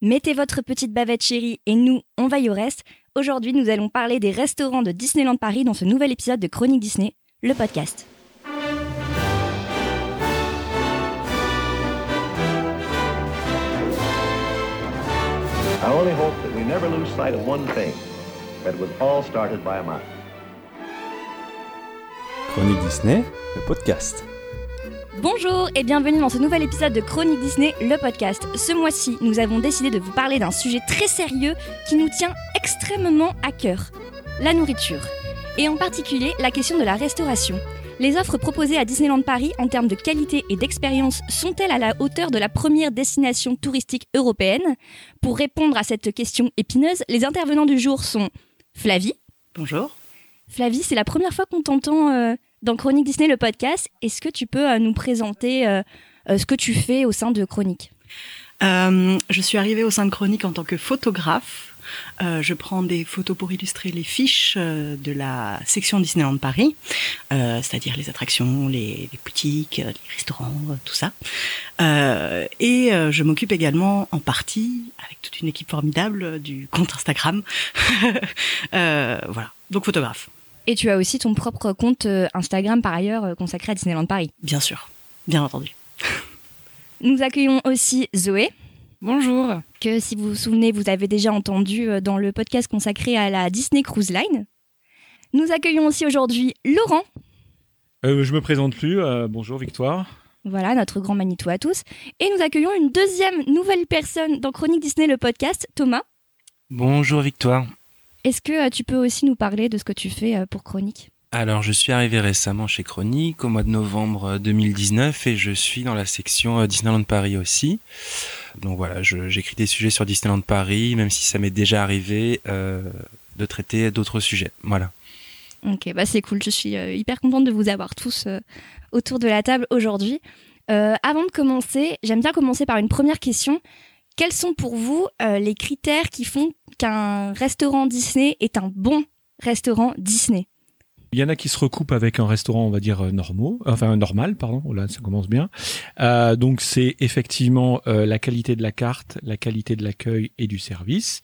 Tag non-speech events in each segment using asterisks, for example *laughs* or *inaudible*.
Mettez votre petite bavette chérie et nous, on va y au reste. Aujourd'hui, nous allons parler des restaurants de Disneyland Paris dans ce nouvel épisode de Chronique Disney, le podcast. I only hope that we never lose sight of one thing that it was all started by a mouse. Chronique Disney, le podcast. Bonjour et bienvenue dans ce nouvel épisode de Chronique Disney, le podcast. Ce mois-ci, nous avons décidé de vous parler d'un sujet très sérieux qui nous tient extrêmement à cœur, la nourriture. Et en particulier la question de la restauration. Les offres proposées à Disneyland Paris en termes de qualité et d'expérience sont-elles à la hauteur de la première destination touristique européenne? Pour répondre à cette question épineuse, les intervenants du jour sont Flavie. Bonjour. Flavie, c'est la première fois qu'on t'entend euh, dans Chronique Disney, le podcast. Est-ce que tu peux euh, nous présenter euh, euh, ce que tu fais au sein de Chronique? Je suis arrivée au sein de Chronique en tant que photographe. Je prends des photos pour illustrer les fiches de la section Disneyland Paris, euh, c'est-à-dire les attractions, les, boutiques, les restaurants, tout ça. Et je m'occupe également en partie, avec toute une équipe formidable, du compte Instagram. *laughs* Voilà, donc photographe, Et tu as aussi ton propre compte euh, Instagram par ailleurs euh, consacré à Disneyland Paris. bien sûr, bien entendu. *laughs* Nous accueillons aussi Zoé, Bonjour. que si vous vous souvenez, vous avez déjà entendu euh, dans le podcast consacré à la Disney Cruise Line. Nous accueillons aussi aujourd'hui Laurent, Euh, je me présente plus. euh, bonjour Victoire. voilà notre grand Manitou à tous. Et nous accueillons une deuxième nouvelle personne dans Chronique Disney, le podcast, Thomas. Bonjour Victoire. Est-ce que euh, tu peux aussi nous parler de ce que tu fais euh, pour Chronique? Alors je suis arrivé récemment chez Chronique au mois de novembre euh, 2019 et je suis dans la section euh, Disneyland Paris aussi. Donc voilà, j'écris des sujets sur Disneyland Paris, même si ça m'est déjà arrivé euh, de traiter d'autres sujets. Voilà. Ok, bah c'est cool. Je suis euh, hyper contente de vous avoir tous euh, autour de la table aujourd'hui. Euh, avant de commencer, j'aime bien commencer par une première question. Quels sont pour vous euh, les critères qui font qu'un restaurant Disney est un bon restaurant Disney? Il y en a qui se recoupent avec un restaurant, on va dire euh, normaux, enfin normal, pardon. Oh là, ça commence bien. Euh, donc c'est effectivement euh, la qualité de la carte, la qualité de l'accueil et du service.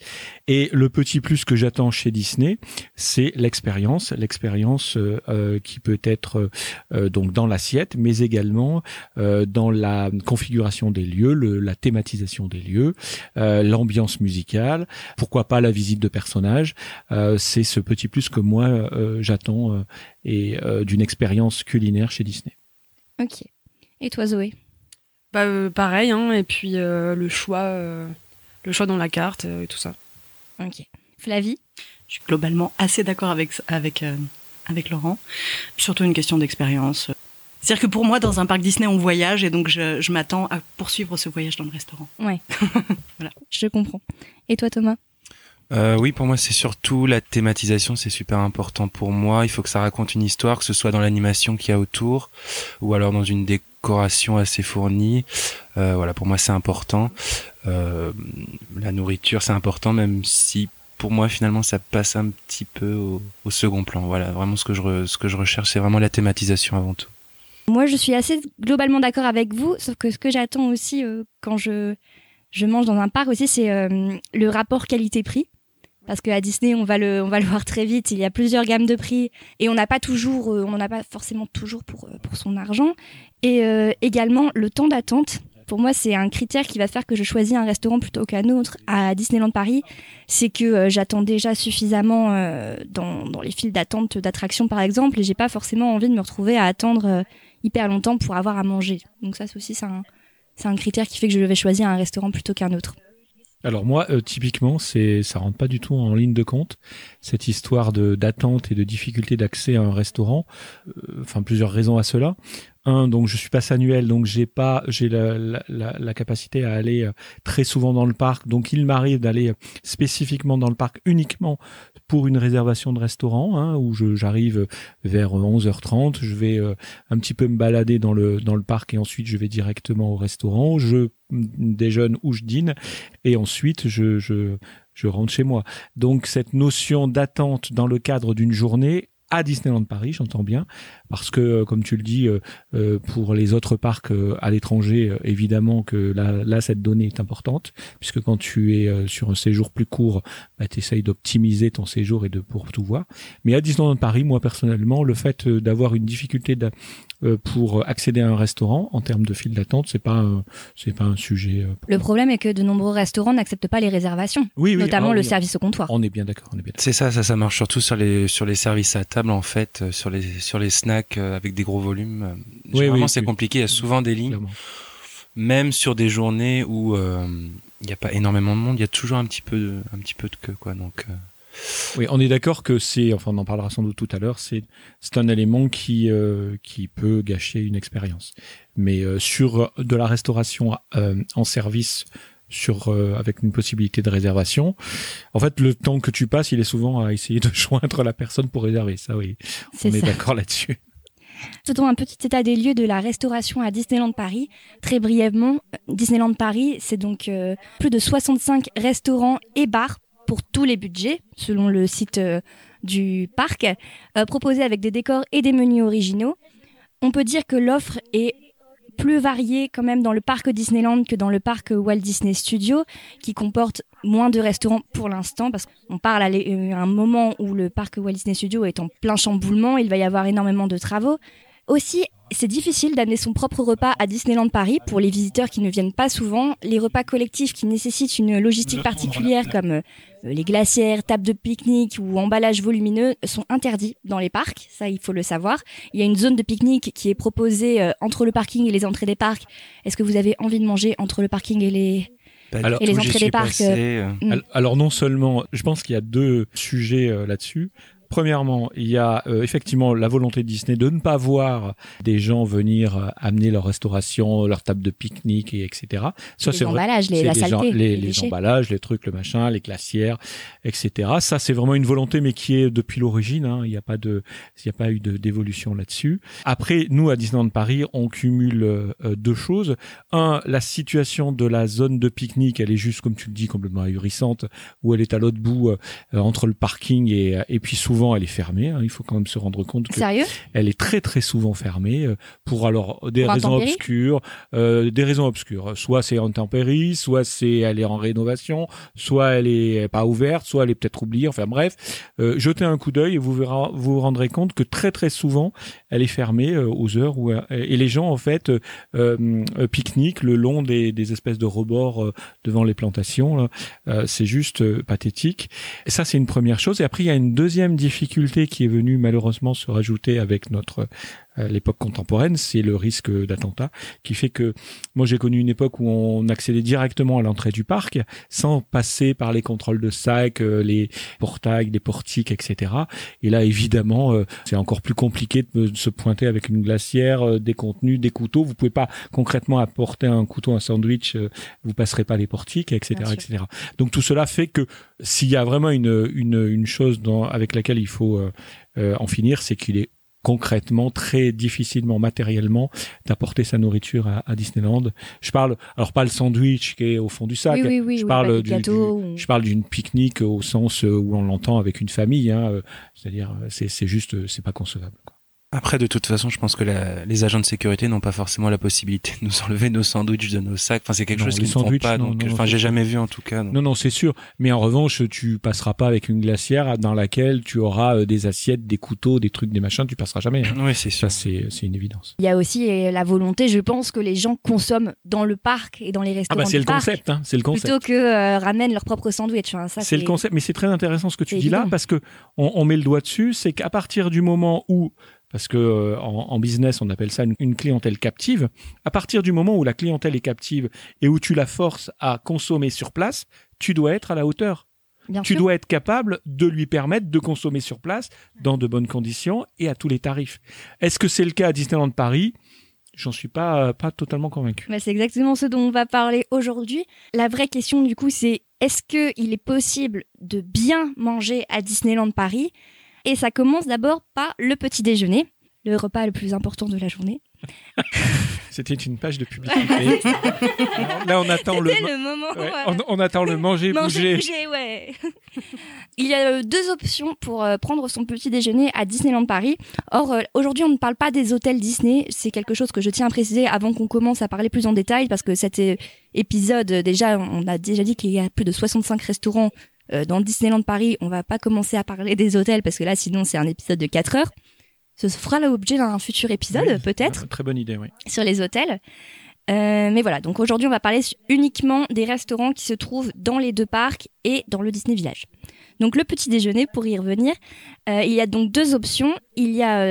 Et le petit plus que j'attends chez Disney, c'est l'expérience, l'expérience euh, euh, qui peut être euh, donc dans l'assiette, mais également dans la configuration des lieux, le- la thématisation des lieux, l'ambiance musicale, pourquoi pas la visite de personnages. C'est ce petit plus que moi j'attends euh, et euh, d'une expérience culinaire chez Disney. Ok. Et toi Zoé? Bah euh, pareil, hein, et puis euh, le choix, euh, le choix dans la carte euh, et tout ça. Ok. Flavie? Je suis globalement assez d'accord avec avec euh, avec Laurent. Surtout une question d'expérience. C'est-à-dire que pour moi, dans un parc Disney, on voyage et donc je, je m'attends à poursuivre ce voyage dans le restaurant. *laughs* Je comprends. Et toi Thomas? Euh, oui, pour moi, c'est surtout la thématisation, c'est super important pour moi. Il faut que ça raconte une histoire, que ce soit dans l'animation qu'il y a autour, ou alors dans une décoration assez fournie. Euh, voilà, pour moi, c'est important. Euh, la nourriture, c'est important, même si pour moi, finalement, ça passe un petit peu au, second plan. Voilà, vraiment, ce que je, recherche, c'est vraiment la thématisation avant tout. Moi, je suis assez globalement d'accord avec vous, sauf que ce que j'attends aussi quand je, mange dans un parc aussi, c'est le rapport qualité-prix. Parce qu'à Disney, on va, le, on voir très vite, il y a plusieurs gammes de prix et on n'a pas toujours, euh, on n'en a pas forcément toujours pour, euh, pour son argent. Et euh, également, le temps d'attente. Pour moi, c'est un critère qui va faire que je choisis un restaurant plutôt qu'un autre à Disneyland Paris. C'est que euh, j'attends déjà suffisamment dans, les files d'attente d'attractions, par exemple, et j'ai pas forcément envie de me retrouver à attendre hyper longtemps pour avoir à manger. Donc ça c'est aussi c'est un critère qui fait que je vais choisir un restaurant plutôt qu'un autre. Alors moi, euh, typiquement, c'est ça rentre pas du tout en ligne de compte cette histoire de d'attente et de difficulté d'accès à un restaurant. Euh, Enfin, plusieurs raisons à cela. Un, donc je suis passe annuel, donc j'ai pas, j'ai la, la, capacité à aller euh, très souvent dans le parc. Donc il m'arrive d'aller spécifiquement dans le parc uniquement pour une réservation de restaurant, hein, où j'arrive vers 11h30, je vais euh, un petit peu me balader dans le dans le parc et ensuite je vais directement au restaurant. Je déjeune ou je dîne et ensuite je, je, je rentre chez moi. Donc cette notion d'attente dans le cadre d'une journée à Disneyland Paris, j'entends bien, parce que euh, comme tu le dis, euh, euh, pour les autres parcs à l'étranger, évidemment que là, là, cette donnée est importante, puisque quand tu es sur un séjour plus court, bah, tu essayes d'optimiser ton séjour et de pour tout voir. Mais à Disneyland Paris, moi personnellement, le fait d'avoir une difficulté pour accéder à un restaurant en termes de file d'attente, c'est pas c'est pas un sujet. le problème est que de nombreux restaurants n'acceptent pas les réservations, oui, notamment ah le service au comptoir. On est bien d'accord, on est bien. C'est ça, ça, ça marche surtout sur les sur les services à table en fait, euh, sur les sur les snacks euh, avec des gros volumes. Oui, Généralement, c'est compliqué. Il y a souvent des lignes, Clairement. même sur des journées où euh, il n'y a pas énormément de monde, il y a toujours un petit peu de un petit peu de queue quoi. Donc euh, Oui, on est d'accord que c'est, enfin, on en parlera sans doute tout à l'heure, c'est c'est un élément qui euh, qui peut gâcher une expérience. Mais euh, sur de la restauration euh, en service sur euh, avec une possibilité de réservation. En fait, le temps que tu passes, il est souvent à essayer de *laughs* joindre la personne pour réserver. Ça, oui, C'est on est d'accord là-dessus. Faisons un petit état des lieux de la restauration à Disneyland Paris. Très brièvement, Disneyland Paris, c'est donc euh, plus de 65 restaurants et bars pour tous les budgets, selon le site euh, du parc, euh, proposés avec des décors et des menus originaux. On peut dire que l'offre est plus variée quand même dans le parc Disneyland que dans le parc Walt Disney Studios, qui comporte moins de restaurants pour l'instant, parce qu'on parle à euh, un moment où le parc Walt Disney Studios est en plein chamboulement, il va y avoir énormément de travaux. Aussi, c'est difficile d'amener son propre repas à Disneyland Paris pour les visiteurs qui ne viennent pas souvent. Les repas collectifs qui nécessitent une logistique particulière comme euh, les glacières, tables de pique-nique ou emballages volumineux sont interdits dans les parcs. Ça, il faut le savoir. Il y a une zone de pique-nique qui est proposée euh, entre le parking et les entrées des parcs. Est-ce que vous avez envie de manger entre le parking et les... Alors- Et les entrées des parcs, passé, euh, Mm. Al- Alors non seulement, je pense qu'il y a deux sujets euh, là-dessus. Premièrement, il y a euh, effectivement la volonté de Disney de ne pas voir des gens venir euh, amener leur restauration, leur table de pique-nique et etc. Ça Les emballages, les- la les, saleté, les, les les déchets. emballages, les trucs, le machin, les glacières, etc. Ça, c'est vraiment une volonté, mais qui est depuis l'origine. hein. Il n'y a pas de, il n'y a pas eu d'évolution là-dessus. Après, nous à Disneyland Paris, on cumule euh, euh, deux choses. Un, la situation de la zone de pique-nique, elle est juste, comme tu le dis, complètement ahurissante, où elle est à l'autre bout euh, entre le parking et, et puis souvent elle est fermée. hein. Il faut quand même se rendre compte que Sérieux? elle est très très souvent fermée euh, pour alors des Pour raisons obscures, euh, des raisons obscures. Soit c'est en intempéries, soit c'est elle est en rénovation, soit elle est pas ouverte, soit elle est peut-être oubliée. Enfin bref, euh, jetez un coup d'œil et vous vous rendrez compte que très très souvent elle est fermée euh, aux heures où euh, et les gens en fait euh, pique-niquent le long des, des espèces de rebords devant les plantations. c'est juste pathétique. Ça, c'est une première chose. Et après, il y a une deuxième difficulté qui est venue malheureusement se rajouter avec notre l'époque contemporaine, c'est le risque d'attentat, qui fait que moi j'ai connu une époque où on accédait directement à l'entrée du parc sans passer par les contrôles de sac, euh, les portails, les portiques, etc. Et là, évidemment, euh, c'est encore plus compliqué de, se pointer avec une glacière, euh, des contenus, des couteaux. Vous pouvez pas concrètement apporter un couteau, un sandwich, vous passerez pas les portiques, etc., etc. Donc tout cela fait que s'il y a vraiment une, une, une chose dans, avec laquelle il faut euh, euh, en finir, c'est qu'il est concrètement très difficilement matériellement d'apporter sa nourriture à, à Disneyland. Je parle alors pas le sandwich qui est au fond du sac. Oui, oui, oui. je parle du, du gâteau. du- ou- je parle d'une pique-nique au sens où on l'entend avec une famille. Hein, euh, C'est-à-dire euh, c'est juste euh, c'est pas concevable. quoi. Après, de toute façon, je pense que la- les agents de sécurité n'ont pas forcément la possibilité de nous enlever nos sandwichs de nos sacs. Enfin, c'est quelque Non, chose qu'ils ne font pas. non, donc, non, enfin, j'ai jamais vu en tout cas. donc. Non, non, c'est sûr. Mais en revanche, tu passeras pas avec une glacière dans laquelle tu auras euh, des assiettes, des couteaux, des trucs, des machins. Tu passeras jamais. hein. Oui, c'est sûr. Ça, c'est une évidence. Il y a aussi euh, la volonté, je pense, que les gens consomment dans le parc et dans les Ah restaurants bah c'est du le parc, concept. Hein, c'est le concept. plutôt que euh, ramènent leur propre sandwich. hein. C'est le concept, mais c'est très intéressant ce que tu dis là parce que on, on met le doigt dessus, c'est qu'à partir du moment où, parce que euh, en, en business on appelle ça une, une clientèle captive, à partir du moment où la clientèle est captive et où tu la forces à consommer sur place, tu dois être à la hauteur. Bien Tu sûr. dois être capable de lui permettre de consommer sur place dans de bonnes conditions et à tous les tarifs. Est-ce que c'est le cas à Disneyland Paris? J'en suis pas pas totalement convaincu. Bah, c'est exactement ce dont on va parler aujourd'hui. La vraie question, du coup, c'est est-ce qu'il est possible de bien manger à Disneyland Paris? Et ça commence d'abord par le petit déjeuner. le repas le plus important de la journée. *laughs* C'était une page de publicité. *laughs* Là, on attend le, moment. ouais, euh, on, on attend le manger, *laughs* Manger, bouger. bouger, ouais. Il y a euh, deux options pour euh, prendre son petit déjeuner à Disneyland Paris. Or, aujourd'hui, on ne parle pas des hôtels Disney. C'est quelque chose que je tiens à préciser avant qu'on commence à parler plus en détail, parce que cet épisode, déjà, on a déjà dit qu'il y a plus de 65 restaurants euh, dans Disneyland Paris. On va pas commencer à parler des hôtels, parce que là, sinon, c'est un épisode de 4 heures. Ce fera l'objet d'un futur épisode, Oui, peut-être Très bonne idée, oui. sur les hôtels. Euh, mais voilà, donc aujourd'hui on va parler uniquement des restaurants qui se trouvent dans les deux parcs et dans le Disney Village. Donc le petit déjeuner, pour y revenir, euh, il y a donc deux options. Il y a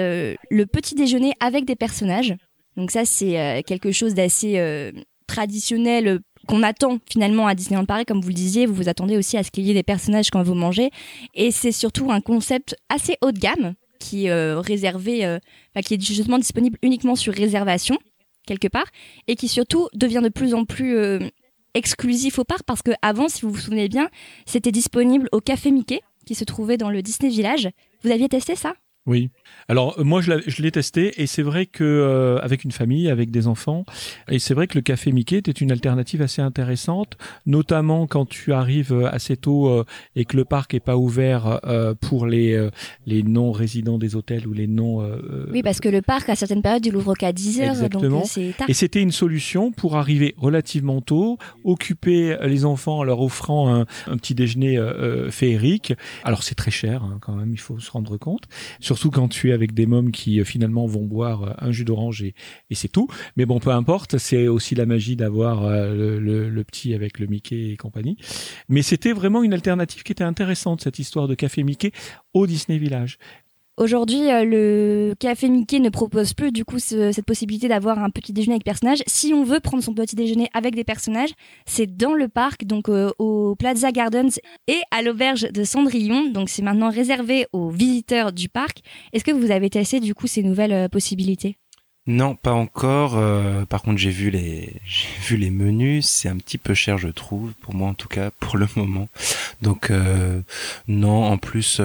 le petit déjeuner avec des personnages. Donc ça c'est quelque chose d'assez traditionnel qu'on attend finalement à Disneyland Paris, comme vous le disiez, vous vous attendez aussi à ce qu'il y ait des personnages quand vous mangez. Et c'est surtout un concept assez haut de gamme qui est euh, réservé, euh, qui est justement disponible uniquement sur réservation quelque part et qui surtout devient de plus en plus euh, exclusif au parc parce que avant, si vous vous souvenez bien, c'était disponible au Café Mickey qui se trouvait dans le Disney Village. Vous aviez testé ça? Oui. Alors euh, moi je, l'ai- testé et c'est vrai que euh, avec une famille, avec des enfants, et c'est vrai que le café Mickey était une alternative assez intéressante, notamment quand tu arrives euh, assez tôt euh, et que le parc est pas ouvert euh, pour les euh, les non résidents des hôtels ou les non. euh, Oui, parce que le parc, à certaines périodes, il ouvre qu'à 10 heures, donc Exactement. euh, c'est tard. Et c'était une solution pour arriver relativement tôt, occuper les enfants en leur offrant un, un petit déjeuner féerique. Alors c'est très cher hein, quand même, il faut se rendre compte. Surtout quand tu es avec des mômes qui euh, finalement vont boire euh, un jus d'orange et, c'est tout. Mais bon, peu importe, c'est aussi la magie d'avoir euh, le petit avec le Mickey et compagnie. Mais c'était vraiment une alternative qui était intéressante, cette histoire de café Mickey au Disney Village. Aujourd'hui, euh, le Café Mickey ne propose plus du coup ce- cette possibilité d'avoir un petit déjeuner avec personnages. Si on veut prendre son petit déjeuner avec des personnages, c'est dans le parc, donc euh, au Plaza Gardens et à l'auberge de Cendrillon. Donc c'est maintenant réservé aux visiteurs du parc. Est-ce que vous avez testé du coup ces nouvelles euh, possibilités? Non, pas encore. par contre, *laughs* j'ai vu les, menus. C'est un petit peu cher, je trouve, pour moi en tout cas, pour le *laughs* moment. Donc non. En plus,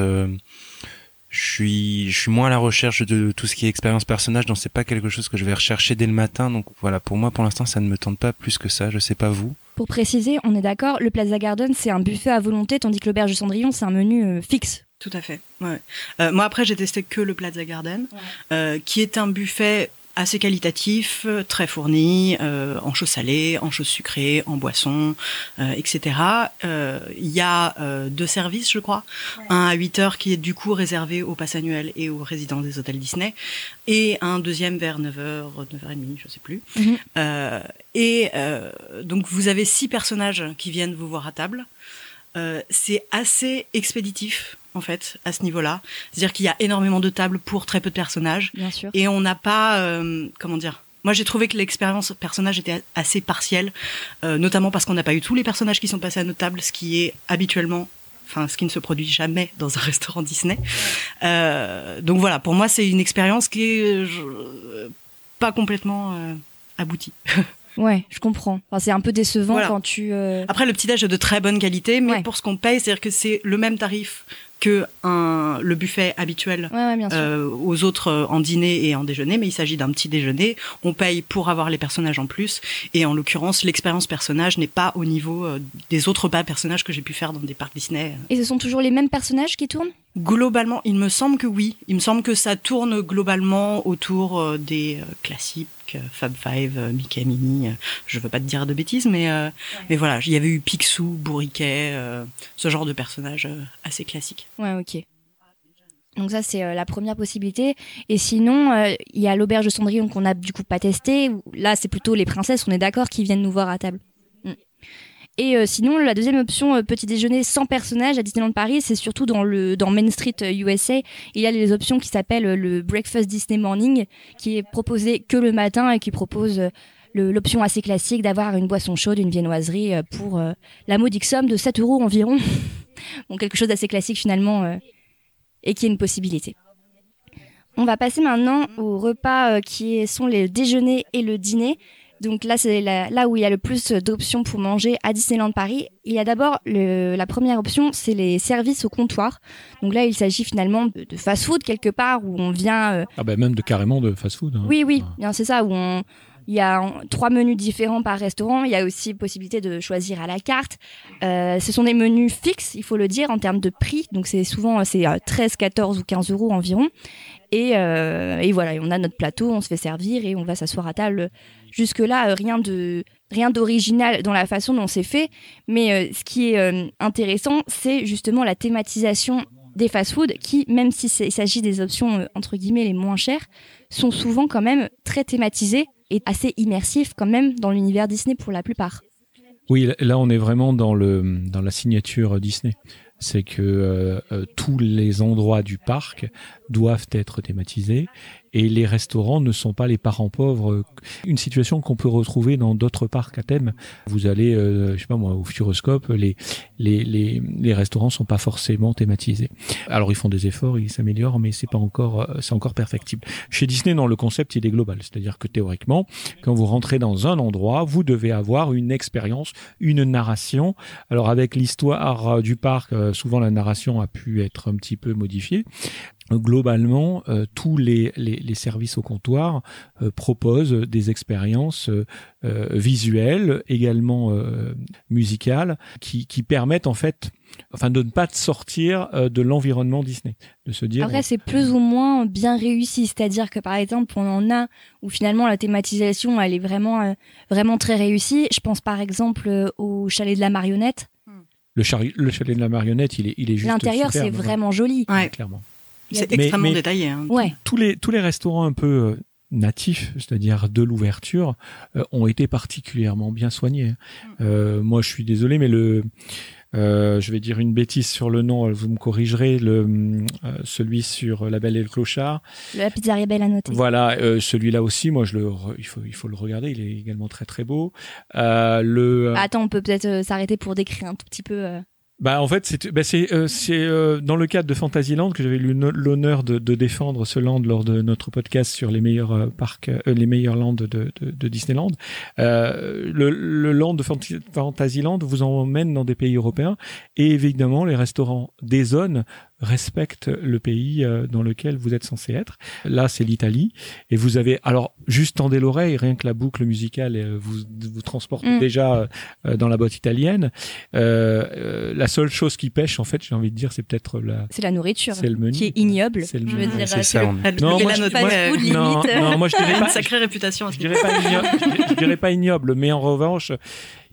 je suis, je suis moins à la recherche de tout ce qui est expérience personnage. Donc c'est pas quelque chose que je vais rechercher dès le matin. Donc voilà, pour moi, pour l'instant, ça ne me tente pas plus que ça. Je sais pas vous. Pour préciser, on est d'accord, le Plaza Garden c'est un buffet à volonté, tandis que l'auberge de Cendrillon c'est un menu euh, fixe. Tout à fait. Ouais. Euh, moi après j'ai testé que le Plaza Garden, euh, qui est un buffet assez qualitatif, très fourni, euh, en choses salées, en choses sucrées, en boissons, euh, etc. Euh, Il y a deux services, je crois. Un à 8 heures qui est du coup réservé aux passes annuelles et aux résidents des hôtels Disney, et un deuxième vers 9h, 9h30, je sais plus. Mhm. Et donc vous avez six personnages qui viennent vous voir à table. C'est assez expéditif en fait à ce niveau-là. C'est-à-dire qu'il y a énormément de tables pour très peu de personnages Bien sûr. et on n'a pas euh, comment dire. Moi, j'ai trouvé que l'expérience personnage était assez partielle, euh, notamment parce qu'on n'a pas eu tous les personnages qui sont passés à notre table, ce qui est habituellement, enfin, ce qui ne se produit jamais dans un *laughs* restaurant Disney. Euh, donc voilà, pour moi, c'est une expérience qui est je- pas complètement euh, aboutie. *laughs* Ouais, je comprends. Enfin, c'est un peu décevant Voilà. quand tu. euh, Après, le petit-déj est de très bonne qualité, mais Ouais. pour ce qu'on paye, c'est-à-dire que c'est le même tarif que un, le buffet habituel Ouais, ouais, euh, aux autres euh, en dîner et en déjeuner, mais il s'agit d'un petit déjeuner. On paye pour avoir les personnages en plus, et en l'occurrence, l'expérience personnage n'est pas au niveau euh, des autres pas personnages que j'ai pu faire dans des parcs Disney. Et ce sont toujours les mêmes personnages qui tournent? Globalement, il me semble que oui. Il me semble que ça tourne globalement autour euh, des euh, classiques euh, Fab Five, euh, je veux pas te dire de bêtises, mais euh, mais voilà, il y avait eu Picsou, Bourriquet, euh, ce genre de personnages euh, assez classiques. Ouais, ok. Donc ça, c'est euh, la première possibilité. Et sinon, euh, il y a l'auberge de Cendrillon qu'on a du coup pas testé. Là, c'est plutôt les princesses, on est d'accord, qui viennent nous voir à table. Et euh, sinon, la deuxième option, euh, petit déjeuner sans personnage à Disneyland Paris, c'est surtout dans, le, dans Main Street euh, USA. Il y a les options qui s'appellent euh, le Breakfast Disney Morning, qui est proposé que le matin et qui propose euh, l'option assez classique d'avoir une boisson chaude, une viennoiserie euh, pour euh, la modique somme de 7 euros environ. *laughs* bon, quelque chose d'assez classique finalement euh, et qui est une possibilité. On va passer maintenant aux repas euh, qui sont les déjeuners et le dîner. Donc là, c'est là où il y a le plus d'options pour manger à Disneyland Paris. Il y a d'abord la première option, c'est les services au comptoir. Donc là, il s'agit finalement de, de fast-food quelque part où on vient. euh, Ah bah même de carrément de fast-food. hein. Oui, oui, bien c'est ça où on. Il y a trois menus différents par restaurant. Il y a aussi possibilité de choisir à la carte. Euh, ce sont des menus fixes, il faut le dire, en termes de prix. Donc c'est souvent euh, c'est euh, 13, 14 ou 15 euros environ. Et, euh, et voilà, on a notre plateau, on se fait servir et on va s'asseoir à table. Jusque-là, euh, rien de rien d'original dans la façon dont c'est fait. Mais euh, ce qui est euh, intéressant, c'est justement la thématisation des fast-foods qui, même s'il s'agit des options entre guillemets les moins chères, sont souvent quand même très thématisés et assez immersifs quand même dans l'univers Disney pour la plupart. Oui, là on est vraiment dans le dans la signature Disney. C'est que tous les endroits du parc doivent être thématisés et les restaurants ne sont pas les parents pauvres. Une situation qu'on peut retrouver dans d'autres parcs à thème. Vous allez, euh, je sais pas moi, au Futuroscope, les les les les restaurants sont pas forcément thématisés. Alors ils font des efforts, ils s'améliorent, mais c'est pas encore euh, c'est encore perfectible. Chez Disney, dans le concept, il est global, c'est-à-dire que théoriquement, quand vous rentrez dans un endroit, vous devez avoir une expérience, une narration. Alors avec l'histoire euh, du parc, souvent la narration a pu être un petit peu modifiée. Globalement, euh, tous les, les, les services au comptoir euh, proposent des expériences euh, visuelles, également euh, musicales, qui, qui permettent en fait, enfin, de ne pas sortir euh, de l'environnement Disney, de se dire. Après, c'est plus ou moins bien réussi, c'est-à-dire que par exemple, on en a où finalement la thématisation elle est vraiment euh, vraiment très réussie. Je pense par exemple euh, au chalet de la marionnette. le, chari- le chalet de la marionnette, il est, il est juste. L'intérieur c'est ouais. vraiment joli. Ouais, Clairement. C'est extrêmement mais- détaillé. hein. Ouais. tous les tous les restaurants un peu euh, natifs, c'est-à-dire de l'ouverture, euh, ont été particulièrement bien soignés. Euh, moi, je suis désolé, mais le euh, je vais dire une bêtise sur le nom, vous me corrigerez. Le euh, celui sur La Belle et le Clochard. La pizzeria belle à noter. Voilà, euh, celui-là aussi, moi, je le, re- il faut il faut le regarder. Il est également très très beau. Euh, le Attends, on peut peut-être s'arrêter pour décrire un tout petit peu. Bah en fait c'est bah, c'est euh, euh, dans le cadre de Fantasyland que j'avais eu l'honneur- de, de défendre ce land lors de notre podcast sur les meilleurs euh, parcs euh, les meilleurs lands de, de, de Disneyland. Euh, le, le land de Fant- Fantasyland vous emmène dans des pays européens et évidemment les restaurants des zones respectent le pays euh, dans lequel vous êtes censé être. Là c'est l'Italie et vous avez alors juste tendez l'oreille rien que la boucle musicale euh, vous vous transporte Mm. déjà euh, dans la boîte italienne. Euh, euh, la seule chose qui pêche, en fait, j'ai envie de dire, c'est peut-être la, C'est la nourriture c'est le menu. qui est ignoble. C'est le Je veux menu. dire, C'est ça, le- on- Elle- Non, moi, je-. Non, non, moi je *laughs* dirais a pas, une sacrée réputation. je dirais pas ignoble, je dirais- je dirais pas ignoble, mais en revanche,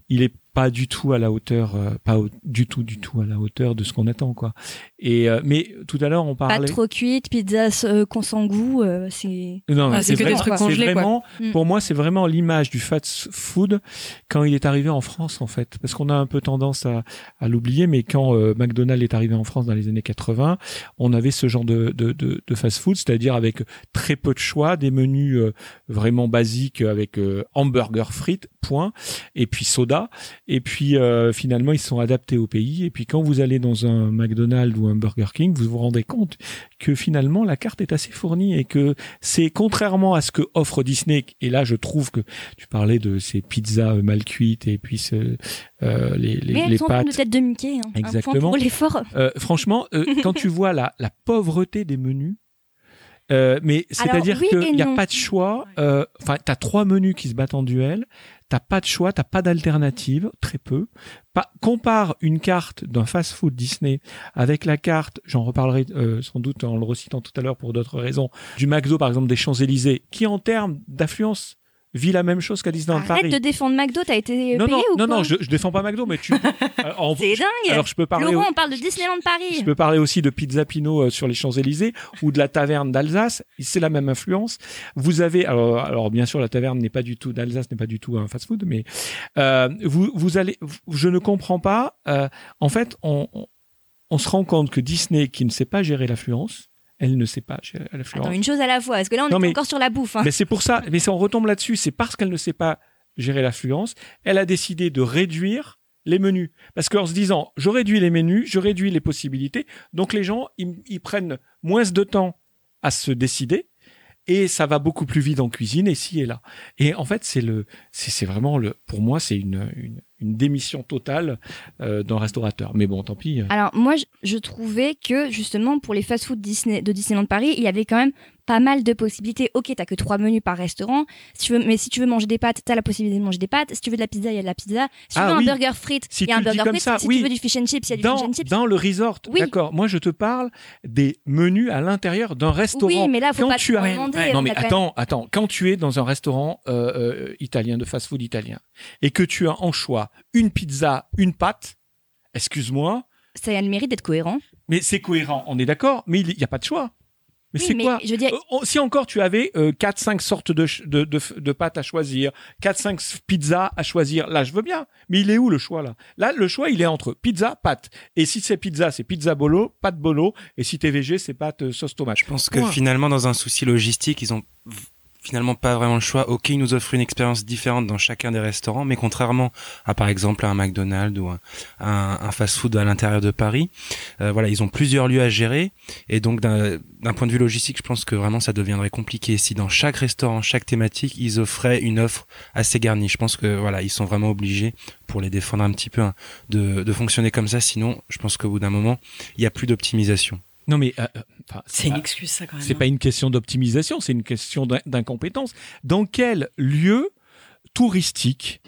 il est pas du tout à la hauteur, euh, pas au- du tout, du tout à la hauteur de ce qu'on attend, quoi. Et euh, mais tout à l'heure on Pas parlait. trop cuite, pizza euh, qu'on sans goût, euh, c'est. Non, Ah, c'est que des vraiment- congelés, quoi. vraiment-. Pour moi, c'est vraiment l'image du fast food quand il est arrivé en France, en fait. Parce qu'on a un peu tendance à, à l'oublier, mais quand euh, McDonald's est arrivé en France dans les années 80, on avait ce genre de, de, de, de fast food, c'est-à-dire avec très peu de choix, des menus euh, vraiment basiques avec euh, hamburger frites, point, et puis soda. Et puis euh, finalement, ils sont adaptés au pays. Et puis quand vous allez dans un McDonald's ou un Burger King, vous vous rendez compte que finalement la carte est assez fournie et que c'est contrairement à ce que offre Disney. Et là, je trouve que tu parlais de ces pizzas euh, mal cuites et puis ce, euh, les, les, Mais elles les sont forme de pâtes. tête de Mickey. Hein. Exactement. pour l'effort. Euh, franchement, euh, *laughs* quand tu vois la, la pauvreté des menus, euh, mais c'est-à-dire oui qu'il n'y a non. pas de choix. euh, Enfin, t'as trois menus qui se battent en duel. T'as pas de choix, t'as pas d'alternative, très peu. Pas, compare une carte d'un fast-food Disney avec la carte, j'en reparlerai euh, sans doute en le recitant tout à l'heure pour d'autres raisons, du McDo par exemple des Champs-Élysées, qui en termes d'affluence vit la même chose qu'à Disneyland Arrête Paris. de défendre McDo, t'as été non, payé non, ou non, quoi non, je, je défends pas McDo, mais tu. *laughs* euh, en- C'est dingue. alors je peux parler. Laurent, on parle de Disneyland Paris. Je peux parler aussi de Pizza Pino euh, sur les Champs-Élysées ou de la taverne d'Alsace. C'est la même influence. Vous avez, alors, alors bien sûr, la taverne n'est pas du tout d'Alsace, n'est pas du tout un fast-food, mais euh, vous, vous allez, je ne comprends pas. euh, en fait, on, on, on se rend compte que Disney, qui ne sait pas gérer l'affluence, elle ne sait pas gérer l'affluence. Attends, une chose à la fois. Parce que là, on Non, est mais- encore sur la bouffe. hein. Mais c'est pour ça, mais si on retombe là-dessus, c'est parce qu'elle ne sait pas gérer l'affluence, elle a décidé de réduire les menus. Parce qu'en se disant, je réduis les menus, je réduis les possibilités, donc les gens, ils, ils prennent moins de temps à se décider, et ça va beaucoup plus vite en cuisine ici et là. Et en fait, c'est le, c'est c'est vraiment le, pour moi, c'est une, une, une démission totale euh, d'un restaurateur. Mais bon, tant pis. Alors moi, je, je trouvais que justement pour les fast-food Disney, de Disneyland Paris, il y avait quand même pas mal de possibilités. Ok, t'as que trois menus par restaurant. Si tu veux, mais si tu veux manger des pâtes, t'as la possibilité de manger des pâtes. Si tu veux de la pizza, il y a de la pizza. Si tu Ah veux oui. un burger frites, Si il y a un burger frites. ça, si oui. tu veux du fish and chips, il y a du Dans, fish and chips. dans le resort, Oui. d'accord. Moi, je te parle des menus à l'intérieur d'un restaurant. Oui, mais là, faut Quand pas tu te as- demander. Non on mais même- attends, attends. Quand tu es dans un restaurant euh, euh, italien, de fast-food italien, et que tu as en choix une pizza, une pâte, excuse-moi, Ça a le mérite d'être cohérent. mais c'est cohérent, on est d'accord, mais il n'y a pas de choix. Mais Oui, c'est quoi je Euh, Si encore tu avais euh, 4-5 sortes de, de, de, de pâtes à choisir, 4-5 pizzas à choisir, là je veux bien. Mais il est où le choix là? Là le choix il est entre pizza, pâte. Et si c'est pizza, c'est pizza bolo, pâte bolo. Et si t'es végé, c'est pâte euh, sauce tomate. Je pense que finalement, dans un souci logistique, ils ont finalement pas vraiment le choix. Ok, ils nous offrent une expérience différente dans chacun des restaurants, mais contrairement à par exemple un McDonald's ou un, fast-food à l'intérieur de Paris, euh, voilà, ils ont plusieurs lieux à gérer et donc d'un point de vue logistique, je pense que vraiment ça deviendrait compliqué si dans chaque restaurant, chaque thématique, ils offraient une offre assez garnie. Je pense que voilà, ils sont vraiment obligés pour les défendre un petit peu hein, de, de fonctionner comme ça. Sinon, je pense qu'au bout d'un moment, il y a plus d'optimisation. Non mais euh, enfin, C'est une excuse, ça, quand même. C'est hein. pas une question d'optimisation, c'est une question d'in- d'incompétence. Dans quel lieu touristique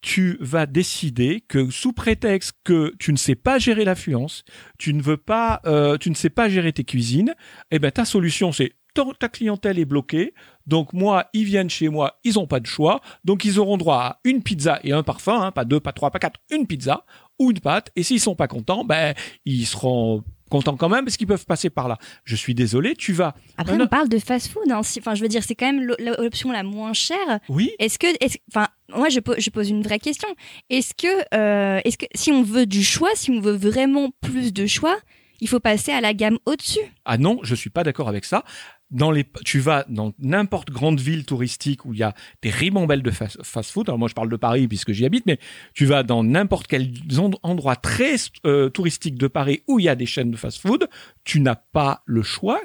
tu vas décider que sous prétexte que tu ne sais pas gérer l'affluence, tu ne veux pas, euh, tu ne sais pas gérer tes cuisines, eh ben ta solution c'est ta ta clientèle est bloquée, donc moi ils viennent chez moi, ils ont pas de choix, donc ils auront droit à une pizza et un parfum, hein, pas deux, pas trois, pas quatre, une pizza ou une pâte, et s'ils sont pas contents, ben ils seront contents quand même parce qu'ils peuvent passer par là. Je suis désolé, tu vas Après, on parle de fast-food. hein. Enfin, je veux dire, c'est quand même l'o- l'option la moins chère. Oui, Est-ce que, enfin, moi je, po- je pose une vraie question. Est-ce que, euh, est-ce que si on veut du choix, si on veut vraiment plus de choix, il faut passer à la gamme au-dessus? Ah non, je suis pas d'accord avec ça. Dans les, tu vas dans n'importe grande ville touristique où il y a des ribambelles de fast- fast-food. Alors moi, je parle de Paris puisque j'y habite, mais tu vas dans n'importe quel en- endroit très euh, touristique de Paris où il y a des chaînes de fast-food. Tu n'as pas le choix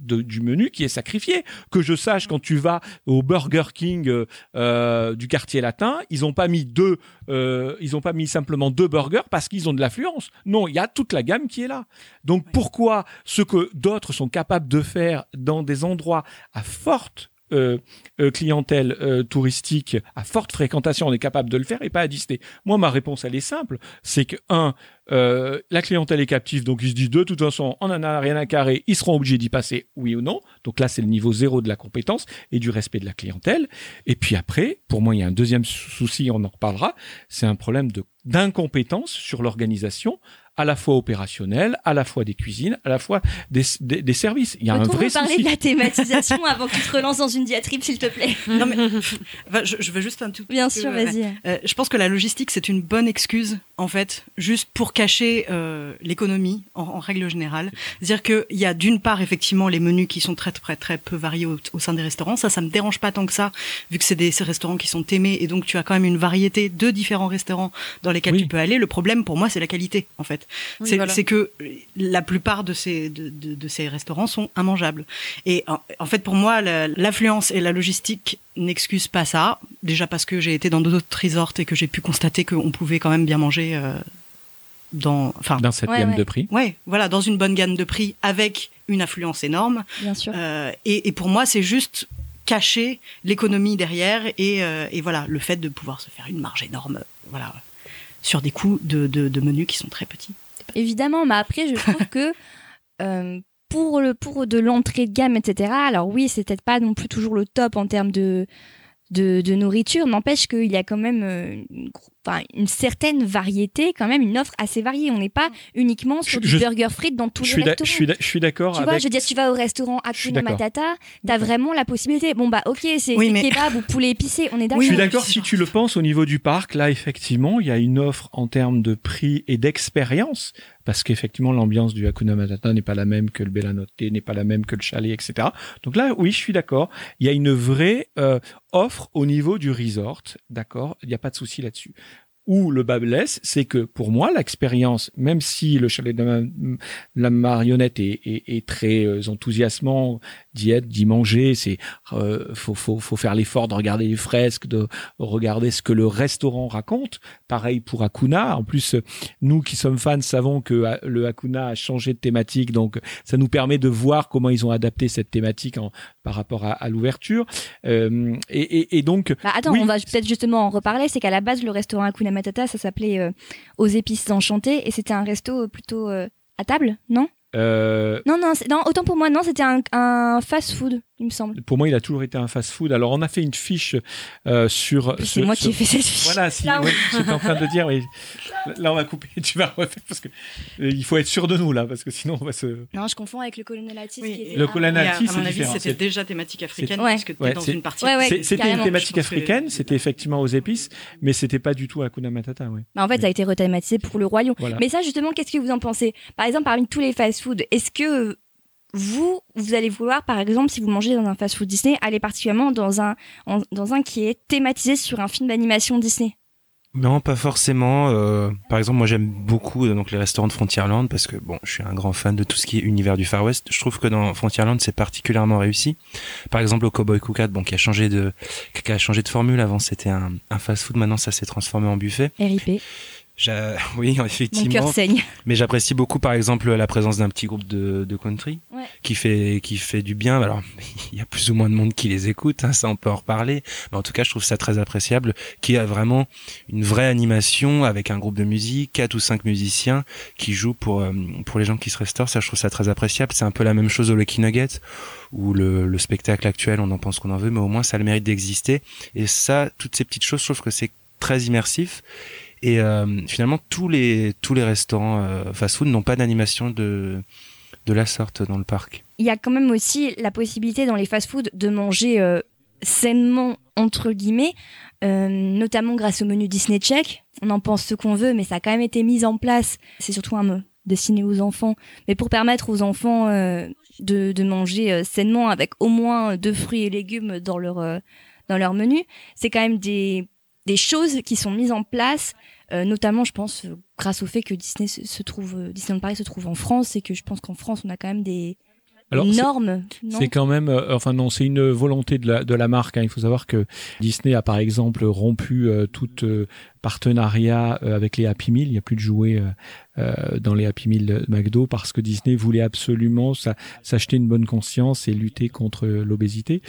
de- du menu qui est sacrifié. Que je sache, quand tu vas au Burger King euh, euh, du quartier latin, ils ont pas mis deux, euh, ils ont pas mis simplement deux burgers parce qu'ils ont de l'affluence. Non, il y a toute la gamme qui est là. Donc pourquoi ce que d'autres sont capables de faire dans des endroits à forte euh, euh, clientèle euh, touristique, à forte fréquentation, on est capable de le faire et pas à Disney. Moi, ma réponse, elle est simple. C'est que, un, la clientèle est captive, donc ils se disent de toute façon, on en a rien à carrer, ils seront obligés d'y passer, oui ou non. Donc là, c'est le niveau zéro de la compétence et du respect de la clientèle. Et puis après, pour moi, il y a un deuxième sou- souci, on en reparlera, c'est un problème d'incompétence sur l'organisation, à la fois opérationnelle, à la fois des cuisines, à la fois des, des, des services. Il y a un vrai parler souci. de la thématisation avant que tu te relances dans une diatribe, s'il te plaît *laughs* Non, mais enfin, je, je veux juste un tout Bien petit sûr, peu- vas-y. Euh, je pense que la logistique, c'est une bonne excuse, en fait, juste pour cacher euh, l'économie, en, en règle générale. C'est-à-dire qu'il y a d'une part, effectivement, les menus qui sont très, très, très peu variés au, au sein des restaurants. Ça, ça me dérange pas tant que ça, vu que c'est des ces restaurants qui sont aimés, et donc tu as quand même une variété de différents restaurants dans lesquels Oui. tu peux aller. Le problème, pour moi, c'est la qualité, en fait. Oui, c'est voilà. que la plupart de ces, de, de- de ces restaurants sont immangeables. Et en, en fait, pour moi, la- l'affluence et la logistique n'excusent pas ça. Déjà parce que j'ai été dans d'autres resorts et que j'ai pu constater qu'on pouvait quand même bien manger euh, dans, enfin, Dans cette Ouais, gamme ouais. de prix. ouais, voilà, dans une bonne gamme de prix avec une affluence énorme. Bien sûr. Euh, et, et pour moi, c'est juste cacher l'économie derrière et, euh, et voilà le fait de pouvoir se faire une marge énorme, voilà, sur des coûts de, de, de menus qui sont très petits. Évidemment, mais après, je trouve *laughs* que euh, pour, le, pour de l'entrée de gamme, etc., alors oui, c'est peut-être pas non plus toujours le top en termes de, de, de nourriture, n'empêche qu'il y a quand même euh, une, enfin, une certaine variété, quand même une offre assez variée. On n'est pas uniquement sur Je- du je- burger frites dans tous Je les restaurants. je suis d'a- je suis d'accord Tu vois, avec. je veux dire, tu vas au restaurant Hakuna. Matata, t'as vraiment la possibilité. Bon, bah, ok, c'est Oui, mais- kebab ou poulet épicé, on est d'accord. Je suis d'accord si tu le penses au niveau du parc. Là, effectivement, il y a une offre en termes de prix et d'expérience. Parce qu'effectivement, l'ambiance du Hakuna Matata n'est pas la même que le Bellanotte, n'est pas la même que le chalet, etc. Donc là, oui, je suis d'accord. Il y a une vraie euh, offre au niveau du resort. D'accord? Il n'y a pas de souci là-dessus. Où le bas blesse, c'est que pour moi, l'expérience, même si le chalet de la, la marionnette est, est, est très euh, enthousiasmant d'y être, d'y manger, c'est euh, faut, faut, faut faire l'effort de regarder les fresques, de regarder ce que le restaurant raconte. Pareil pour Hakuna. En plus, nous qui sommes fans savons que euh, le Hakuna a changé de thématique, donc ça nous permet de voir comment ils ont adapté cette thématique en, par rapport à, à l'ouverture. Euh, et, et, et, donc, bah, attends, oui. on va peut-être justement en reparler. C'est qu'à la base, le restaurant Hakuna Matata, ça s'appelait euh, Aux épices enchantées, et c'était un resto plutôt euh, à table, non? Euh, Non, non, non, autant pour moi, non, c'était un, un fast-food, il me semble. Pour moi, il a toujours été un fast-food. Alors, on a fait une fiche euh, sur. C'est moi qui ai fait cette fiche. Voilà, si, Là, ouais, j'étais en train de dire, mais *laughs* là, on va couper. Tu vas refaire parce que euh, il faut être sûr de nous là, parce que sinon, on va se. Non, je confonds avec le colonelatis. Oui, qui était le Et c'est à mon avis, c'était déjà thématique africaine, Ouais. puisque tu Ouais, dans une partie. Ouais, ouais. C'est- C'était une thématique que- africaine, c'était effectivement aux épices, mais c'était pas du tout Hakuna Matata, ouais. Bah, en fait, ça a été rethématisé pour le Roi Lion. Voilà. Mais ça, justement, qu'est-ce que vous en pensez? Par exemple, parmi tous les fast-food, est-ce que vous, vous allez vouloir, par exemple, si vous mangez dans un fast-food Disney, aller particulièrement dans un, en- dans un qui est thématisé sur un film d'animation Disney Non, pas forcément. euh, par exemple, moi j'aime beaucoup euh, donc les restaurants de Frontierland parce que bon, je suis un grand fan de tout ce qui est univers du Far West. Je trouve que dans Frontierland c'est particulièrement réussi. Par exemple, au Cowboy Cookout, bon, qui a changé de qui a changé de formule. Avant c'était un, un fast-food, maintenant ça s'est transformé en buffet. RIP. *laughs* Oui, Mon cœur effectivement. saigne. Mais j'apprécie beaucoup, par exemple, la présence d'un petit groupe de, de country Ouais. qui fait qui fait du bien. Alors, *laughs* il y a plus ou moins de monde qui les écoute, hein, ça on peut en reparler. Mais en tout cas, je trouve ça très appréciable, qui a vraiment une vraie animation avec un groupe de musique, quatre ou cinq musiciens qui jouent pour euh, pour les gens qui se restaurent. Ça, je trouve ça très appréciable. C'est un peu la même chose au Lucky Nugget où le, le spectacle actuel, on en pense qu'on en veut, mais au moins ça a le mérite d'exister. Et ça, toutes ces petites choses, je trouve que c'est très immersif. Et euh, finalement, tous les tous les restaurants euh, fast-food n'ont pas d'animation de de la sorte dans le parc. Il y a quand même aussi la possibilité dans les fast-food de manger euh, sainement, entre guillemets, euh, notamment grâce au menu Disney Check. On en pense ce qu'on veut, mais ça a quand même été mis en place. C'est surtout un mot destiné aux enfants, mais pour permettre aux enfants euh, de, de manger euh, sainement avec au moins deux fruits et légumes dans leur, dans leur menu. C'est quand même des, des choses qui sont mises en place, euh, notamment, je pense, euh, grâce au fait que Disney se, se trouve, euh, Disneyland Paris se trouve en France et que je pense qu'en France, on a quand même des Alors, normes. C'est quand même, euh, enfin non, c'est une volonté de la, de la marque. hein. Il faut savoir que Disney a par exemple rompu euh, tout euh, partenariat euh, avec les Happy Meal. Il n'y a plus de jouets euh, euh, dans les Happy Meal de McDo parce que Disney voulait absolument sa- s'acheter une bonne conscience et lutter contre l'obésité.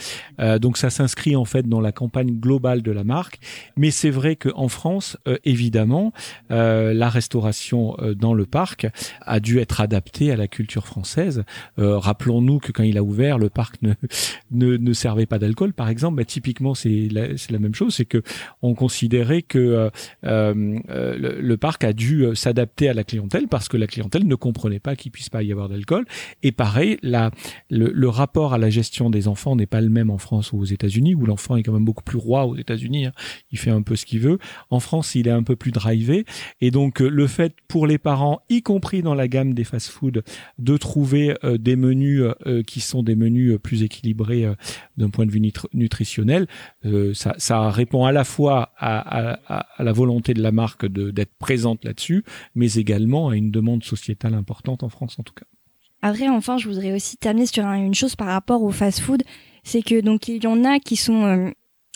Donc ça s'inscrit en fait dans la campagne globale de la marque. Mais c'est vrai qu'en France, évidemment, la restauration dans le parc a dû être adaptée à la culture française. Rappelons-nous que quand il a ouvert, le parc ne, *laughs* ne, ne servait pas d'alcool, par exemple. Bah, typiquement, c'est la, la même chose. C'est que on considérait que le, le parc a dû euh, s'adapter à la clientèle parce que la clientèle ne comprenait pas qu'il puisse pas y avoir d'alcool. Et pareil, la, le, rapport à la gestion des enfants n'est pas le même en France ou aux États-Unis, où l'enfant est quand même beaucoup plus roi aux États-Unis. hein. Il fait un peu ce qu'il veut. En France, il est un peu plus drivé. Et donc, euh, le fait pour les parents, y compris dans la gamme des fast-food, de trouver euh, des menus euh, qui sont des menus euh, plus équilibrés euh, d'un point de vue nutri- nutritionnel, euh, ça, répond à la fois à, la volonté de la marque d'être présente là-dessus, mais également à une demande sociétale importante en France en tout cas. Après, enfin, je voudrais aussi terminer sur un- une chose par rapport au fast-food, c'est que donc il y en a qui sont euh,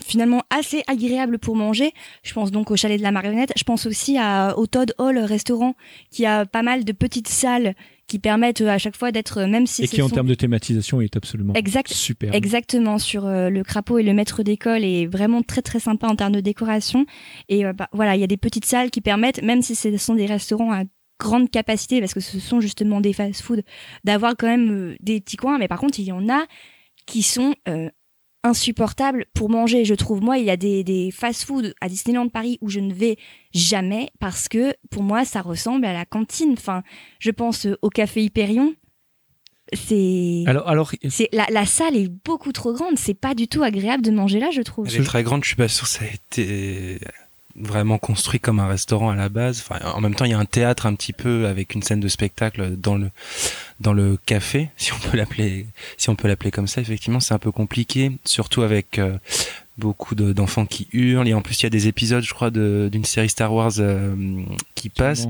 finalement assez agréables pour manger. Je pense donc au chalet de la marionnette. Je pense aussi à, au Todd Hall restaurant qui a pas mal de petites salles qui permettent euh, à chaque fois d'être, euh, même si et qui en termes de thématisation est absolument Exact- super. Exactement, sur euh, le crapaud et le maître d'école est vraiment très très sympa en termes de décoration. Et euh, bah, voilà, il y a des petites salles qui permettent, même si ce sont des restaurants à grande capacité, parce que ce sont justement des fast-food, d'avoir quand même des petits coins. Mais par contre, il y en a qui sont euh, insupportables pour manger. Je trouve, moi, il y a des, des fast-food à Disneyland Paris où je ne vais jamais parce que pour moi, ça ressemble à la cantine. Enfin, je pense euh, au café Hyperion. C'est. Alors, alors C'est la, la salle est beaucoup trop grande. C'est pas du tout agréable de manger là, je trouve. Elle est très grande, je suis pas sûr que ça a été vraiment construit comme un restaurant à la base. En même temps, il y a un théâtre un petit peu avec une scène de spectacle dans le dans le café, *laughs* si on peut l'appeler, si on peut l'appeler comme ça. Effectivement, c'est un peu compliqué, surtout avec euh, beaucoup de- d'enfants qui hurlent. Et en plus, il y a des épisodes, je crois, de- d'une série Star Wars euh, qui passe,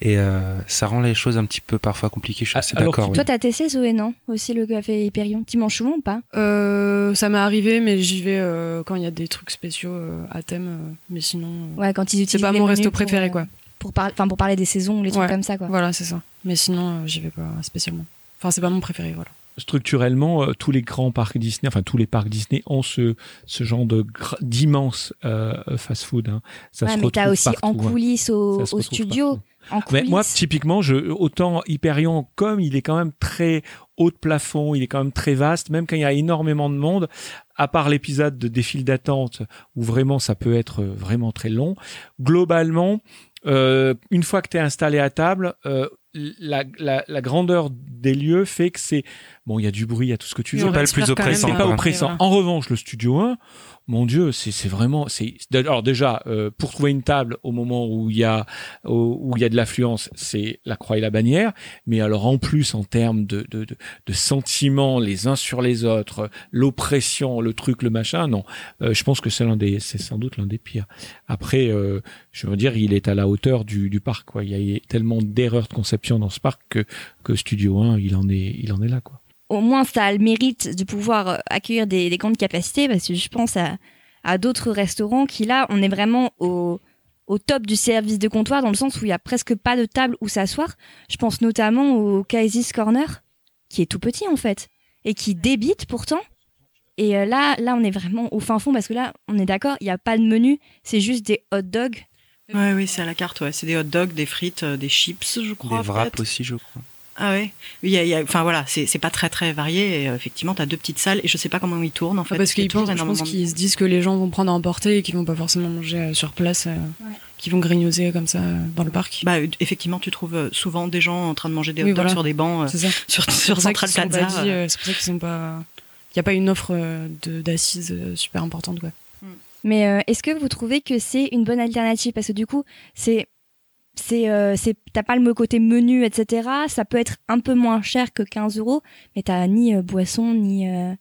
et euh, ça rend les choses un petit peu parfois compliquées. Je suis Ah, assez alors d'accord. oui. Toi, t'as testé Zoé, non? Aussi le café Hyperion. Tu manges souvent ou pas? Euh, ça m'est arrivé, mais j'y vais euh, quand il y a des trucs spéciaux euh, à thème. euh, mais sinon, euh, Ouais, quand ils utilisent c'est pas les mon resto pour, préféré, euh, quoi. Pour, par... enfin, pour parler des saisons ou les trucs Ouais. comme ça, quoi. Voilà, c'est ça. Mais sinon, euh, j'y vais pas spécialement. Enfin, c'est pas mon préféré, voilà. Structurellement, euh, tous les grands parcs Disney, enfin tous les parcs Disney ont ce, ce genre de d'immenses euh, fast-food. Hein. Ça Ouais, se mais retrouve t'as aussi partout, en hein. coulisses au, studio. partout. En Mais moi, typiquement, je, autant Hyperion, comme il est quand même très haut de plafond, il est quand même très vaste, même quand il y a énormément de monde, à part l'épisode de défile d'attente, où vraiment ça peut être euh, vraiment très long, globalement, euh, une fois que tu es installé à table, euh, la, la, la grandeur des lieux fait que c'est... Bon, il y a du bruit, il y a tout ce que tu veux. pas le plus oppressant, pas oppressant. En revanche, le studio 1, mon Dieu, c'est vraiment. c'est Alors déjà, euh, pour trouver une table au moment où il y a où il y a de l'affluence, c'est la croix et la bannière. Mais alors en plus, en termes de, de, de, de sentiments les uns sur les autres, l'oppression, le truc, le machin, non. Euh, je pense que c'est l'un des, c'est sans doute l'un des pires. Après, euh, je veux dire, il est à la hauteur du, du parc. Quoi. Il y a tellement d'erreurs de conception dans ce parc que que Studio 1, il en est, il en est là, quoi. Au moins ça a le mérite de pouvoir euh, accueillir des, des grandes capacités parce que je pense à, à d'autres restaurants qui là on est vraiment au, au top du service de comptoir dans le sens où il y a presque pas de table où s'asseoir. Je pense notamment au Kaisis Corner qui est tout petit en fait et qui débite pourtant. Et euh, là, là, on est vraiment au fin fond parce que là, on est d'accord, il n'y a pas de menu, c'est juste des hot dogs. Ouais, oui, c'est à la carte, ouais. C'est des hot dogs, des frites, euh, des chips, je crois. Des wraps aussi, je crois. Ah ouais. Oui, il y a, il y a- enfin voilà, c'est c'est pas très très varié. Et, euh, effectivement, t'as deux petites salles et je sais pas comment ils tournent en fait. Ah, parce qu'ils pensent, toujours je pense qu'ils se disent que les gens vont prendre à emporter et qu'ils vont pas forcément manger euh, sur place, euh, qu'ils vont grignoter comme ça euh, dans le parc. Bah, effectivement, tu trouves souvent des gens en train de manger des hot Oui, dogs voilà. sur des bancs, euh, ça. sur, sur Central Plaza. c'est pour ça qu'ils sont pas. Il n'y a pas une offre de- d'assises super importante, quoi. Mais euh, est-ce que vous trouvez que c'est une bonne alternative? Parce que du coup, c'est. C'est, euh, c'est, t'as pas le côté menu, etc. Ça peut être un peu moins cher que 15 euros, mais t'as ni euh, boisson, ni, euh,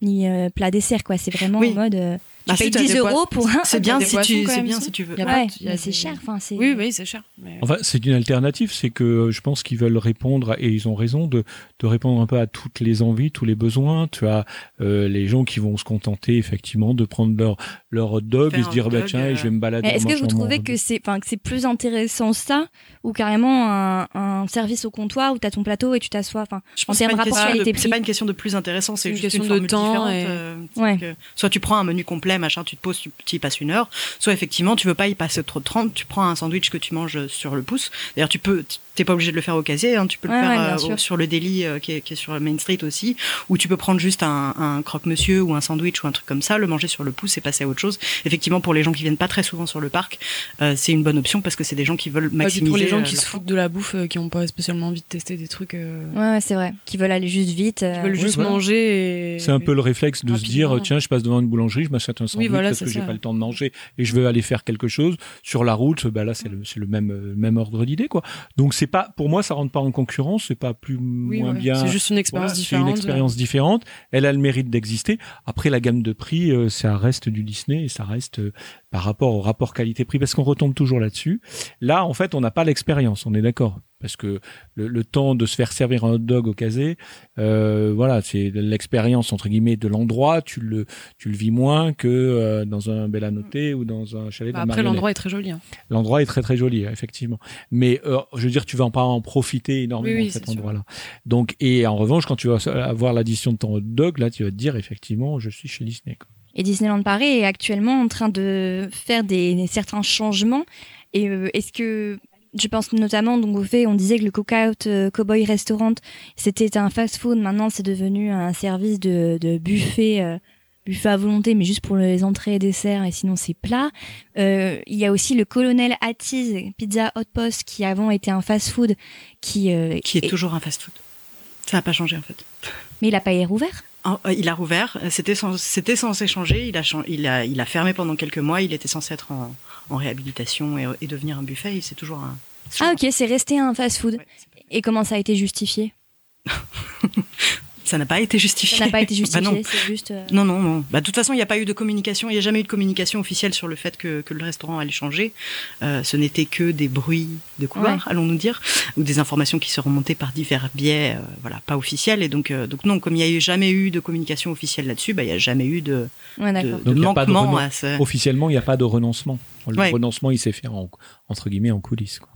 ni euh, plat dessert, quoi. C'est vraiment Oui. en mode. euh, tu Bah, payes si t'as 10 des euros pour un. C'est bien si tu, c'est bien si. tu veux. Ouais, c'est cher. Enfin, c'est... Oui, oui, c'est cher. Mais... Enfin, c'est une alternative, c'est que je pense qu'ils veulent répondre, et ils ont raison, de, de répondre un peu à toutes les envies, tous les besoins. Tu as euh, les gens qui vont se contenter, effectivement, de prendre leur, leur hot dog et se dire, bah, tiens, euh, je vais me balader. Est-ce que vous trouvez que c'est, enfin, que c'est plus intéressant ça ou carrément un, un service au comptoir où t'as ton plateau et tu t'assois enfin, Je En pense que c'est termes pas une rapport question de- qualité-prix? C'est pas une question de plus intéressant, c'est une juste question une de temps et- euh, Ouais. que soit tu prends un menu complet, machin, tu te poses, tu, tu y passes une heure. Soit effectivement, tu veux pas y passer trop de 30, tu prends un sandwich que tu manges sur le pouce. D'ailleurs, tu peux, t'es pas obligé de le faire au casier, hein, tu peux Ouais, le ouais, faire bien euh, sur le délit euh, qui, est, qui est sur Main Street aussi, ou tu peux prendre juste un, un croque-monsieur ou un sandwich ou un truc comme ça, le manger sur le pouce et passer à autre chose. Effectivement, pour les gens qui viennent pas très souvent sur le parc, euh, c'est une bonne option parce que c'est des gens qui veulent Ouais, maximiser. pour les gens euh, qui leur se foutent de la bouffe, euh, qui n'ont pas spécialement envie de tester des trucs, euh, ouais, ouais, c'est vrai qui veulent aller juste vite euh, qui veulent oui, juste voilà. manger. Et... C'est un peu le réflexe de se dire, tiens, je passe devant une boulangerie, je m'achète un sandwich voilà, parce que j'ai pas le temps de manger et je veux aller faire quelque chose. Sur la route, bah là, c'est le, même, même ordre d'idée, quoi. Donc, c'est pas, pour moi, ça rentre pas en concurrence, c'est pas plus, Oui, moins ouais. bien. C'est juste une expérience Voilà, C'est différente. une expérience différente. Elle a le mérite d'exister. Après, la gamme de prix, euh, ça reste du Disney et ça reste euh, par rapport au rapport qualité-prix parce qu'on retombe toujours là-dessus. Là, en fait, on n'a pas l'expérience. On est d'accord. Parce que le, le temps de se faire servir un hot dog au casé, euh, voilà, c'est l'expérience entre guillemets de l'endroit. Tu le, tu le vis moins que euh, dans un bel anoté ou dans un chalet Bah, de après, l'endroit est très joli. hein. L'endroit est très très joli, effectivement. Mais je veux dire, tu vas pas en profiter énormément Oui, oui, de cet endroit-là. Donc, et en revanche, quand tu vas avoir l'addition de ton hot dog, là, tu vas te dire effectivement, je suis chez Disney. quoi. Et Disneyland Paris est actuellement en train de faire des, certains changements. Et euh, est-ce que je pense notamment donc au fait, on disait que le Cookout euh, Cowboy Restaurant c'était un fast-food. Maintenant, c'est devenu un service de, de buffet. euh, buffet à volonté, mais juste pour les entrées et desserts, et sinon c'est plat. Euh, il y a aussi le Colonel Hatties Pizza Hot Post, qui avant était un fast-food, qui, euh, qui est toujours un fast-food. Ça n'a pas changé en fait. mais il a pas rouvert. Euh, il a rouvert. euh, C'était cens- c'était censé changer. Il a, il a, il a fermé pendant quelques mois. Il était censé être en, en réhabilitation et, et devenir un buffet. Et c'est toujours un. Ah ok, c'est resté un fast-food. ouais, Et comment ça a été justifié? *laughs* Ça n'a pas été justifié. Ça n'a pas été *laughs* Bah justifié, non. c'est juste. euh, Non, non, non. Bah, de toute façon, il n'y a pas eu de communication. Il n'y a jamais eu de communication officielle sur le fait que, que le restaurant allait changer. Euh, ce n'était que des bruits de couloir, Ouais. allons-nous dire, ou des informations qui se remontaient par divers biais, euh, voilà, pas officiels. Et donc, euh, donc non, comme il n'y a eu jamais eu de communication officielle là-dessus, bah, il n'y a jamais eu de, Ouais, de, d'accord. de Donc, il y a pas de manquement à ce. Officiellement, il n'y a pas de renoncement. Le Ouais. renoncement, il s'est fait en, entre guillemets en coulisses. Quoi.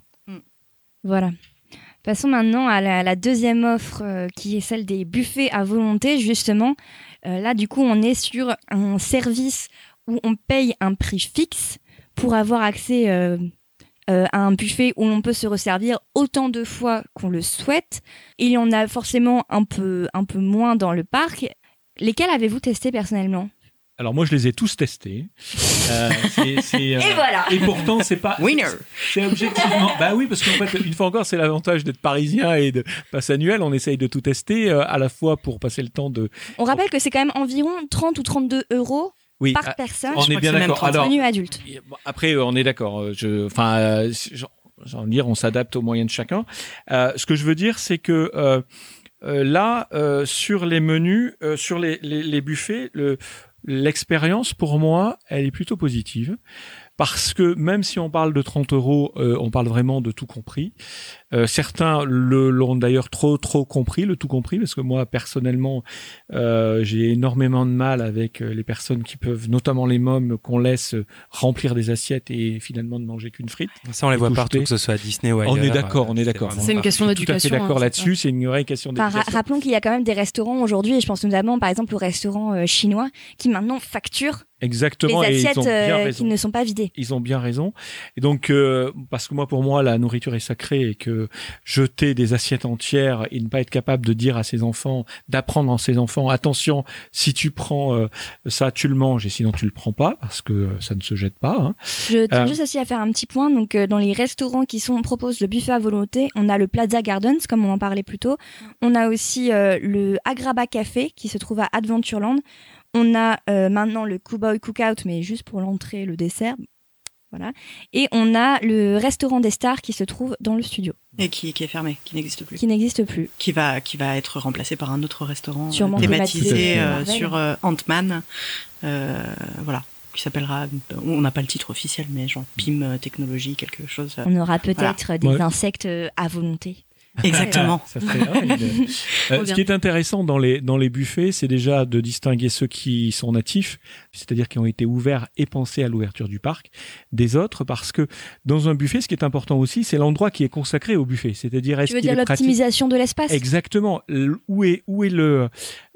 Voilà. Passons maintenant à la, deuxième offre euh, qui est celle des buffets à volonté, justement. Euh, là, du coup, on est sur un service où on paye un prix fixe pour avoir accès euh, à un buffet où l'on peut se resservir autant de fois qu'on le souhaite. Il y en a forcément un peu, un peu moins dans le parc. Lesquels avez-vous testé personnellement? Alors moi, je les ai tous testés. Euh, c'est- c'est, euh, Et voilà Et pourtant, c'est pas. Winner. C'est objectivement. bah oui, parce qu'en fait, une fois encore, c'est l'avantage d'être parisien et de passe annuel. On essaye de tout tester, euh, à la fois pour passer le temps de. On rappelle que c'est quand même environ 30 ou 32 euros Oui. par ah, personne on est bien que c'est même d'accord. 30. Alors, menu adulte. Bon, Après, euh, on est d'accord. euh, Je, enfin, euh, j'ai j'ai envie de dire, on s'adapte aux moyens de chacun. Euh, ce que je veux dire, c'est que euh, euh, là, euh, sur les menus, euh, sur les, les, les buffets, le, l'expérience pour moi, elle est plutôt positive. Parce que même si on parle de 30 euros, euh, on parle vraiment de tout compris. Euh, certains le, l'ont d'ailleurs trop trop compris, le tout compris, parce que moi personnellement, euh, j'ai énormément de mal avec euh, les personnes qui peuvent, notamment les mômes, qu'on laisse remplir des assiettes et finalement ne manger qu'une frite. Ça, on les voit Tout partout, que ce soit à Disney ou ailleurs. On est d'accord, on est d'accord. C'est une question Tout à fait d'éducation. d'accord hein, là-dessus, c'est une vraie question Enfin, ra- d'éducation. rappelons qu'il y a quand même des restaurants aujourd'hui, et je pense notamment par exemple au restaurant euh, chinois, qui maintenant facturent Exactement, les et ils assiettes ont bien euh, raison. qui ne sont pas vidées. Ils ont bien raison. Et donc, euh, parce que moi, pour moi, la nourriture est sacrée et que jeter des assiettes entières et ne pas être capable de dire à ses enfants, d'apprendre à ses enfants, attention, si tu prends euh, ça, tu le manges et sinon tu le prends pas parce que euh, ça ne se jette pas. hein. Je tiens Euh. juste aussi à faire un petit point. Donc, dans les restaurants qui sont proposent le buffet à volonté, on a le Plaza Gardens, comme on en parlait plus tôt. On a aussi le Agraba Café qui se trouve à Adventureland. On a euh, maintenant le Cowboy Cookout, mais juste pour l'entrée le dessert. Voilà. Et on a le restaurant des stars qui se trouve dans le studio, Et qui, qui est fermé, qui n'existe plus. qui n'existe plus. Qui va, qui va être remplacé par un autre restaurant euh, Sûrement thématisé thématisé, euh, sur euh, Ant-Man. Euh, voilà. Qui s'appellera, on n'a pas le titre officiel, mais genre PIM euh, Technologie, quelque chose. euh, On aura peut-être des Ouais. insectes à volonté. Exactement. Ça serait- ouais, *laughs* une- Euh, ce qui est intéressant dans les dans les buffets, c'est déjà de distinguer ceux qui sont natifs, c'est-à-dire qui ont été ouverts et pensés à l'ouverture du parc, des autres, parce que dans un buffet, ce qui est important aussi, c'est l'endroit qui est consacré au buffet, c'est-à-dire est-ce Tu veux dire l'optimisation de l'espace? Exactement. L- Où est où est le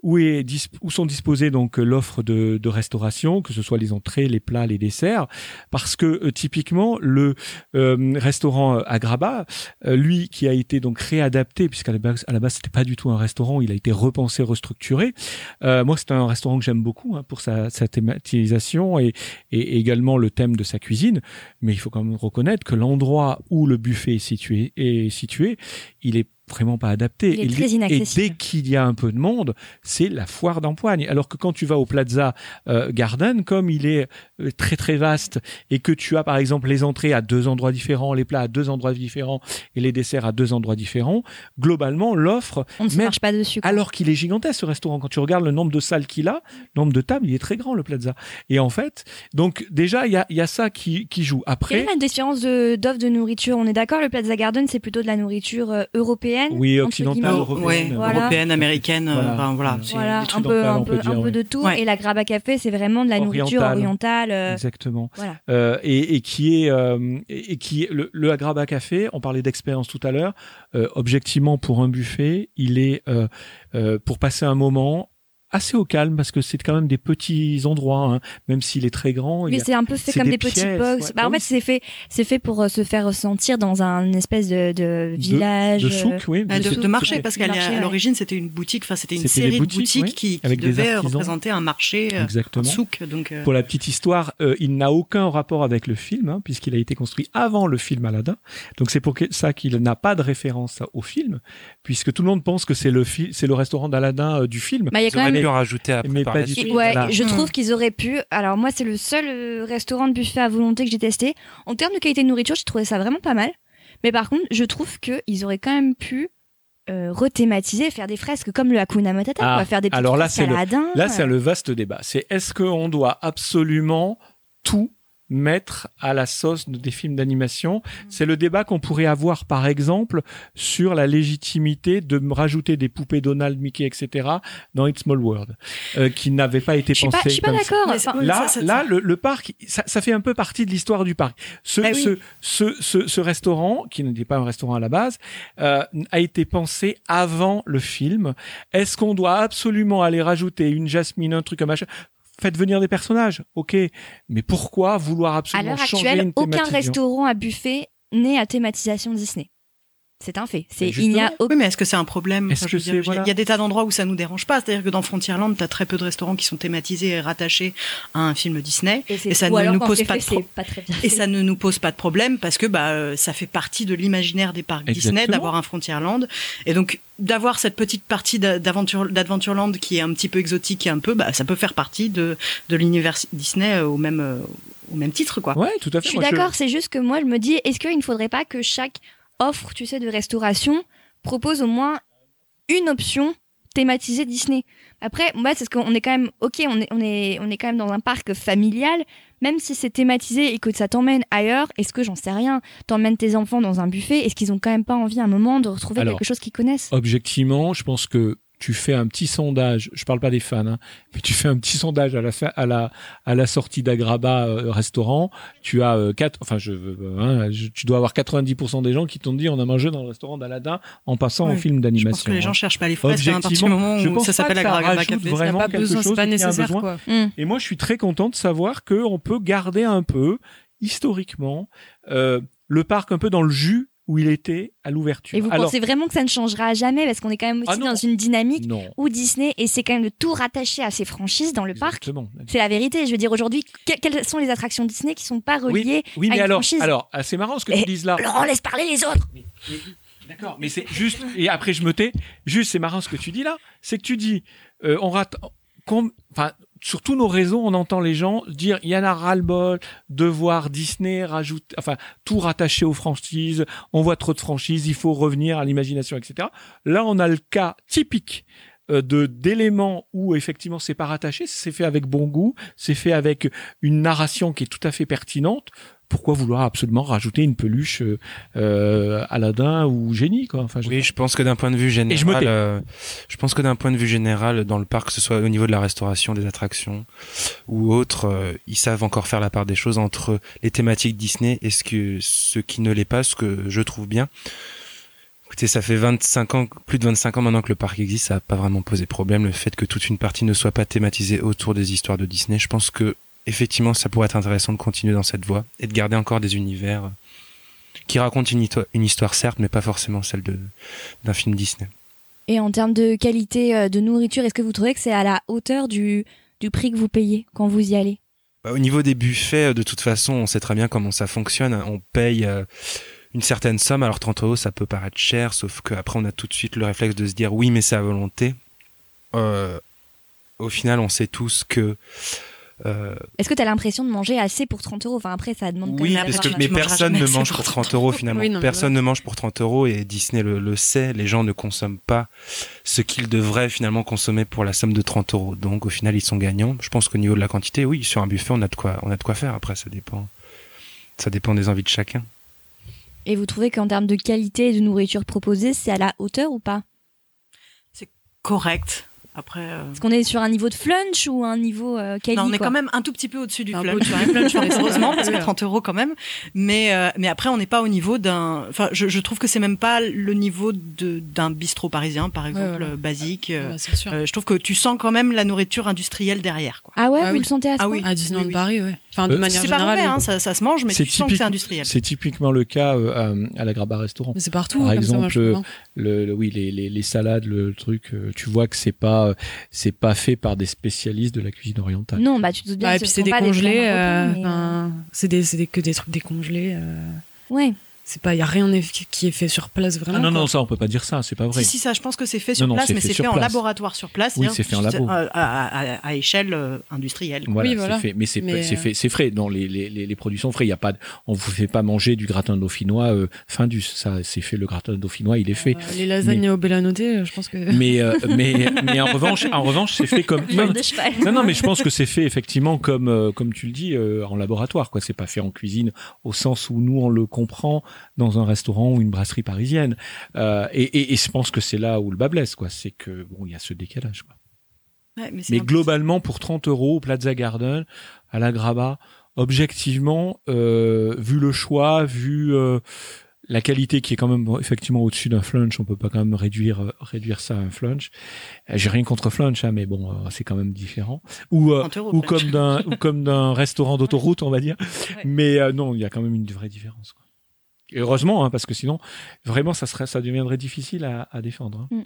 où est où sont disposées donc euh, l'offre de, restauration, que ce soit les entrées, les plats, les desserts, parce que euh, typiquement le euh, restaurant Agraba, lui qui a été donc réadapté puisqu'à la base à la base c'était pas du tout un restaurant, il a été repensé, restructuré. Moi c'est un restaurant que j'aime beaucoup hein, pour sa, sa thématisation et, et également le thème de sa cuisine, mais il faut quand même reconnaître que l'endroit où le buffet est situé est situé, il est vraiment pas adapté. Il est et, très et dès qu'il y a un peu de monde, c'est la foire d'empoigne. Alors que quand tu vas au Plaza euh, Garden, comme il est euh, très très vaste et que tu as par exemple les entrées à deux endroits différents, les plats à deux endroits différents et les desserts à deux endroits différents, globalement l'offre, On ne même- marche pas dessus. quoi. alors qu'il est gigantesque ce restaurant, quand tu regardes le nombre de salles qu'il a, le nombre de tables, il est très grand le Plaza. Et en fait, donc déjà il y a, il y a ça qui, qui joue. Après, est la différence de- d'offre de, nourriture On est d'accord, le Plaza Garden, c'est plutôt de la nourriture euh, européenne oui, occidentale, européenne, ouais, Voilà. européenne, américaine, euh, Voilà. un peu, un peu, peut dire, un peu oui. de tout. Ouais. Et la Graba Café, c'est vraiment de la nourriture Orientale. euh, exactement. voilà. Euh, et, et qui est euh, et qui est le, le Agraba Café. On parlait d'expérience tout à l'heure. Euh, objectivement, pour un buffet, il est euh, euh, pour passer un moment assez au calme parce que c'est quand même des petits endroits, hein, même s'il est très grand. a- c'est un peu fait comme des des, petits pièces, box. ouais. Bah, en Ah fait, oui. c'est fait, c'est fait pour euh, se faire ressentir dans un espèce de, de village. de euh, souk, oui, Ah, de, souk, de marché, parce qu'à l'origine c'était une boutique, enfin c'était une série boutiques, de boutiques oui, qui, qui avec des devait représenter un marché, euh, un Exactement. souk. Donc, euh, Pour la petite histoire, euh, il n'a aucun rapport avec le film, hein, puisqu'il a été construit avant le film Aladdin. Donc c'est pour ça qu'il n'a pas de référence au film, puisque tout le monde pense que c'est le, c'est le restaurant d'Aladin euh, du film. Bah, il y a Ils quand auraient même pu en rajouter après Mais par pas la suite. Ouais, Voilà. je Hmm. trouve qu'ils auraient pu. Alors moi, c'est le seul euh, restaurant de buffet à volonté que j'ai testé. En termes de qualité de nourriture, j'ai trouvé ça vraiment pas mal. Mais par contre, je trouve qu'ils auraient quand même pu euh, rethématiser, faire des fresques comme le Hakuna Matata, Ah, quoi, faire des petites alors là, fresques c'est le- Aladdin, Là, euh, c'est le vaste débat. C'est est-ce qu'on doit absolument tout mettre à la sauce de- des films d'animation C'est le débat qu'on pourrait avoir, par exemple, sur la légitimité de rajouter des poupées Donald, Mickey, etc. dans It's Small World, euh, qui n'avaient pas été Je suis pas, pensées je suis pas ça. d'accord. Là, ça, ça- là, le, le parc, ça, ça fait un peu partie de l'histoire du parc. Ce, Bah oui. ce, ce, ce, ce restaurant, qui n'était pas un restaurant à la base, euh, a été pensé avant le film. Est-ce qu'on doit absolument aller rajouter une Jasmine, un truc, un machin? Faites venir des personnages, ok. Mais pourquoi vouloir à absolument l'heure changer actuelle, une aucun restaurant à buffet n'est à thématisation Disney. C'est un fait. C'est il n'y a aucun. Oui, mais est-ce que c'est un problème Est-ce Enfin, je y a- voilà. Il y a des tas d'endroits où ça nous dérange pas. C'est-à-dire que dans Frontierland, tu as très peu de restaurants qui sont thématisés et rattachés à un film Disney. et ça ne nous pose pas fait, de pas très bien. Et ça ne nous pose pas de problème parce que bah, euh, ça fait partie de l'imaginaire des parcs Disney d'avoir un Frontierland. Et donc, d'avoir cette petite partie d'a- d'aventure- d'Adventureland qui est un petit peu exotique et un peu, bah, ça peut faire partie de, de l'univers Disney euh, au même, euh, au même titre, quoi. Ouais, tout à fait. Je suis Moi, d'accord, c'est juste que moi je me dis, est-ce qu'il ne faudrait pas que chaque offre, tu sais, de restauration propose au moins une option thématisée Disney. Après, moi, c'est ce qu'on est quand même, ok, on est, on est, on est quand même dans un parc familial, même si c'est thématisé et que ça t'emmène ailleurs, est-ce que j'en sais rien? T'emmènes tes enfants dans un buffet, est-ce qu'ils ont quand même pas envie à un moment de retrouver Alors, quelque chose qu'ils connaissent? Objectivement, je pense que tu fais un petit sondage, je parle pas des fans, hein, mais tu fais un petit sondage à la fin, à la à la sortie d'Agraba euh, restaurant, tu as euh, quatre, enfin je, euh, hein, je- tu dois avoir 90% des gens qui t'ont dit on a mangé dans le restaurant d'Aladin en passant Oui, au film Je d'animation. pense que les gens hein. cherchent pas les fresques à un partir du moment je où ça pas s'appelle ça Agraba Café. vraiment pas quelque besoin, c'est pas nécessaire besoin. quoi. Hmm. Et moi, je suis très content de savoir que on peut garder un peu, historiquement, euh, le parc un peu dans le jus où il était à l'ouverture. Et vous Alors, pensez vraiment que ça ne changera jamais parce qu'on est quand même aussi Ah non. dans une dynamique non. où Disney essaie quand même de tout rattacher à ses franchises dans le parc. C'est la vérité. Je veux dire, aujourd'hui, que- quelles sont les attractions Disney qui sont pas reliées oui, à mais une alors, franchise alors, ah, c'est marrant ce que Et- tu dises là. Laurent, laisse parler les autres D'accord, mais c'est juste, et après je me tais, juste c'est marrant ce que tu dis là, c'est que tu dis, euh, on rate, enfin, sur tous nos réseaux, on entend les gens dire, il y en a ras-le-bol de voir Disney rajouter, enfin, tout rattaché aux franchises, on voit trop de franchises, il faut revenir à l'imagination, etc. Là, on a le cas typique euh, de d'éléments où effectivement c'est pas rattaché, c'est fait avec bon goût, c'est fait avec une narration qui est tout à fait pertinente. Pourquoi vouloir absolument rajouter une peluche euh, euh, Aladdin ou Génie quoi Enfin, je- Oui, je pense que d'un point de vue je général, euh, je pense que d'un point de vue général, dans le parc, que ce soit au niveau de la restauration, des attractions ou autres, euh, ils savent encore faire la part des choses entre les thématiques Disney et ce que ce qui ne l'est pas, ce que je trouve bien. Écoutez, ça fait 25 ans, plus de 25 ans maintenant que le parc existe, ça n'a pas vraiment posé problème. Le fait que toute une partie ne soit pas thématisée autour des histoires de Disney, je pense que effectivement, ça pourrait être intéressant de continuer dans cette voie et de garder encore des univers euh, qui racontent une, histoire certes, mais pas forcément celle d'un film Disney. Et en termes de qualité euh, de nourriture, est-ce que vous trouvez que c'est à la hauteur du, du prix que vous payez quand vous y allez? Bah, au niveau des buffets, euh, de toute façon, on sait très bien comment ça fonctionne. On paye euh, une certaine somme. Alors 30 euros, ça peut paraître cher, sauf qu'après, on a tout de suite le réflexe de se dire oui, mais c'est à volonté. Euh, au final, on sait tous que euh, Est-ce que tu as l'impression de manger assez pour 30 euros? Enfin, après, ça demande quand oui, même parce que personne. mais personne ne mange pour pour 30 30 euros finalement. Oui, non, mais personne ne mange pour 30 euros et Disney le, le sait. Les gens ne consomment pas ce qu'ils devraient finalement consommer pour la somme de 30 euros. Donc au final, ils sont gagnants. Je pense qu'au niveau de la quantité, oui, sur un buffet, on a de quoi, on a de quoi faire. Après, ça dépend, ça dépend des envies de chacun. Et vous trouvez qu'en termes de qualité de nourriture proposée, c'est à la hauteur ou pas? Correct. Après, euh, Est-ce qu'on est sur un niveau de flunch ou un niveau euh, quali non, on est quoi quand même un tout petit peu au-dessus du flunch, du *laughs* heureusement, parce que Oui, 30 euros quand même. Mais, euh, mais après, on n'est pas au niveau d'un. Enfin, je, je trouve que c'est même pas le niveau de d'un bistrot parisien, par exemple, voilà. basique. euh, Ouais, c'est sûr. euh, je trouve que tu sens quand même la nourriture industrielle derrière. Quoi. Ah ouais, Ah vous oui. le sentez à ce Ah point? oui. À Disneyland oui, oui. Paris, ouais. Enfin, de Euh, manière C'est pas générale. mauvais, hein, ça, ça se mange, mais C'est tu sens que c'est industriel. C'est typiquement le cas euh, à, à la Graba Restaurant. C'est partout. Par comme ça, moi, je exemple. Le, le- oui, les, les, les salades, le truc, euh, tu vois que c'est pas, euh, c'est pas fait par des spécialistes de la cuisine orientale. Non, bah tu te doutes bien que et puis ce c'est sont pas des décongelé. euh, mais, C'est des, c'est des- que des trucs décongelés. euh. Ouais. C'est pas, il y a rien qui est fait sur place vraiment. Ah non, quoi. non, ça, on peut pas dire ça, c'est pas vrai. Si, si, ça, je pense que c'est fait sur Non, place, mais c'est fait en laboratoire sur place. Oui, c'est-à-dire c'est fait en labo. euh, À, à- à échelle euh, industrielle. Voilà, Oui, c'est voilà. fait. Mais c'est Mais, c'est euh, fait, c'est frais. Dans les, les, les, les produits sont frais. Il y a pas, on vous fait pas manger du gratin dauphinois euh, Findus. Ça, c'est fait. Le gratin dauphinois, il est fait. Euh, les lasagnes au Bellanoté, je pense que. *laughs* Mais, euh, *laughs* mais, mais en revanche, en revanche, c'est fait comme. *laughs* Non, non, non, mais je pense que c'est fait effectivement comme, euh, comme tu le dis, euh, en laboratoire. Quoi, c'est pas fait en cuisine au sens où nous on le comprend dans un restaurant ou une brasserie parisienne. Euh, et, et, et je pense que c'est là où le bas blesse. Quoi, c'est que bon, il y a ce décalage. Quoi. Ouais, mais globalement, pour 30 euros au Plaza Garden, à la Graba, objectivement, euh, vu le choix, vu euh, la qualité qui est quand même effectivement au-dessus d'un flunch, on peut pas quand même réduire euh, réduire ça à un flunch. J'ai rien contre flunch, hein, mais bon, c'est quand même différent. Ou 30 euros, ou flunch. comme d'un ou comme d'un *laughs* restaurant d'autoroute, on va dire. Ouais. Mais non, il y a quand même une vraie différence. Quoi. Et heureusement, hein, parce que sinon, vraiment, ça serait ça deviendrait difficile à, à défendre. hein.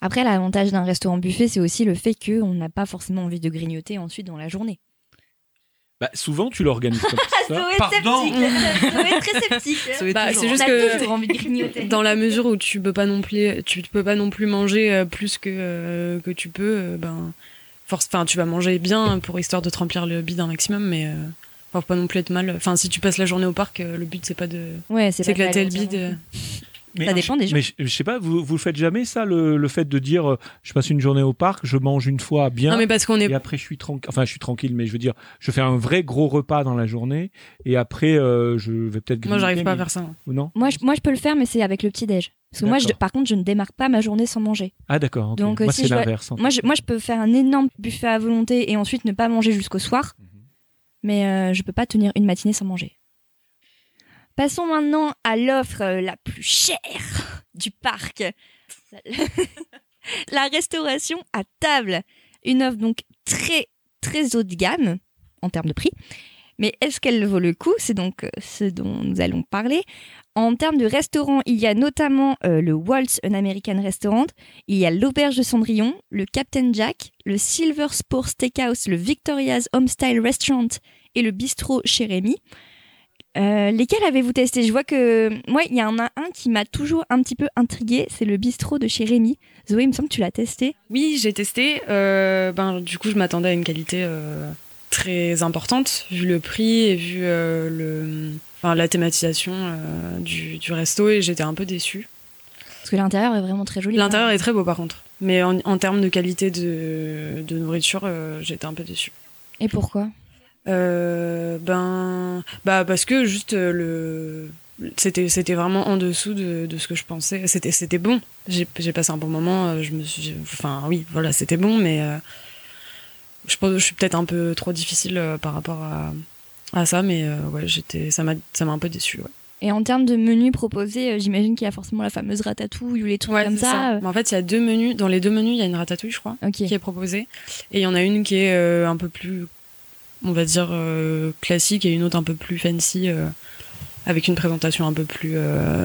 Après, l'avantage d'un restaurant buffet, c'est aussi le fait qu'on n'a pas forcément envie de grignoter ensuite dans la journée. Bah, souvent, tu l'organises comme *laughs* ça. Zoé Pardon. sceptique. *laughs* Zoé très sceptique. Ça va être Bah, toujours, c'est juste On a que- toujours envie de grignoter. Dans la mesure où tu peux pas non plus, tu peux pas non plus manger euh, plus que euh, que tu peux, euh, ben force, enfin tu vas manger bien pour histoire de te remplir le bide un maximum, mais euh, faut pas non plus être mal. Enfin si tu passes la journée au parc, euh, le but c'est pas de Ouais, c'est pas s'éclater le bide. euh. *laughs* Mais, Ça dépend des gens. Mais je, je sais pas, vous vous le faites jamais ça, le, le fait de dire, euh, je passe une journée au parc, je mange une fois bien, Non mais parce qu'on est et après je suis tranquille. Enfin, je suis tranquille, mais je veux dire, je fais un vrai gros repas dans la journée, et après euh, je vais peut-être. moi j'arrive pas à faire ça. Ou non Moi je, moi, je peux le faire, mais c'est avec le petit-déj. Parce que moi, je, par contre, je ne démarre pas ma journée sans manger. Ah d'accord. Donc, Moi si c'est l'inverse. Moi moi, je peux faire un énorme buffet à volonté et ensuite ne pas manger jusqu'au soir. Mais euh, je peux pas tenir une matinée sans manger. Passons maintenant à l'offre euh, la plus chère du parc. *laughs* la restauration à table. Une offre donc très très haut de gamme en termes de prix. Mais est-ce qu'elle vaut le coup? C'est donc euh, ce dont nous allons parler. En termes de restaurant, il y a notamment euh, le Waltz, un American Restaurant. Il y a l'Auberge de Cendrillon, le Captain Jack, le Silver Spore Steakhouse, le Victoria's Homestyle Restaurant et le Bistrot chez Rémy. Euh, lesquels avez-vous testé? Je vois que moi, il y en a un qui m'a toujours un petit peu intrigué, c'est le bistrot de chez Rémy. Zoé, il me semble que tu l'as testé. Oui, j'ai testé. euh, ben du coup je m'attendais à une qualité très importante vu le prix et vu euh, le, enfin la thématisation euh, du, du resto et j'étais un peu déçue. Parce que l'intérieur est vraiment très joli. L'intérieur est très beau par contre, mais en, en termes de qualité de, de nourriture, euh, j'étais un peu déçue. Et pourquoi? Ben, bah parce que juste le, c'était c'était vraiment en dessous de, de ce que je pensais. C'était c'était bon. J'ai passé un bon moment. Je me suis, enfin oui, voilà, c'était bon, mais je je suis peut-être un peu trop difficile euh, par rapport à à ça, mais euh, ouais, j'étais, ça m'a ça m'a un peu déçu. Ouais. Et en termes de menus proposés, euh, j'imagine qu'il y a forcément la fameuse ratatouille ou les trucs Ouais, comme ça. Mais en fait, il y a deux menus. Dans les deux menus, il y a une ratatouille, je crois. Qui est proposée. Et il y en a une qui est euh, un peu plus, on va dire, euh, classique et une autre un peu plus fancy, euh, avec une présentation un peu plus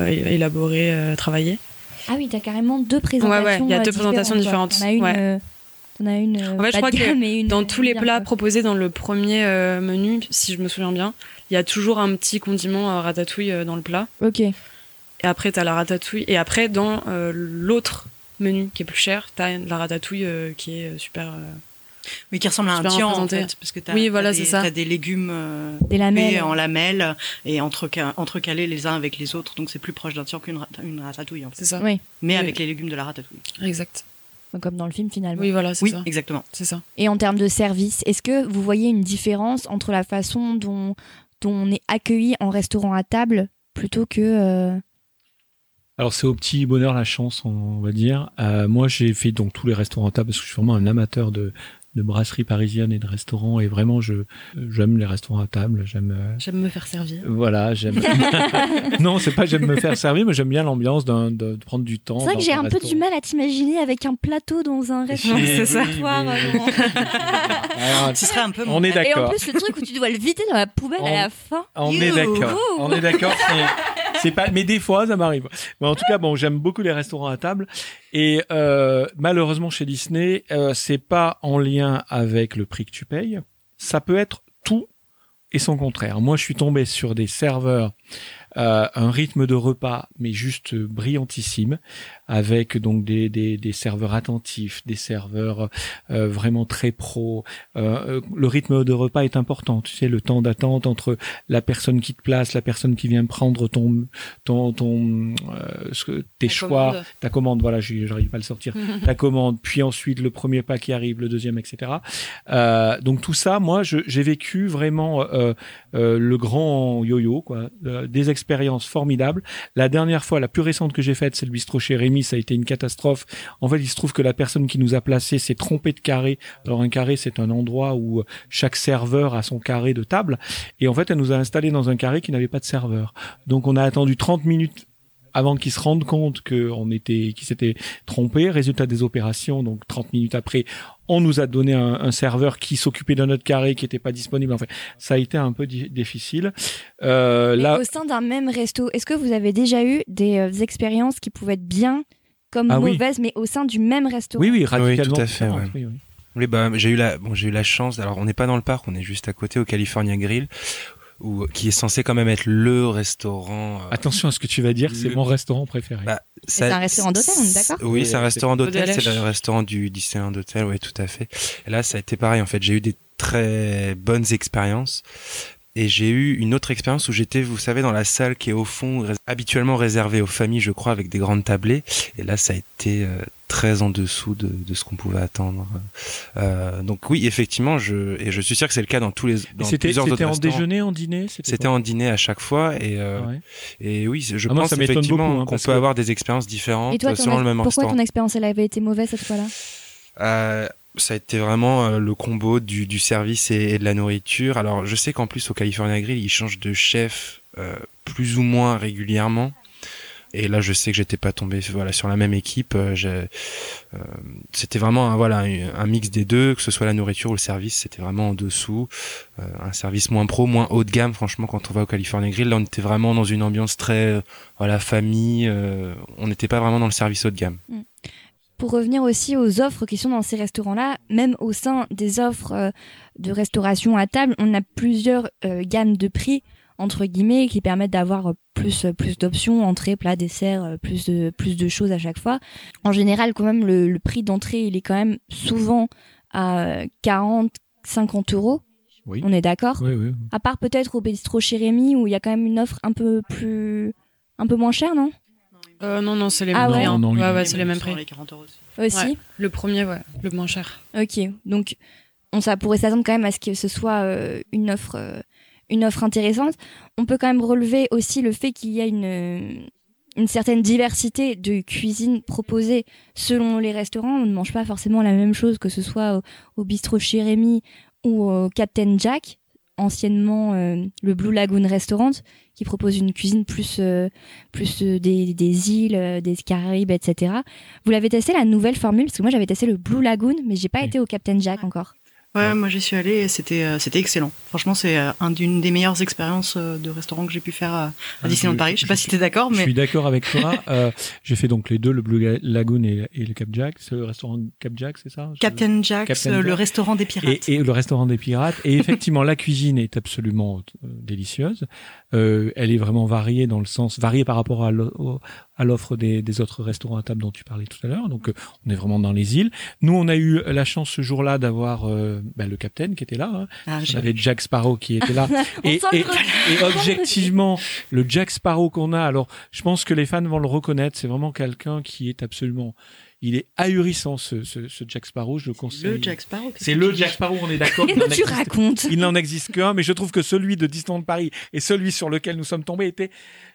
élaborée, travaillée. Ah oui, t'as carrément deux présentations. Ouais, ouais, il y a deux présentations différentes. T'en as une, Ouais. T'en as une En fait, je crois que une Dans tous les plats quoi. proposés dans le premier euh, menu, si je me souviens bien, il y a toujours un petit condiment euh, ratatouille euh, dans le plat. Ok. Et après, t'as la ratatouille. Et après, dans euh, l'autre menu qui est plus cher, t'as la ratatouille euh, qui est super. euh, Oui, qui ressemble à un tian, en fait, parce que t'as, Oui, voilà, t'as des- c'est ça. T'as des légumes euh, Des lamelles. en lamelles et entreca- entrecalés les uns avec les autres, donc c'est plus proche d'un tian qu'une rat- une ratatouille, en fait. C'est ça. Oui. Mais Oui. avec les légumes de la ratatouille. Exact. Comme dans le film finalement. Oui, voilà, c'est Oui, ça. exactement. C'est ça. Et en termes de service, est-ce que vous voyez une différence entre la façon dont, dont on est accueilli en restaurant à table plutôt que euh, Alors c'est au petit bonheur la chance, on va dire. Euh, moi j'ai fait donc tous les restaurants à table parce que je suis vraiment un amateur de, de brasserie parisienne et de restaurants et vraiment je j'aime les restaurants à table. J'aime euh, J'aime me faire servir. voilà j'aime. *laughs* non c'est pas j'aime me faire servir mais j'aime bien l'ambiance d'un- de, de prendre du temps. C'est vrai que j'ai un un peu restaurant. du mal à t'imaginer avec un plateau dans un restaurant. Oui, c'est ça. Soir. Alors, Ce serait un peu on est Et en d'accord. plus, le truc où tu dois le vider dans la poubelle On- à la fin. On est d'accord. On est d'accord. c'est- C'est pas, mais des fois, ça m'arrive. Mais en tout cas, bon, j'aime beaucoup les restaurants à table. Et euh, malheureusement, chez Disney, euh, c'est pas en lien avec le prix que tu payes. Ça peut être tout et son contraire. Moi, je suis tombé sur des serveurs euh, un rythme de repas mais juste brillantissime, avec donc des, des, des serveurs attentifs, des serveurs euh, vraiment très pro. Euh, le rythme de repas est important, tu sais, le temps d'attente entre la personne qui te place, la personne qui vient prendre ton ton ton ce que, tes Ta choix, commande. ta commande, voilà, j'arrive pas à le sortir, *laughs* ta commande, puis ensuite le premier pas qui arrive, le deuxième, etc. Euh, donc tout ça, moi, j'ai vécu vraiment euh, euh, le grand yo-yo, quoi, euh, des expériences formidables. La dernière fois, la plus récente que j'ai faite, c'est le bistrot chez Rémi, ça a été une catastrophe. En fait, il se trouve que la personne qui nous a placés s'est trompée de carré. Alors un carré, c'est un endroit où chaque serveur a son carré de table, et en fait, elle nous a installés dans un carré qui n'avait pas de serveur. Donc on a attendu 30 minutes avant qu'ils se rendent compte qu'on était, qu'ils s'étaient trompés. Résultat des opérations, donc 30 minutes après, on nous a donné un, un serveur qui s'occupait d'un autre carré qui n'était pas disponible. Enfin, ça a été un peu di- difficile. Euh, là, Au sein d'un même resto, est-ce que vous avez déjà eu des euh, expériences qui pouvaient être bien comme Ah oui. mauvaises, mais au sein du même restaurant oui, oui, radicalement. tout à fait, différentes, ouais. oui, oui. Oui, bah, j'ai eu la, bon, j'ai eu la chance. Alors, on n'est pas dans le parc, on est juste à côté au California Grill, où, qui est censé quand même être le restaurant. euh, Attention à ce que tu vas dire, c'est mon restaurant préféré. Bah, C'est un restaurant d'hôtel, on est d'accord Oui, c'est un restaurant d'hôtel, c'est le restaurant du Disneyland d'hôtel, oui, tout à fait. Et là, ça a été pareil, en fait, j'ai eu des très bonnes expériences. Et j'ai eu une autre expérience où j'étais, vous savez, dans la salle qui est au fond, habituellement réservée aux familles, je crois, avec des grandes tablées. Et là, ça a été euh, très en dessous de, de ce qu'on pouvait attendre. Euh, donc oui, effectivement, je, et je suis sûr que c'est le cas dans tous les dans c'était en restaurants. déjeuner, en dîner C'était en dîner à chaque fois et euh, Ouais. et oui, je Ah, pense ça m'étonne effectivement hein, qu'on peut que- avoir des expériences différentes Et toi, selon le même pourquoi restaurant. ton expérience elle avait été mauvaise cette fois-là? Euh, ça a été vraiment euh, le combo du, du service et, de la nourriture. Alors, je sais qu'en plus au California Grill, ils changent de chef euh, plus ou moins régulièrement. Et là, je sais que j'étais pas tombé voilà sur la même équipe. Euh, euh, c'était vraiment un, voilà un, mix des deux, que ce soit la nourriture ou le service, c'était vraiment en dessous. Euh, un service moins pro, moins haut de gamme. Franchement, quand on va au California Grill, là, on était vraiment dans une ambiance très euh, voilà famille. on n'était pas vraiment dans le service haut de gamme. Pour revenir aussi aux offres qui sont dans ces restaurants-là, même au sein des offres euh, de restauration à table, on a plusieurs euh, gammes de prix entre guillemets qui permettent d'avoir euh, plus plus d'options entrée, plat, dessert, plus de plus de choses à chaque fois. En général, quand même le, le prix d'entrée, il est quand même souvent à 40 50 euros. Oui. On est d'accord Oui, oui. À part peut-être au bistrot chez Rémi où il y a quand même une offre un peu plus un peu moins chère, non? Euh, non, non, c'est les Ah mêmes ouais prix. hein. Non, non, ouais, ouais, c'est les mêmes prix. Les 40 euros aussi. Le premier, ouais, le moins cher. Ok, donc on ça pourrait s'attendre quand même à ce que ce soit euh, une offre euh, une offre intéressante. On peut quand même relever aussi le fait qu'il y a une une certaine diversité de cuisine proposée selon les restaurants. On ne mange pas forcément la même chose que ce soit au, au bistrot chez Rémi ou au Captain Jack, anciennement euh, le Blue Lagoon Restaurant, qui propose une cuisine plus euh, plus euh, des, des îles, euh, des Caraïbes, etc. Vous l'avez testé la nouvelle formule? Parce que moi j'avais testé le Blue Lagoon, mais j'ai pas Oui. été au Captain Jack encore. Ouais, moi j'y suis allée et c'était euh, c'était excellent. Franchement, c'est euh, un d'une des meilleures expériences euh, de restaurant que j'ai pu faire à, à Ah, Disneyland je- Paris. Je sais pas je si t'es d'accord, Je mais suis d'accord avec toi. *laughs* Euh, j'ai fait donc les deux, le Blue Lagoon et, et le Cap Jack. C'est le restaurant Cap Jack, c'est ça? Je- Captain Jack's, Captain euh, le Jack. restaurant des pirates. et le restaurant des pirates. Et effectivement, *laughs* la cuisine est absolument euh, délicieuse. Euh, elle est vraiment variée dans le sens variée par rapport à l'offre des, des autres restaurants à table dont tu parlais tout à l'heure. Donc, euh, on est vraiment dans les îles. Nous, on a eu la chance ce jour-là d'avoir euh, bah, le capitaine qui était là. Hein. Ah, On j'ai- avait Jack Sparrow qui était là. *laughs* Et *laughs* objectivement, le Jack Sparrow qu'on a, alors je pense que les fans vont le reconnaître, c'est vraiment quelqu'un qui est absolument... Il est ahurissant, ce, ce, ce Jack Sparrow, je le conseille. le Jack Sparrow. C'est le Jack Sparrow, on est d'accord. Qu'est-ce il que n'en tu existe- racontes Il n'en existe qu'un, mais je trouve que celui de Disneyland Paris et celui sur lequel nous sommes tombés était,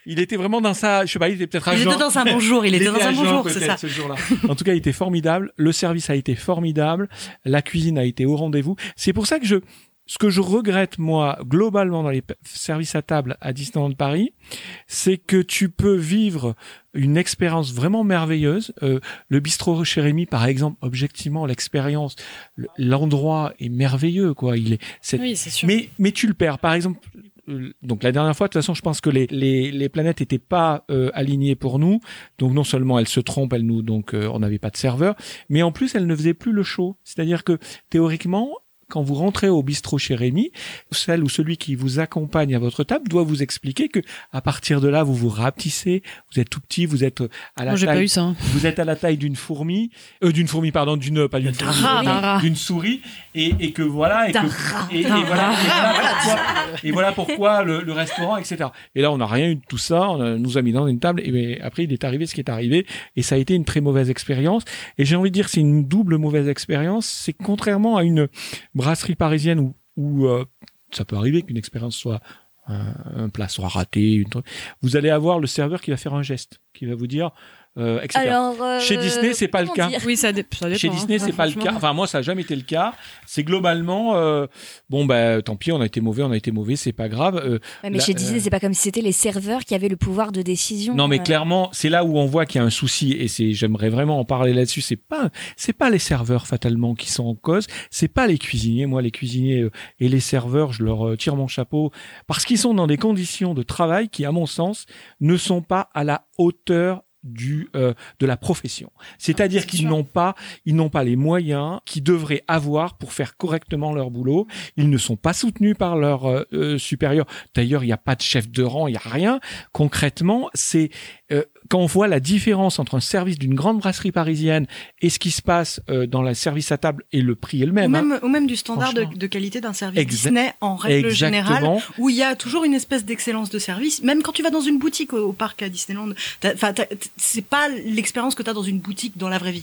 il était vraiment dans sa, je sais pas, il était peut-être à Il était dans un bon jour. Il était dans à un bon jour, c'est ça. ce jour-là. En tout cas, il était formidable. Le service a été formidable. La cuisine a été au rendez-vous. C'est pour ça que je, ce que je regrette, moi, globalement dans les services à table à Disneyland Paris, c'est que tu peux vivre une expérience vraiment merveilleuse. Euh, le bistrot chez Rémi, par exemple, objectivement, l'expérience, le- l'endroit est merveilleux, quoi. Il est, c'est Oui, c'est sûr. mais, mais tu le perds. Par exemple, euh, donc la dernière fois, de toute façon, je pense que les, les, les planètes n'étaient pas euh, alignées pour nous. Donc non seulement elles se trompent, elles nous, donc euh, on n'avait pas de serveur, mais en plus elles ne faisaient plus le show. C'est-à-dire que théoriquement, quand vous rentrez au bistrot chez Rémi, celle ou celui qui vous accompagne à votre table doit vous expliquer que à partir de là, vous vous rapetissez, vous êtes tout petit, vous êtes à la Moi, j'ai pas taille, eu ça. hein. vous êtes à la taille d'une fourmi, euh, d'une fourmi pardon, d'une pas d'une d'une souris, et, et que voilà, et, que, et, et voilà, et voilà pourquoi, et voilà pourquoi le, le restaurant, etc. Et là, on n'a rien eu de tout ça, on a- nous a mis dans une table, et après, il est arrivé ce qui est arrivé, et ça a été une très mauvaise expérience. Et j'ai envie de dire, c'est une double mauvaise expérience. C'est contrairement à une brasserie parisienne où, euh, ça peut arriver qu'une expérience soit un, plat soit raté, vous allez avoir le serveur qui va faire un geste, qui va vous dire, euh, etc. Alors, euh, Chez Disney, c'est pas le cas. Oui, ça, dé- ça dépend. Chez hein. Disney, c'est pas le cas. Enfin, moi, ça a jamais été le cas. C'est globalement, euh, bon, bah, tant pis, on a été mauvais, on a été mauvais, c'est pas grave. Euh, Ouais, mais Là, chez Disney, euh, c'est pas comme si c'était les serveurs qui avaient le pouvoir de décision. non, mais euh. clairement, c'est là où on voit qu'il y a un souci, et c'est, j'aimerais vraiment en parler là-dessus. C'est pas, c'est pas les serveurs fatalement qui sont en cause. C'est pas les cuisiniers. Moi, les cuisiniers euh, et les serveurs, je leur tire mon chapeau parce qu'ils sont dans des conditions de travail qui, à mon sens, ne sont pas à la hauteur du euh, de la profession. C'est-à-dire c'est qu'ils n'ont pas ils n'ont pas les moyens qu'ils devraient avoir pour faire correctement leur boulot. Ils ne sont pas soutenus par leurs euh, euh, supérieurs. D'ailleurs, il n'y a pas de chef de rang, il n'y a rien. Concrètement, c'est euh, quand on voit la différence entre un service d'une grande brasserie parisienne et ce qui se passe euh, dans la service à table et le prix est le Ou même. hein. même, ou même du standard de, qualité d'un service Exa- Disney en règle générale, Exactement. où il y a toujours une espèce d'excellence de service. Même quand tu vas dans une boutique au, au parc à Disneyland, c'est pas l'expérience que tu as dans une boutique dans la vraie vie.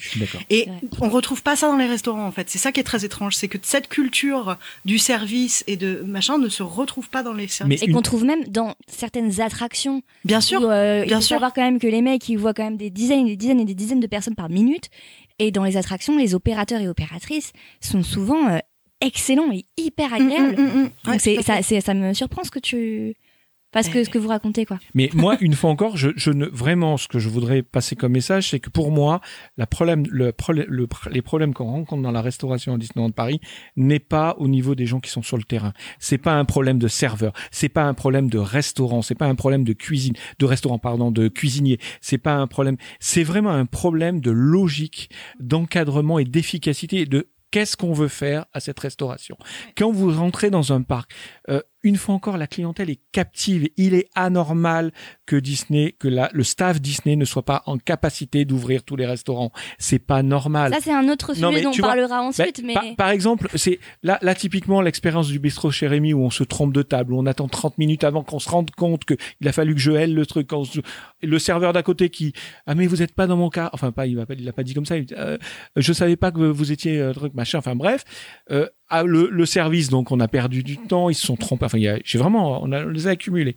Et Ouais. on retrouve pas ça dans les restaurants en fait. C'est ça qui est très étrange, c'est que cette culture du service et de machin ne se retrouve pas dans les services. Mais Et une- qu'on trouve même dans certaines attractions. Bien sûr. où, euh, il bien faut sûr. savoir quand même que les mecs, ils voient quand même des dizaines et des dizaines et des dizaines de personnes par minute. Et dans les attractions, les opérateurs et opératrices sont souvent euh, excellents et hyper agréables. Mm, mm, mm, mm. Ouais, Donc ça me surprend ce que tu... Parce que ce que vous racontez, quoi. Mais *laughs* moi, une fois encore, je, je ne vraiment ce que je voudrais passer comme message, c'est que pour moi, la problème, le, le- les problèmes qu'on rencontre dans la restauration à Disneyland Paris n'est pas au niveau des gens qui sont sur le terrain. C'est pas un problème de serveur, c'est pas un problème de restaurant, c'est pas un problème de cuisine, de restaurant pardon, de cuisinier. C'est pas un problème. C'est vraiment un problème de logique, d'encadrement et d'efficacité et de Qu'est-ce qu'on veut faire à cette restauration Quand vous rentrez dans un parc, euh, une fois encore, la clientèle est captive. Il est anormal que Disney, que la, le staff Disney ne soit pas en capacité d'ouvrir tous les restaurants. C'est pas normal. Ça, c'est un autre sujet Non, dont on vois, parlera ensuite. Ben, mais... par, par exemple, c'est là, là typiquement l'expérience du bistrot chez Rémi où on se trompe de table, où on attend 30 minutes avant qu'on se rende compte que il a fallu que je hèle le truc. Quand se- le serveur d'à côté qui ah mais vous êtes pas dans mon cas, enfin pas il m'a pas l'a pas dit comme ça. Il, dit, euh, je savais pas que vous étiez euh, truc machin. Enfin bref, euh, ah, le, le service donc on a perdu du temps, ils se sont trompés. Enfin j'ai vraiment on, a, on les a accumulés.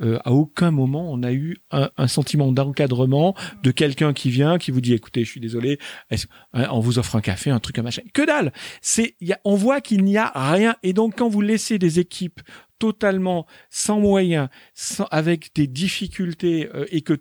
Euh, à aucun moment on a eu un, un sentiment d'encadrement de quelqu'un qui vient qui vous dit écoutez je suis désolé hein, on vous offre un café un truc un machin que dalle c'est on voit qu'il n'y a rien et donc quand vous laissez des équipes totalement sans moyens sans, avec des difficultés euh, et que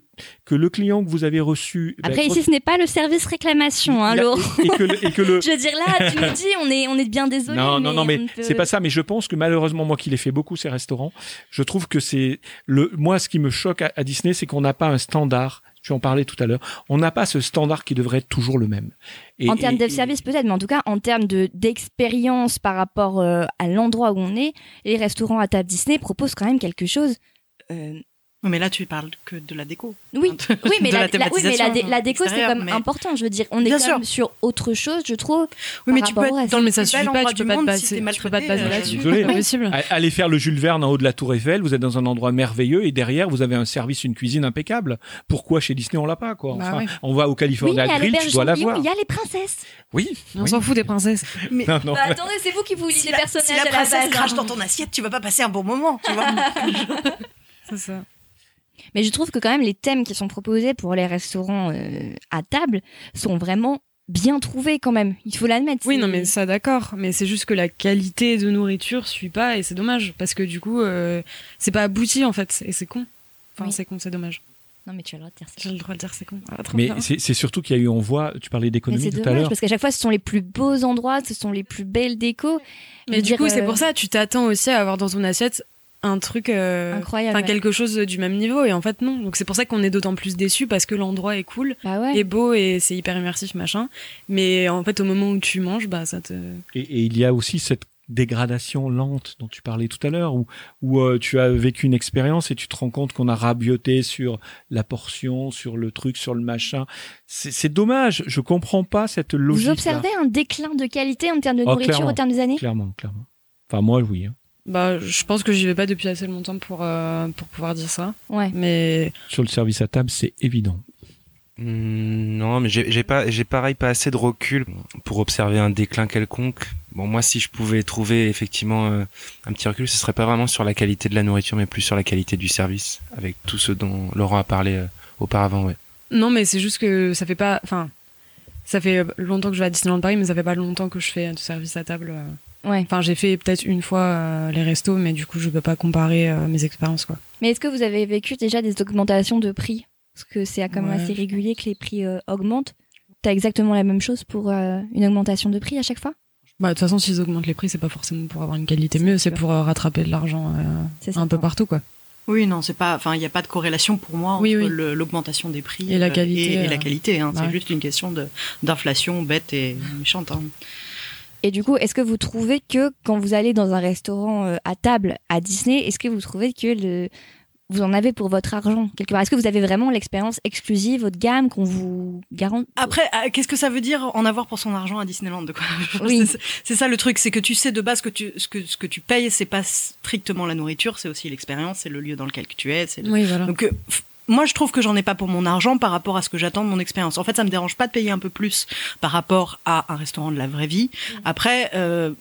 que le client que vous avez reçu ben, Après, ici, ce n'est pas le service réclamation, hein, Laurent. et, et que le, et que le *laughs* Je veux dire, là, tu nous dis, on est, on est bien désolé. non, non, non, mais ne peut- c'est pas ça. Mais je pense que malheureusement, moi qui l'ai fait beaucoup ces restaurants, je trouve que c'est le. Moi, ce qui me choque à, à Disney, c'est qu'on n'a pas un standard. Tu en parlais tout à l'heure. On n'a pas ce standard qui devrait être toujours le même. Et- en termes de service peut-être, mais en tout cas en termes de d'expérience par rapport euh, à l'endroit où on est, les restaurants à table Disney proposent quand même quelque chose. euh, mais là, tu parles que de la déco. oui, *laughs* De- oui, mais de la, la la- oui, mais la, dé- thématisation la déco c'est comme mais- important. Je veux dire, on est Bien quand sûr. même sur autre chose, je trouve. Oui, mais tu peux être dans le mais ça plus suffit bel pas, tu peux pas te monde baser- si tu peux pas te maltraité, baser là-dessus. Désolé. C'est pas possible. Allez faire le Jules Verne en haut de la Tour Eiffel, vous êtes dans un endroit merveilleux et derrière vous avez un service, une cuisine impeccable. Pourquoi chez Disney on l'a pas quoi? Bah ouais. On va au Oui, California à Grill, tu dois l'avoir. il y a les princesses. Oui. On oui. s'en fout des princesses. *laughs* Mais. Bah, attendez, c'est vous qui vouliez si les personnages si la princesse base. crache hein. dans ton assiette, tu vas pas passer un bon moment, tu vois. *laughs* C'est ça. Mais je trouve que quand même les thèmes qui sont proposés pour les restaurants euh, à table sont vraiment bien trouvés quand même. Il faut l'admettre. Oui, non, mais ça, d'accord. Mais c'est juste que la qualité de nourriture suit pas et c'est dommage. Parce que du coup, euh, c'est pas abouti en fait. Et c'est con. Enfin, Oui. c'est con, c'est dommage. Non, mais tu as le droit de dire ça. J'ai le droit de dire c'est con. Ah, Mais c'est surtout qu'il y a eu, on voit, tu parlais d'économie c'est tout à dommage l'heure. parce qu'à chaque fois, ce sont les plus beaux endroits, ce sont les plus belles décos. Mais du dire, coup, c'est euh, pour ça, tu t'attends aussi à avoir dans ton assiette un truc, euh, Incroyable. enfin ouais. quelque chose du même niveau. Et en fait, non. Donc c'est pour ça qu'on est d'autant plus déçu parce que l'endroit est cool, Bah ouais. est beau et c'est hyper immersif, machin. Mais en fait, au moment où tu manges, bah ça te. Et, et il y a aussi cette dégradation lente dont tu parlais tout à l'heure, où, où euh, tu as vécu une expérience et tu te rends compte qu'on a rabioté sur la portion, sur le truc, sur le machin. C'est c'est dommage. Je comprends pas cette logique. Vous observez un déclin de qualité en termes de Oh, nourriture au terme des années? Clairement, clairement. Enfin, moi, oui. hein. Bah, je pense que j'y vais pas depuis assez longtemps pour euh, pour pouvoir dire ça. Ouais. Mais Sur le service à table, c'est évident. Hmm, Non, mais j'ai j'ai pas, j'ai pareil pas assez de recul pour observer un déclin quelconque. Bon, moi, si je pouvais trouver effectivement euh, un petit recul, ce serait pas vraiment sur la qualité de la nourriture, mais plus sur la qualité du service, avec tout ce dont Laurent a parlé euh, auparavant. Ouais. non, mais c'est juste que ça fait pas. Enfin, ça fait longtemps que je vais à Disneyland Paris, mais ça fait pas longtemps que je fais du service à table. euh. Ouais. Enfin, j'ai fait peut-être une fois euh, les restos, mais du coup, je peux pas comparer euh, mes expériences, quoi. Mais est-ce que vous avez vécu déjà des augmentations de prix? Parce que c'est quand même Ouais, assez régulier que les prix euh, augmentent. T'as exactement la même chose pour euh, une augmentation de prix à chaque fois? Bah, de toute façon, s'ils augmentent les prix, c'est pas forcément pour avoir une qualité mieux, c'est pour euh, rattraper de l'argent euh, ça. un peu partout, quoi. Oui, non, c'est pas. Enfin, il n'y a pas de corrélation pour moi entre Oui, oui. le- l'augmentation des prix Et la euh, qualité, et, et la qualité. hein. bah c'est ouais. juste une question de d'inflation bête et méchante. hein. Et du coup, est-ce que vous trouvez que quand vous allez dans un restaurant euh, à table à Disney, est-ce que vous trouvez que le... vous en avez pour votre argent quelque part? Est-ce que vous avez vraiment l'expérience exclusive haut de gamme qu'on vous garantit Après, euh, qu'est-ce que ça veut dire en avoir pour son argent à Disneyland? Quoi? *laughs* Oui. C'est- ça le truc, c'est que tu sais de base que tu, ce, que, ce que tu payes, c'est pas strictement la nourriture, c'est aussi l'expérience, c'est le lieu dans lequel tu es. le- Oui, voilà. Donc, euh, moi, je trouve que j'en ai pas pour mon argent par rapport à ce que j'attends de mon expérience. En fait, ça me dérange pas de payer un peu plus par rapport à un restaurant de la vraie vie. Après, euh,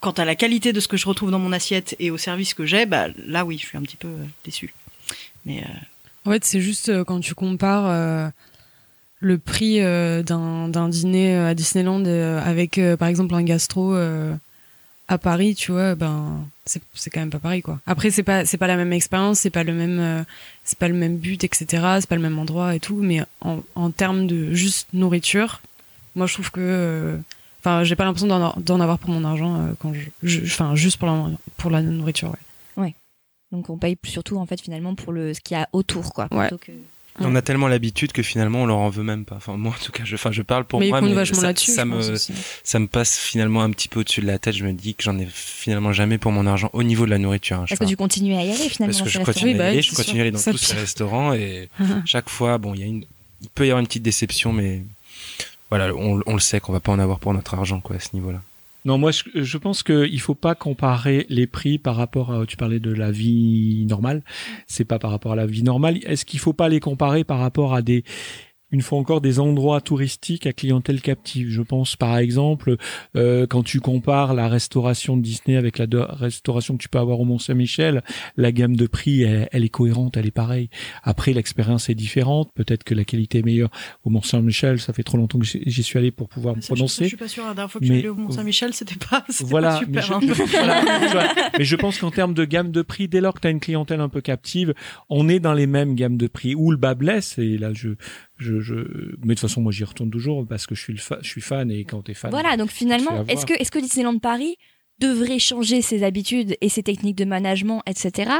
quant à la qualité de ce que je retrouve dans mon assiette et au service que j'ai, bah, là, oui, je suis un petit peu euh, déçue. Mais euh, En fait, c'est juste quand tu compares euh, le prix euh, d'un dîner à Disneyland euh, avec, euh, par exemple, un gastro à Paris, tu vois, ben c'est c'est quand même pas pareil, quoi. Après, c'est pas c'est pas la même expérience, c'est pas le même euh, c'est pas le même but, etc. C'est pas le même endroit et tout, mais en, en termes de juste nourriture, moi, je trouve que euh, Enfin, j'ai pas l'impression d'en d'en avoir pour mon argent euh, quand je, enfin, juste pour la, pour la nourriture, ouais. Donc on paye surtout en fait finalement pour le ce qu'il y a autour quoi. Ouais. On a tellement l'habitude que finalement on leur en veut même pas. Enfin moi en tout cas, je, enfin je parle pour mais ils moi, mais vachement ça, là-dessus, ça me, ça me passe finalement un petit peu au-dessus de la tête. Je me dis que j'en ai finalement jamais pour mon argent au niveau de la nourriture. hein. Parce que tu continues à y aller finalement. parce que je continue Oui, à bah y aller, oui, je continue à aller dans Ça tous ces restaurants et *laughs* chaque fois, bon, il y a une, il peut y avoir une petite déception, mais voilà, on, on le sait qu'on va pas en avoir pour notre argent, quoi, à ce niveau-là. Non, moi, je, je pense qu'il faut pas comparer les prix par rapport à, tu parlais de la vie normale. C'est pas par rapport à la vie normale. Est-ce qu'il faut pas les comparer par rapport à des, une fois encore, des endroits touristiques à clientèle captive? Je pense, par exemple, euh, quand tu compares la restauration de Disney avec la restauration que tu peux avoir au Mont-Saint-Michel, la gamme de prix, elle, elle est cohérente, elle est pareille. Après, l'expérience est différente. Peut-être que la qualité est meilleure au Mont-Saint-Michel. Ça fait trop longtemps que j'y suis allé pour pouvoir me ça, je, je prononcer. suis pas sûre. La dernière fois que Mais- je suis allée au Mont-Saint-Michel, c'était pas, c'était Voilà, pas mais super. je, hein. *laughs* voilà. Mais je pense qu'en termes de gamme de prix, dès lors que tu as une clientèle un peu captive, on est dans les mêmes gammes de prix. Où le bas blesse, et là, je, je, je, mais de toute façon, moi, j'y retourne toujours parce que je suis, le fa- je suis fan et quand t'es fan. Voilà, donc finalement, est-ce que, est-ce que Disneyland Paris devrait changer ses habitudes et ses techniques de management, etc.,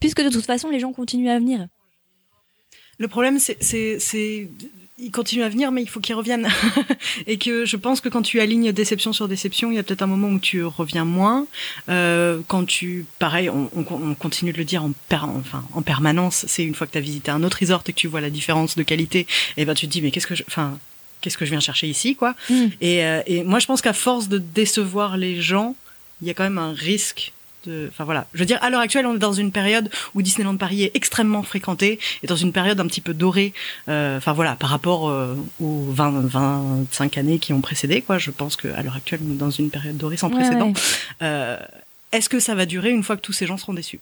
puisque de toute façon, les gens continuent à venir? Le problème, c'est, il continue à venir, mais il faut qu'il revienne. *laughs* et que je pense que quand tu alignes déception sur déception, il y a peut-être un moment où tu reviens moins. Euh, quand tu, pareil, on, on, on continue de le dire en, per, enfin, en permanence. C'est une fois que tu as visité un autre resort et que tu vois la différence de qualité, et ben tu te dis mais qu'est-ce que je, enfin, qu'est-ce que je viens chercher ici, quoi? Mm. Et, euh, et moi, je pense qu'à force de décevoir les gens, il y a quand même un risque. De- Enfin voilà, je veux dire, à l'heure actuelle, on est dans une période où Disneyland Paris est extrêmement fréquenté et dans une période un petit peu dorée. euh, Enfin voilà, par rapport euh, aux 20, 25 années qui ont précédé, quoi. Je pense qu'à l'heure actuelle, on est dans une période dorée sans Ouais, précédent. ouais. Euh, Est-ce que ça va durer une fois que tous ces gens seront déçus?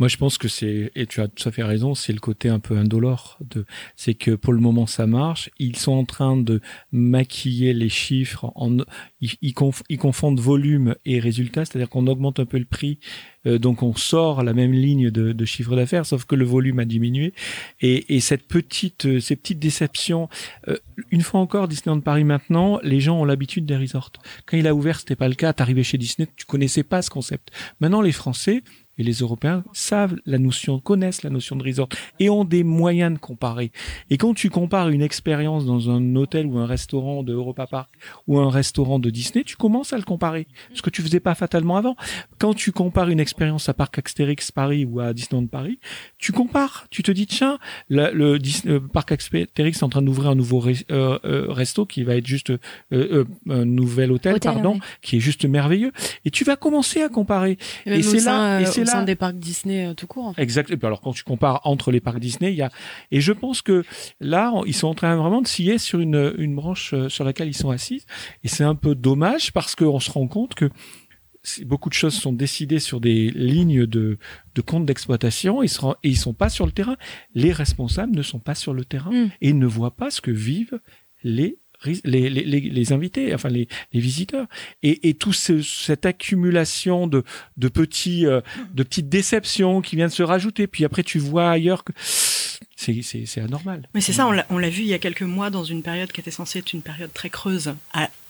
Moi, je pense que c'est, et tu as tout à fait raison, c'est le côté un peu indolore de, c'est que pour le moment, ça marche. Ils sont en train de maquiller les chiffres en, ils, ils, conf- ils confondent volume et résultat, c'est-à-dire qu'on augmente un peu le prix, euh, donc on sort la même ligne de, chiffre d'affaires, sauf que le volume a diminué. Et, et cette petite, euh, ces petites déceptions, euh, une fois encore, Disneyland Paris maintenant, les gens ont l'habitude des resorts. Quand il a ouvert, c'était pas le cas. T'arrivais chez Disney, tu connaissais pas ce concept. Maintenant, les Français, et les Européens savent la notion, connaissent la notion de resort et ont des moyens de comparer. Et quand tu compares une expérience dans un hôtel ou un restaurant de Europa Park ou un restaurant de Disney, tu commences à le comparer. Ce que tu faisais pas fatalement avant. Quand tu compares une expérience à Parc Astérix Paris ou à Disneyland Paris, tu compares. Tu te dis, tiens, le, euh, Parc Astérix est en train d'ouvrir un nouveau re- euh, euh, resto qui va être juste euh, un nouvel hôtel, Hôtel, pardon, ouais. qui est juste merveilleux. Et tu vas commencer à comparer. Et, c'est là- et c'est là- des parcs Disney euh, tout court. En fait. Exact. Et puis alors quand tu compares entre les parcs Disney, il y a et je pense que là on- ils sont en train vraiment de scier sur une une branche euh, sur laquelle ils sont assis et c'est un peu dommage parce qu'on se rend compte que beaucoup de choses sont décidées sur des lignes de de compte d'exploitation et, ils sont pas sur le terrain. Les responsables ne sont pas sur le terrain Mm. et ne voient pas ce que vivent les les, invités, enfin les, visiteurs, et, et tout ce, cette accumulation de, petits, euh, de petites déceptions qui viennent se rajouter, puis après tu vois ailleurs que c'est, anormal. Mais c'est ça, on l'a- vu il y a quelques mois dans une période qui était censée être une période très creuse.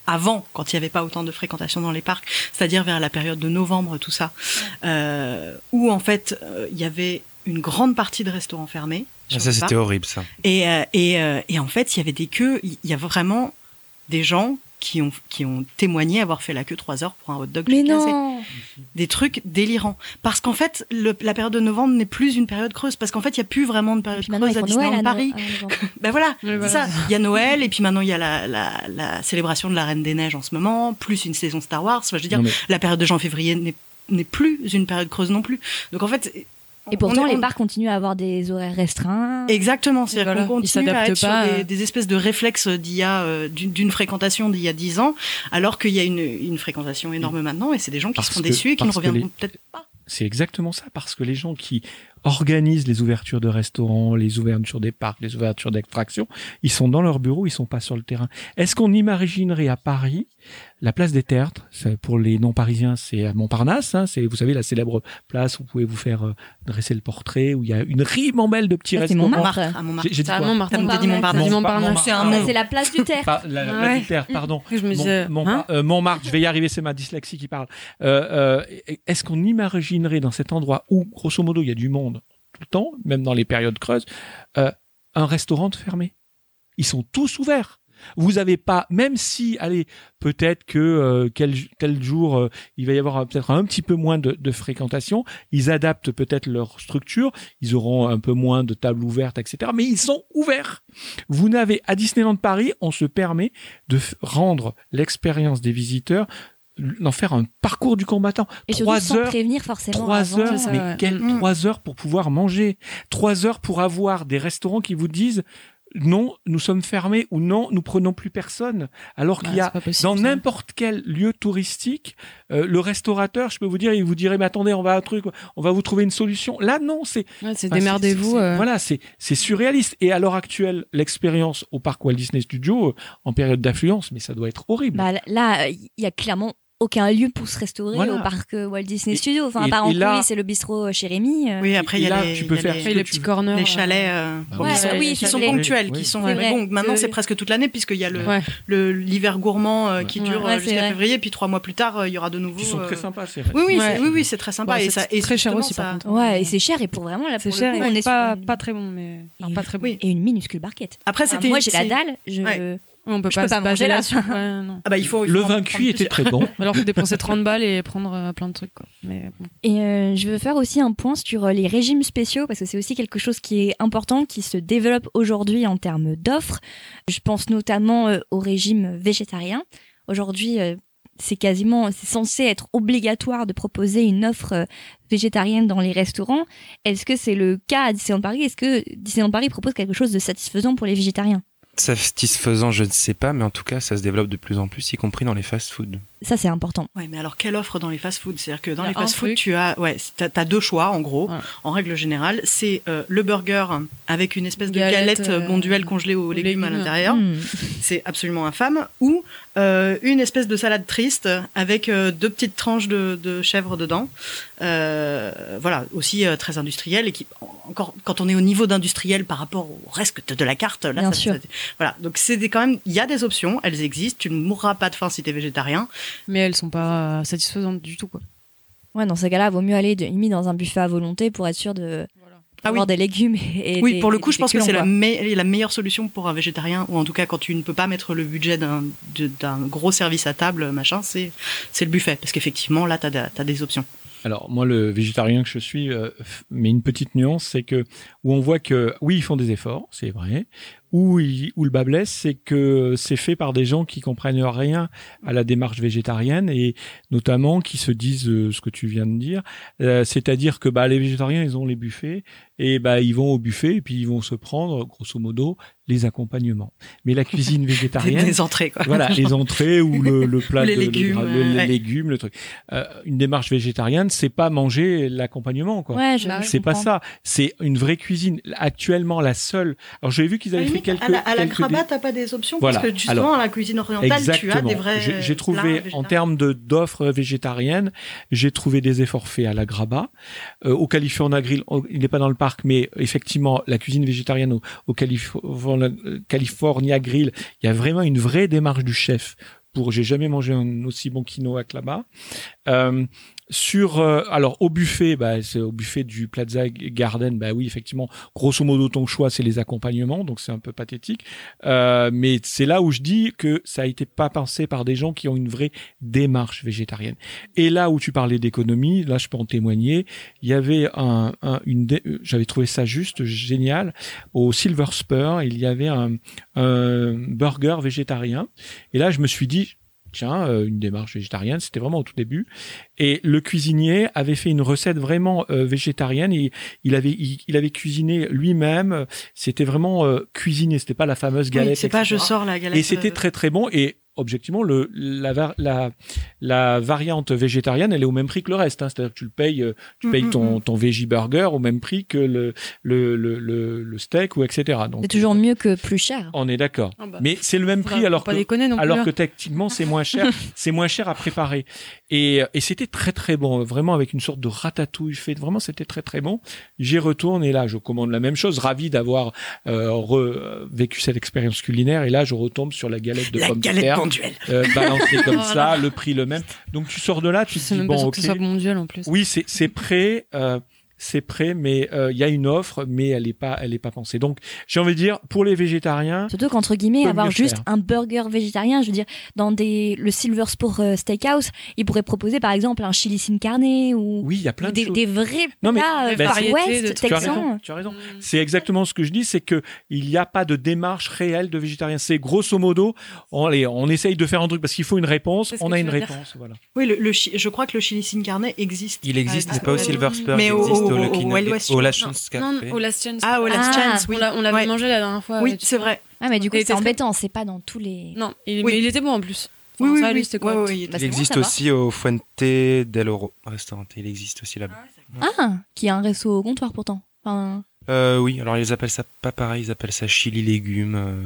avant, quand il n'y avait pas autant de fréquentation dans les parcs, c'est-à-dire vers la période de novembre, tout ça, euh, où en fait euh, il y avait une grande partie de restaurants fermés. Ah, ça, c'était horrible, ça. Et, euh, et, euh, et en fait, il y avait des queues. Il y a vraiment des gens qui ont, qui ont témoigné avoir fait la queue trois heures pour un hot dog Mais Casey. non Des trucs délirants. Parce qu'en fait, le- la période de novembre n'est plus une période creuse. Parce qu'en fait, il n'y a plus vraiment de période creuse à Disneyland à Paris. à novembre. *laughs* Ben voilà, c'est ça. Il y a Noël et puis maintenant il y a la, la, la célébration de la Reine des Neiges en ce moment, plus une saison Star Wars. Enfin, je veux dire, mais- la période de janvier-février n'est n'est plus une période creuse non plus. Donc en fait, Et pourtant, on est- les on- parcs continuent à avoir des horaires restreints. Exactement, c'est-à-dire Voilà, qu'on ils continue à s'adaptent être pas, sur des, euh. des espèces de réflexes d'il y a euh, d'une fréquentation d'il y a dix ans, alors qu'il y a une, une fréquentation énorme maintenant, et c'est des gens qui Parce seront que- déçus et qui ne reviendront les- peut-être pas. C'est exactement ça, parce que les gens qui organisent les ouvertures de restaurants, les ouvertures des parcs, les ouvertures d'extraction, ils sont dans leur bureau, ils sont pas sur le terrain. Est-ce qu'on imaginerait à Paris la place des Tertres Pour les non-parisiens, c'est à Montparnasse. Hein, c'est vous savez la célèbre place où vous pouvez vous faire euh, dresser le portrait, où il y a une ribambelle de petits Ça, c'est restaurants. Montmartre. à Montmartre. J'ai- dit C'est à quoi Montmartre. Montparnasse. C'est un Ah. C'est la place du terre. Pas- la, la Ouais. place des Terres, pardon. Je me Mon- disais, mon- hein euh, Montmartre, je vais y arriver, c'est ma dyslexie qui parle. Euh, euh, Est-ce qu'on imaginerait dans cet endroit où, grosso modo, il y a du monde tout le temps, même dans les périodes creuses, euh, un restaurant de fermé? Ils sont tous ouverts. Vous avez pas, même si, allez, peut-être que euh, quel, tel jour euh, il va y avoir peut-être un petit peu moins de, de fréquentation, ils adaptent peut-être leur structure, ils auront un peu moins de tables ouvertes, etc. Mais ils sont ouverts. Vous n'avez à Disneyland Paris, on se permet de rendre l'expérience des visiteurs d'en faire un parcours du combattant. Et surtout trois sans heures, prévenir forcément. trois heures, mais quelles Mm. trois heures pour pouvoir manger, trois heures pour avoir des restaurants qui vous disent non, nous sommes fermés ou non, nous prenons plus personne, alors qu'il y a possible, dans n'importe quel lieu touristique, euh, le restaurateur, je peux vous dire, il vous dirait, mais attendez, on va un truc, on va vous trouver une solution. Là, non, c'est Ouais, c'est démerdez-vous. euh. Voilà, c'est c'est surréaliste. Et à l'heure actuelle, l'expérience au parc Walt Disney Studios, euh, en période d'affluence, mais ça doit être horrible. Bah, là, il y a clairement aucun lieu pour se restaurer Voilà. au parc euh, Walt Disney Studios. Enfin, et- à part en là- c'est le bistrot euh, chez Rémi. euh. Oui, après il y a là, les, tu peux il y a faire les- petits corners. les chalets euh, Bah Ouais, oui, qui ça, sont ponctuels, oui. qui sont vrai. bon, maintenant c'est presque toute l'année puisqu'il y a le Ouais. le- l'hiver gourmand euh, qui Ouais. dure jusqu'à vrai. février, puis trois mois plus tard euh, il y aura de nouveau. Qui sont très sympas, c'est Oui, oui, oui, c'est très sympa et c'est ça et très cher aussi, par contre. Ouais, et c'est cher, et pour vraiment, là, C'est pour on est pas, pas très bon, mais. Et- pas très bon. Oui. Et une minuscule barquette. Après c'était moi, j'ai la dalle. On peut Je pas peux pas manger là. là-dessus. *laughs* Ouais, non. Ah bah il faut il Le faut cuit était très bon. *laughs* Alors faut dépenser 30 balles et prendre euh, plein de trucs, quoi. Mais bon. Et euh, je veux faire aussi un point sur euh, les régimes spéciaux parce que c'est aussi quelque chose qui est important, qui se développe aujourd'hui en termes d'offres. Je pense notamment euh, au régime végétarien. Aujourd'hui, euh, c'est quasiment, c'est censé être obligatoire de proposer une offre euh, végétarienne dans les restaurants. Est-ce que c'est le cas à Disneyland Paris? Est-ce que Disneyland Paris propose quelque chose de satisfaisant pour les végétariens? Satisfaisant, je ne sais pas, mais en tout cas, ça se développe de plus en plus, y compris dans les fast-foods. Ça, c'est important. Ouais, mais alors quelle offre dans les fast-foods C'est-à-dire que dans les fast-foods, tu as, ouais, deux choix en gros. Voilà. En règle générale, c'est euh, le burger avec une espèce de Galette, euh, bonduelle congelée aux aux légumes, à l'intérieur. Hmm. *laughs* C'est absolument infâme. Ou euh, une espèce de salade triste avec euh, deux petites tranches de, de chèvre dedans. Euh, voilà, aussi euh, très industriel et qui encore quand on est au niveau d'industriel par rapport au reste de la carte, là, Bien ça- sûr. ça- voilà. Donc c'est quand même, il y a des options, elles existent. Tu ne mourras pas de faim si t'es végétarien. Mais elles sont pas satisfaisantes du tout, quoi. Ouais, dans ces cas-là, vaut mieux aller de, limite dans un buffet à volonté pour être sûr de Ah avoir oui. des légumes et Oui, des- pour le coup, je pense que c'est la, quoi. me- la meilleure solution pour un végétarien, ou en tout cas quand tu ne peux pas mettre le budget d'un gros service à table, machin, c'est c'est le buffet. Parce qu'effectivement, là, t'as as des options. Alors moi, le végétarien que je suis, euh, mais une petite nuance, c'est que où on voit que oui, ils font des efforts, c'est vrai. Où, il- où le bas blesse, c'est que c'est fait par des gens qui comprennent rien à la démarche végétarienne et notamment qui se disent euh, ce que tu viens de dire, Euh, c'est-à-dire que bah les végétariens ils ont les buffets et bah ils vont au buffet et puis ils vont se prendre grosso modo les accompagnements. Mais la cuisine *laughs* végétarienne, des entrées, quoi. voilà, les entrées ou le, le plat *laughs* Les de, légumes, le- les légumes, le truc. Euh, une démarche végétarienne, c'est pas manger l'accompagnement, quoi. Ouais, je, je c'est pas comprends. ça. C'est une vraie cuisine. Actuellement, la seule. Alors, j'ai vu qu'ils avaient fait quelques. à la, à la quelques t'as pas des options Voilà. parce que justement, Alors, à la cuisine orientale, tu as des vrais. J'ai- trouvé, en termes de d'offres végétariennes, j'ai trouvé des efforts faits à la Graba. Euh, au California Grill, oh, il n'est pas dans le parc, mais effectivement, la cuisine végétarienne au, au California, California Grill, il y a vraiment une vraie démarche du chef. Pour, j'ai jamais mangé un aussi bon quinoa que là-bas. Euh, sur, euh, alors au buffet, bah, c'est au buffet du Plaza Garden, bah oui, effectivement, grosso modo ton choix c'est les accompagnements, donc c'est un peu pathétique. Euh, mais c'est là où je dis que ça a été pas pensé par des gens qui ont une vraie démarche végétarienne. Et là où tu parlais d'économie, là je peux en témoigner. Il y avait un, un- une, euh, j'avais trouvé ça juste génial. Au Silver Spur, il y avait un, un burger végétarien. Et là je me suis dit tiens, euh, une démarche végétarienne, c'était vraiment au tout début. Et le cuisinier avait fait une recette vraiment euh, végétarienne. Et il avait, il, il avait cuisiné lui-même. C'était vraiment euh, cuisiné. C'était pas la fameuse Oui, galette. c'est pas je sors la galette. Et c'était euh, très très bon. Et objectivement, le, la, la, la variante végétarienne, elle est au même prix que le reste. Hein. C'est-à-dire que tu le payes, euh, tu Mm, payes mm, ton, mm. ton veggie burger au même prix que le, le, le, le, le steak ou etc. Donc, C'est toujours mieux que plus cher. on est d'accord. Ah bah. Mais c'est le même prix alors pas que non plus, alors hein. que techniquement c'est moins cher, *laughs* c'est moins cher à préparer. Et, et c'était très très bon, vraiment avec une sorte de ratatouille fait. Vraiment c'était très très bon. J'y retourne et là je commande la même chose, ravi d'avoir euh, vécu cette expérience culinaire. Et là je retombe sur la galette de La pommes de galette penduelle. euh, balancée comme ça, le prix le même. Donc tu sors de là, tu te dis pas bon ok. que ce soit mondial en plus. Oui, c'est c'est prêt, euh, c'est prêt, mais euh, il y a une offre, mais elle est pas elle est pas pensée. Donc j'ai envie de dire pour les végétariens, Surtout qu'entre guillemets, avoir juste faire. un burger végétarien, je veux dire, dans des, le Silver Spur euh, Steakhouse, ils pourraient proposer par exemple un chili sin carne ou, oui, il y a plein de des, choses. des vrais Non, mais- plats ben, Far c'est- West, Tu as raison. texans. Tu as raison. C'est exactement ce que je dis, c'est que il n'y a pas de démarche réelle de végétarien. C'est grosso modo, on, allez, on essaye de faire un truc parce qu'il faut une réponse, on a une réponse, voilà. Oui, le, je crois que le chili sin carne existe. Il existe, Ah, mais pas au Silver Spur, mais il au- existe au- au, au Lucky Wild Nugget- West, au je Last Non, Chance non, Café. au Last Chance. Ah, au Last Ah, Chance, oui. On l'a- on l'avait Ouais. mangé la dernière fois. Oui, c'est vrai. Ah, mais du coup, c'est embêtant, c'est pas dans tous les. Non, il, Oui. mais il était bon en plus. Oui, Enfin, oui, ça, oui. lui, Bah, Il bon, existe aussi au Fuente del Oro restaurant. Il existe aussi là-bas. Ah, qui a un resto au comptoir pourtant. Enfin, Euh, oui, alors ils appellent ça pas pareil, ils appellent ça chili légumes. euh,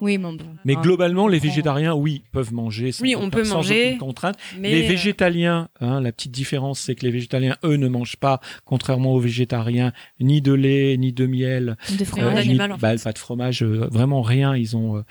oui, mais bon. Mais Ah, globalement, les végétariens, oui, peuvent manger. Sans Oui, on peut sans manger, aucune contrainte. Mais les euh, végétaliens, hein, la petite différence, c'est que les végétaliens, eux, ne mangent pas, contrairement aux végétariens, ni de lait, ni de miel, De Euh, fromage. ni- bah, pas de fromage, euh, vraiment rien. Ils ont, euh,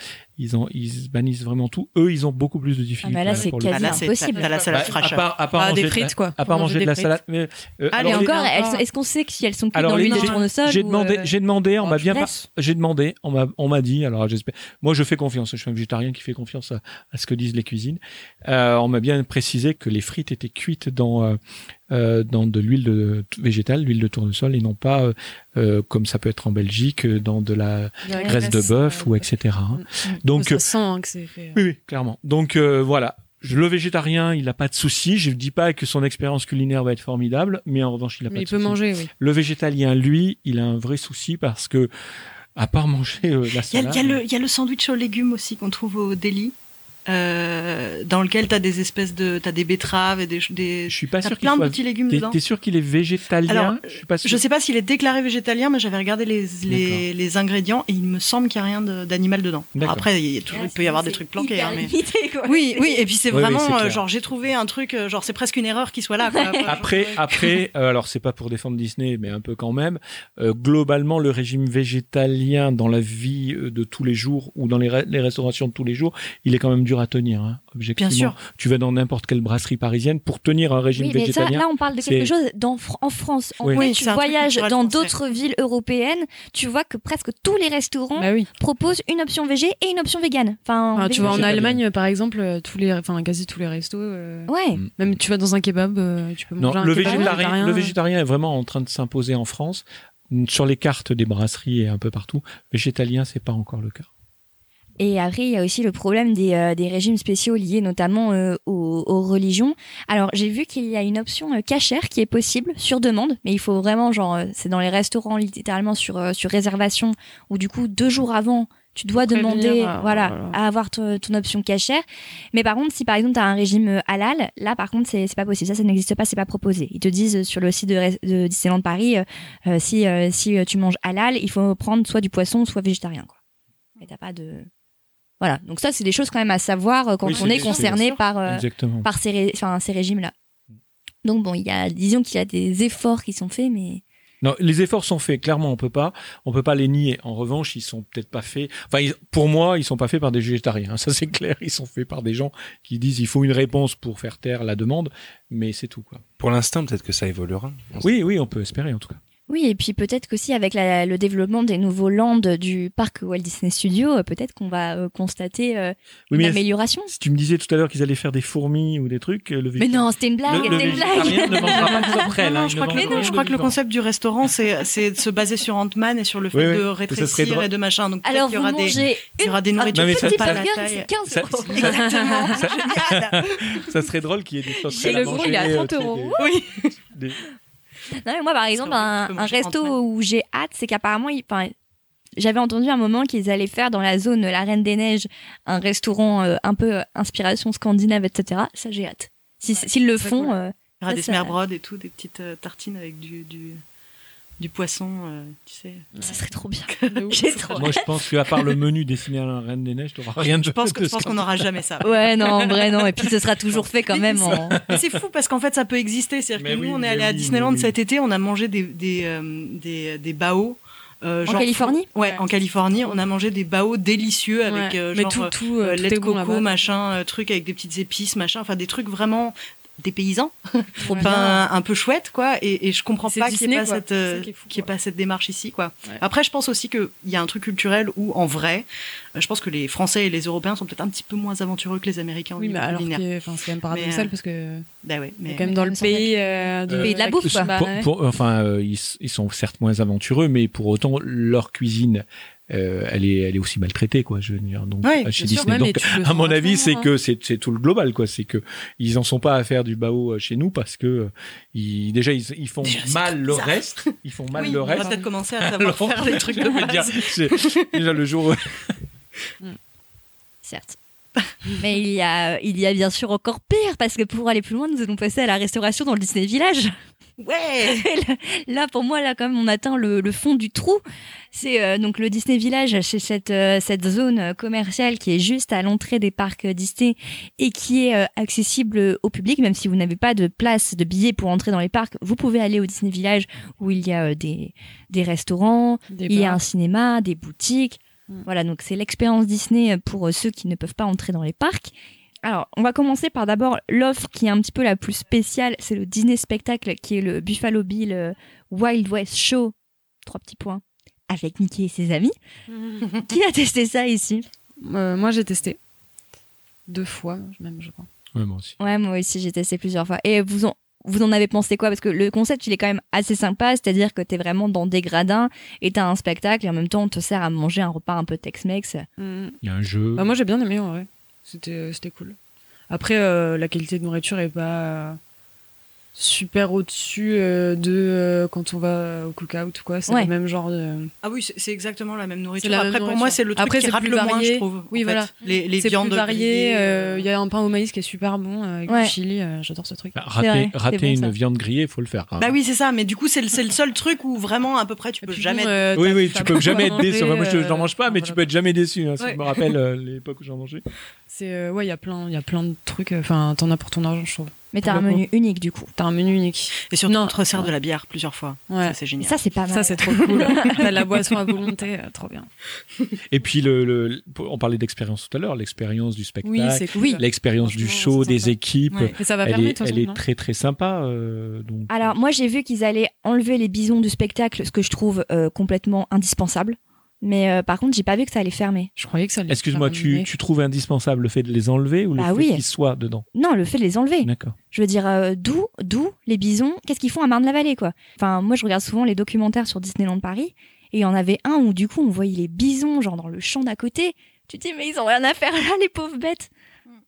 ils ont, ils bannissent vraiment tout. Eux, ils ont beaucoup plus de difficultés. Ah, mais là, c'est quasi là, impossible. t'as la salade Bah, fraîche. à part, à part Ah, manger des de- frites, quoi. À part manger de la frites. salade. Mais, euh, Ah, alors, les- encore, les- est-ce qu'on sait que si elles sont cuites dans l'huile de j'ai- tournesol J'ai demandé, euh, j'ai demandé, on m'a bien, par- j'ai demandé, on m'a, on m'a dit, alors j'espère, moi je fais confiance, je suis un végétarien qui fait confiance à, à ce que disent les cuisines. Euh, on m'a bien précisé que les frites étaient cuites dans, euh, dans de l'huile de, végétale, l'huile de tournesol, et non pas, euh, euh, comme ça peut être en Belgique, euh, dans de la graisse de bœuf ou etc. hein. Donc, ça sent hein, que c'est fait. oui, oui, clairement. Donc euh, voilà. Le végétarien, il n'a pas de souci. Je ne dis pas que son expérience culinaire va être formidable, mais en revanche, il n'a pas Mais de il peut souci. manger, oui. Le végétalien, lui, il a un vrai souci parce que, à part manger euh, la Il salade, il y a le- il y a le sandwich aux légumes aussi qu'on trouve au Delhi, euh, dans lequel t'as des espèces de, t'as des betteraves et des, des je suis pas t'as sûr qu'il plein de soit. petits légumes dedans. t'es sûr qu'il est végétalien Alors, Je suis pas sûr. Je sais pas s'il est déclaré végétalien, mais j'avais regardé les, les, les ingrédients et il me semble qu'il n'y a rien de- d'animal dedans. Après, il, y a toujours, il peut y avoir des trucs planqués. hein, mais... quoi. Oui, oui, et puis c'est *laughs* Oui, vraiment, euh, genre, j'ai trouvé un truc, euh, genre, c'est presque une erreur qu'il soit là. Quoi. *laughs* Après, après, euh, alors c'est pas pour défendre Disney, mais un peu quand même. euh, globalement, le régime végétalien dans la vie de tous les jours ou dans les, les restaurations de tous les jours, il est quand même dur dur à tenir, hein, objectivement. Bien sûr. Tu vas dans n'importe quelle brasserie parisienne pour tenir un régime Oui, mais ça, végétalien. là, on parle de quelque chose dans, en France. En Oui. fait, Oui, tu voyages dans d'autres villes européennes, tu vois que presque tous les restaurants Bah oui. proposent une option végé et une option végane. Enfin, Enfin, tu vois, en. Allemagne, par exemple, euh, tous les, enfin, quasi tous les restos. euh, Ouais. Mm. Même tu vas dans un kebab, euh, tu peux Non, manger un le kebab végétarien, le végétarien est vraiment en train de s'imposer en France. Sur les cartes des brasseries et un peu partout, végétalien, c'est pas encore le cas. Et après, il y a aussi le problème des, euh, des régimes spéciaux liés notamment euh, aux, aux religions. Alors, j'ai vu qu'il y a une option euh, cachère qui est possible sur demande, mais il faut vraiment, genre, euh, c'est dans les restaurants littéralement sur, euh, sur réservation, où du coup, deux jours avant, tu dois Prévenir, demander euh, voilà, à avoir ton, ton option cachère. Mais par contre, si par exemple, tu as un régime halal, là, par contre, c'est c'est pas possible. Ça, ça n'existe pas, c'est pas proposé. Ils te disent sur le site de, Disneyland Paris, euh, si, euh, si tu manges halal, il faut prendre soit du poisson, soit végétarien. Quoi. Mais t'as pas de. Voilà, donc ça, c'est des choses quand même à savoir euh, quand Oui, on est concerné par, euh, par ces, ré- enfin, ces régimes-là. Donc bon, il y a, disons qu'il y a des efforts qui sont faits, mais Non, les efforts sont faits. Clairement, on peut pas, on peut pas les nier. En revanche, ils sont peut-être pas faits. Enfin, ils- pour moi, ils sont pas faits par des végétariens. Ça, c'est *laughs* clair. Ils sont faits par des gens qui disent il faut une réponse pour faire taire la demande, mais c'est tout quoi. Pour l'instant, peut-être que ça évoluera. Oui, oui, on peut espérer en tout cas. Oui, et puis peut-être qu'aussi avec la- le développement des nouveaux lands du parc Walt Disney Studios, euh, peut-être qu'on va euh, constater euh, Oui, une mais amélioration. si tu me disais tout à l'heure qu'ils allaient faire des fourmis ou des trucs, le Mais non, c'était une blague, le, le c'était une blague. végétarien ne mangera pas de sauterelles, Non, je il crois, que, le concept du restaurant, c'est c'est de se baser sur Ant-Man et sur le fait Oui, oui, de rétrécir et de machin. Donc peut-être Alors qu'il y vous aura des, mangez il y une, aura des nourritures mais tout ça- pas la burger, taille. c'est 15 Ça- euros. Exactement. Ça- serait drôle qu'il y ait des sauterelles le à gros, manger, il est à euh, 30 tu sais, euros. Oui. des- Non, mais moi, par exemple, un, resto où j'ai hâte, c'est qu'apparemment, j'avais entendu un moment qu'ils allaient faire dans la zone La Reine des Neiges un restaurant euh, un peu euh, inspiration scandinave, etc. Ça, j'ai hâte. Si- Ouais, S'ils le font, cool. euh, Il y aura Ça, des et tout, des petites tartines avec du, du, du poisson, euh, tu sais. ça serait trop bien. *laughs* Trop Moi, je pense qu'à part le menu destiné à la Reine des Neiges, t'auras rien de Je pense que- de je pense qu'on n'aura jamais ça. Ouais, non, en vrai, non. Et puis, ce sera toujours fait quand même en. Mais c'est fou parce qu'en fait, ça peut exister. C'est-à-dire Mais que nous, oui, on est allé à Disneyland oui. cet été, on a mangé des, des, euh, des, des bao. euh, En Californie Ouais, en Californie, on a mangé des bao délicieux avec Ouais. euh, mais genre tout, tout, euh, tout lait de bon coco, machin, euh, truc avec des petites épices, machin, enfin des trucs vraiment des paysans, *laughs* Trop bien. enfin un peu chouette quoi. Et, et je comprends pas qu'il n'y ait cette euh, ait pas cette démarche ici quoi. Ouais. Après, je pense aussi qu'il y a un truc culturel où en vrai, euh, je pense que les Français et les Européens sont peut-être un petit peu moins aventureux que les Américains Oui, mais alors c'est quand même paradoxal Mais, euh, parce que Bah ouais, mais quand même dans le pays euh, de, pays de la bouffe, quoi. Bah, Pour- enfin, euh, ils, ils sont certes moins aventureux, mais pour autant, leur cuisine, euh, elle, est, elle est aussi maltraitée, quoi. Je veux dire, donc Ouais, euh, chez sûr. Disney. Ouais, mais donc, à mon avis, c'est hein. que c'est c'est tout le global, quoi. C'est que ils en sont pas à faire du bao euh, chez nous parce que euh, ils, déjà ils, ils font Déjà, mal le bizarre. reste, ils font mal oui, le on va reste. peut-être commencer à savoir Alors, faire les trucs de *laughs* dire, base. c'est- déjà le jour. où- *laughs* *laughs* Certes. *laughs* Mais il y, a, il y a bien sûr encore pire, parce que pour aller plus loin, nous allons passer à la restauration dans le Disney Village. Ouais. *laughs* Là, là, pour moi, là, quand même, on atteint le, le fond du trou. C'est euh, donc le Disney Village, c'est cette, euh, cette zone commerciale qui est juste à l'entrée des parcs Disney et qui est euh, accessible au public, même si vous n'avez pas de place, de billets pour entrer dans les parcs. Vous pouvez aller au Disney Village où il y a des, des restaurants, Des il y a un cinéma, des boutiques. Mm. Voilà, donc c'est l'expérience Disney pour euh, ceux qui ne peuvent pas entrer dans les parcs. Alors, on va commencer par d'abord l'offre qui est un petit peu la plus spéciale, c'est le Disney Spectacle qui est le Buffalo Bill euh, Wild West Show. Trois petits points. Avec Mickey et ses amis. *laughs* qui a testé ça ici? Euh, moi, j'ai testé deux fois, même, je crois. Ouais, moi aussi. Ouais, moi aussi j'ai testé plusieurs fois. Et vous en, vous en avez pensé quoi? Parce que le concept il est quand même assez sympa, c'est-à-dire que t'es vraiment dans des gradins et t'as un spectacle et en même temps on te sert à manger un repas un peu Tex-Mex. Mhm. Il y a un jeu. Bah, moi, j'ai bien aimé en vrai. C'était, euh, c'était cool. Après, euh, la qualité de nourriture est pas super au-dessus euh, de euh, quand on va au cookout ou quoi. C'est Ouais. le même genre de. Ah oui, c'est exactement la même nourriture. La Après, même pour nourriture. moi, c'est le truc Après, qui c'est rate plus le moins, varié. je trouve. Oui, voilà. fait. Les, les c'est viandes plus varié. grillées, euh, Il y a un pain au maïs qui est super bon avec Ouais. du chili. euh, J'adore ce truc. Bah, rater c'est rater bon, une ça. viande grillée, il faut le faire. hein. Bah oui, c'est ça. Mais du coup, c'est le, seul truc où vraiment, à peu près, tu peux puis jamais. bon, euh, Oui, oui, tu peux jamais *laughs* être déçu. Moi, je n'en mange pas, mais tu peux être jamais déçu. hein, je me rappelle l'époque où j'en mangeais. C'est ouais, il y a plein, il y a plein de trucs. Enfin, t'en as pour ton argent, je trouve. Mais t'as un coup. menu unique du coup. T'as un menu unique. Et surtout, Non. on te resserre de la bière plusieurs fois. Ouais. Ça, c'est génial. Ça, c'est pas mal. Ça, c'est trop cool. *laughs* T'as de la boisson à volonté, euh, trop bien. *laughs* Et puis, le, le- on parlait d'expérience tout à l'heure, l'expérience du spectacle, Oui, c'est cool. Oui. l'expérience du show, des sympa. équipes. Ouais. Ça va Elle permettre, est, toute elle est très très sympa. euh, donc. Alors moi j'ai vu qu'ils allaient enlever les bisons du spectacle, ce que je trouve euh, complètement indispensable. Mais euh, par contre j'ai pas vu que ça allait fermer. Je croyais que ça allait Excuse-moi, se tu, tu trouves indispensable le fait de les enlever ou le Bah fait oui. qu'ils soient dedans? Non, le fait de les enlever. D'accord. Je veux dire, euh, d'où, d'où les bisons? Qu'est-ce qu'ils font à Marne-la-Vallée, quoi? Enfin, moi, je regarde souvent les documentaires sur Disneyland Paris, et il y en avait un où, du coup, on voyait les bisons, genre dans le champ d'à côté. Tu te dis, mais ils ont rien à faire là, les pauvres bêtes.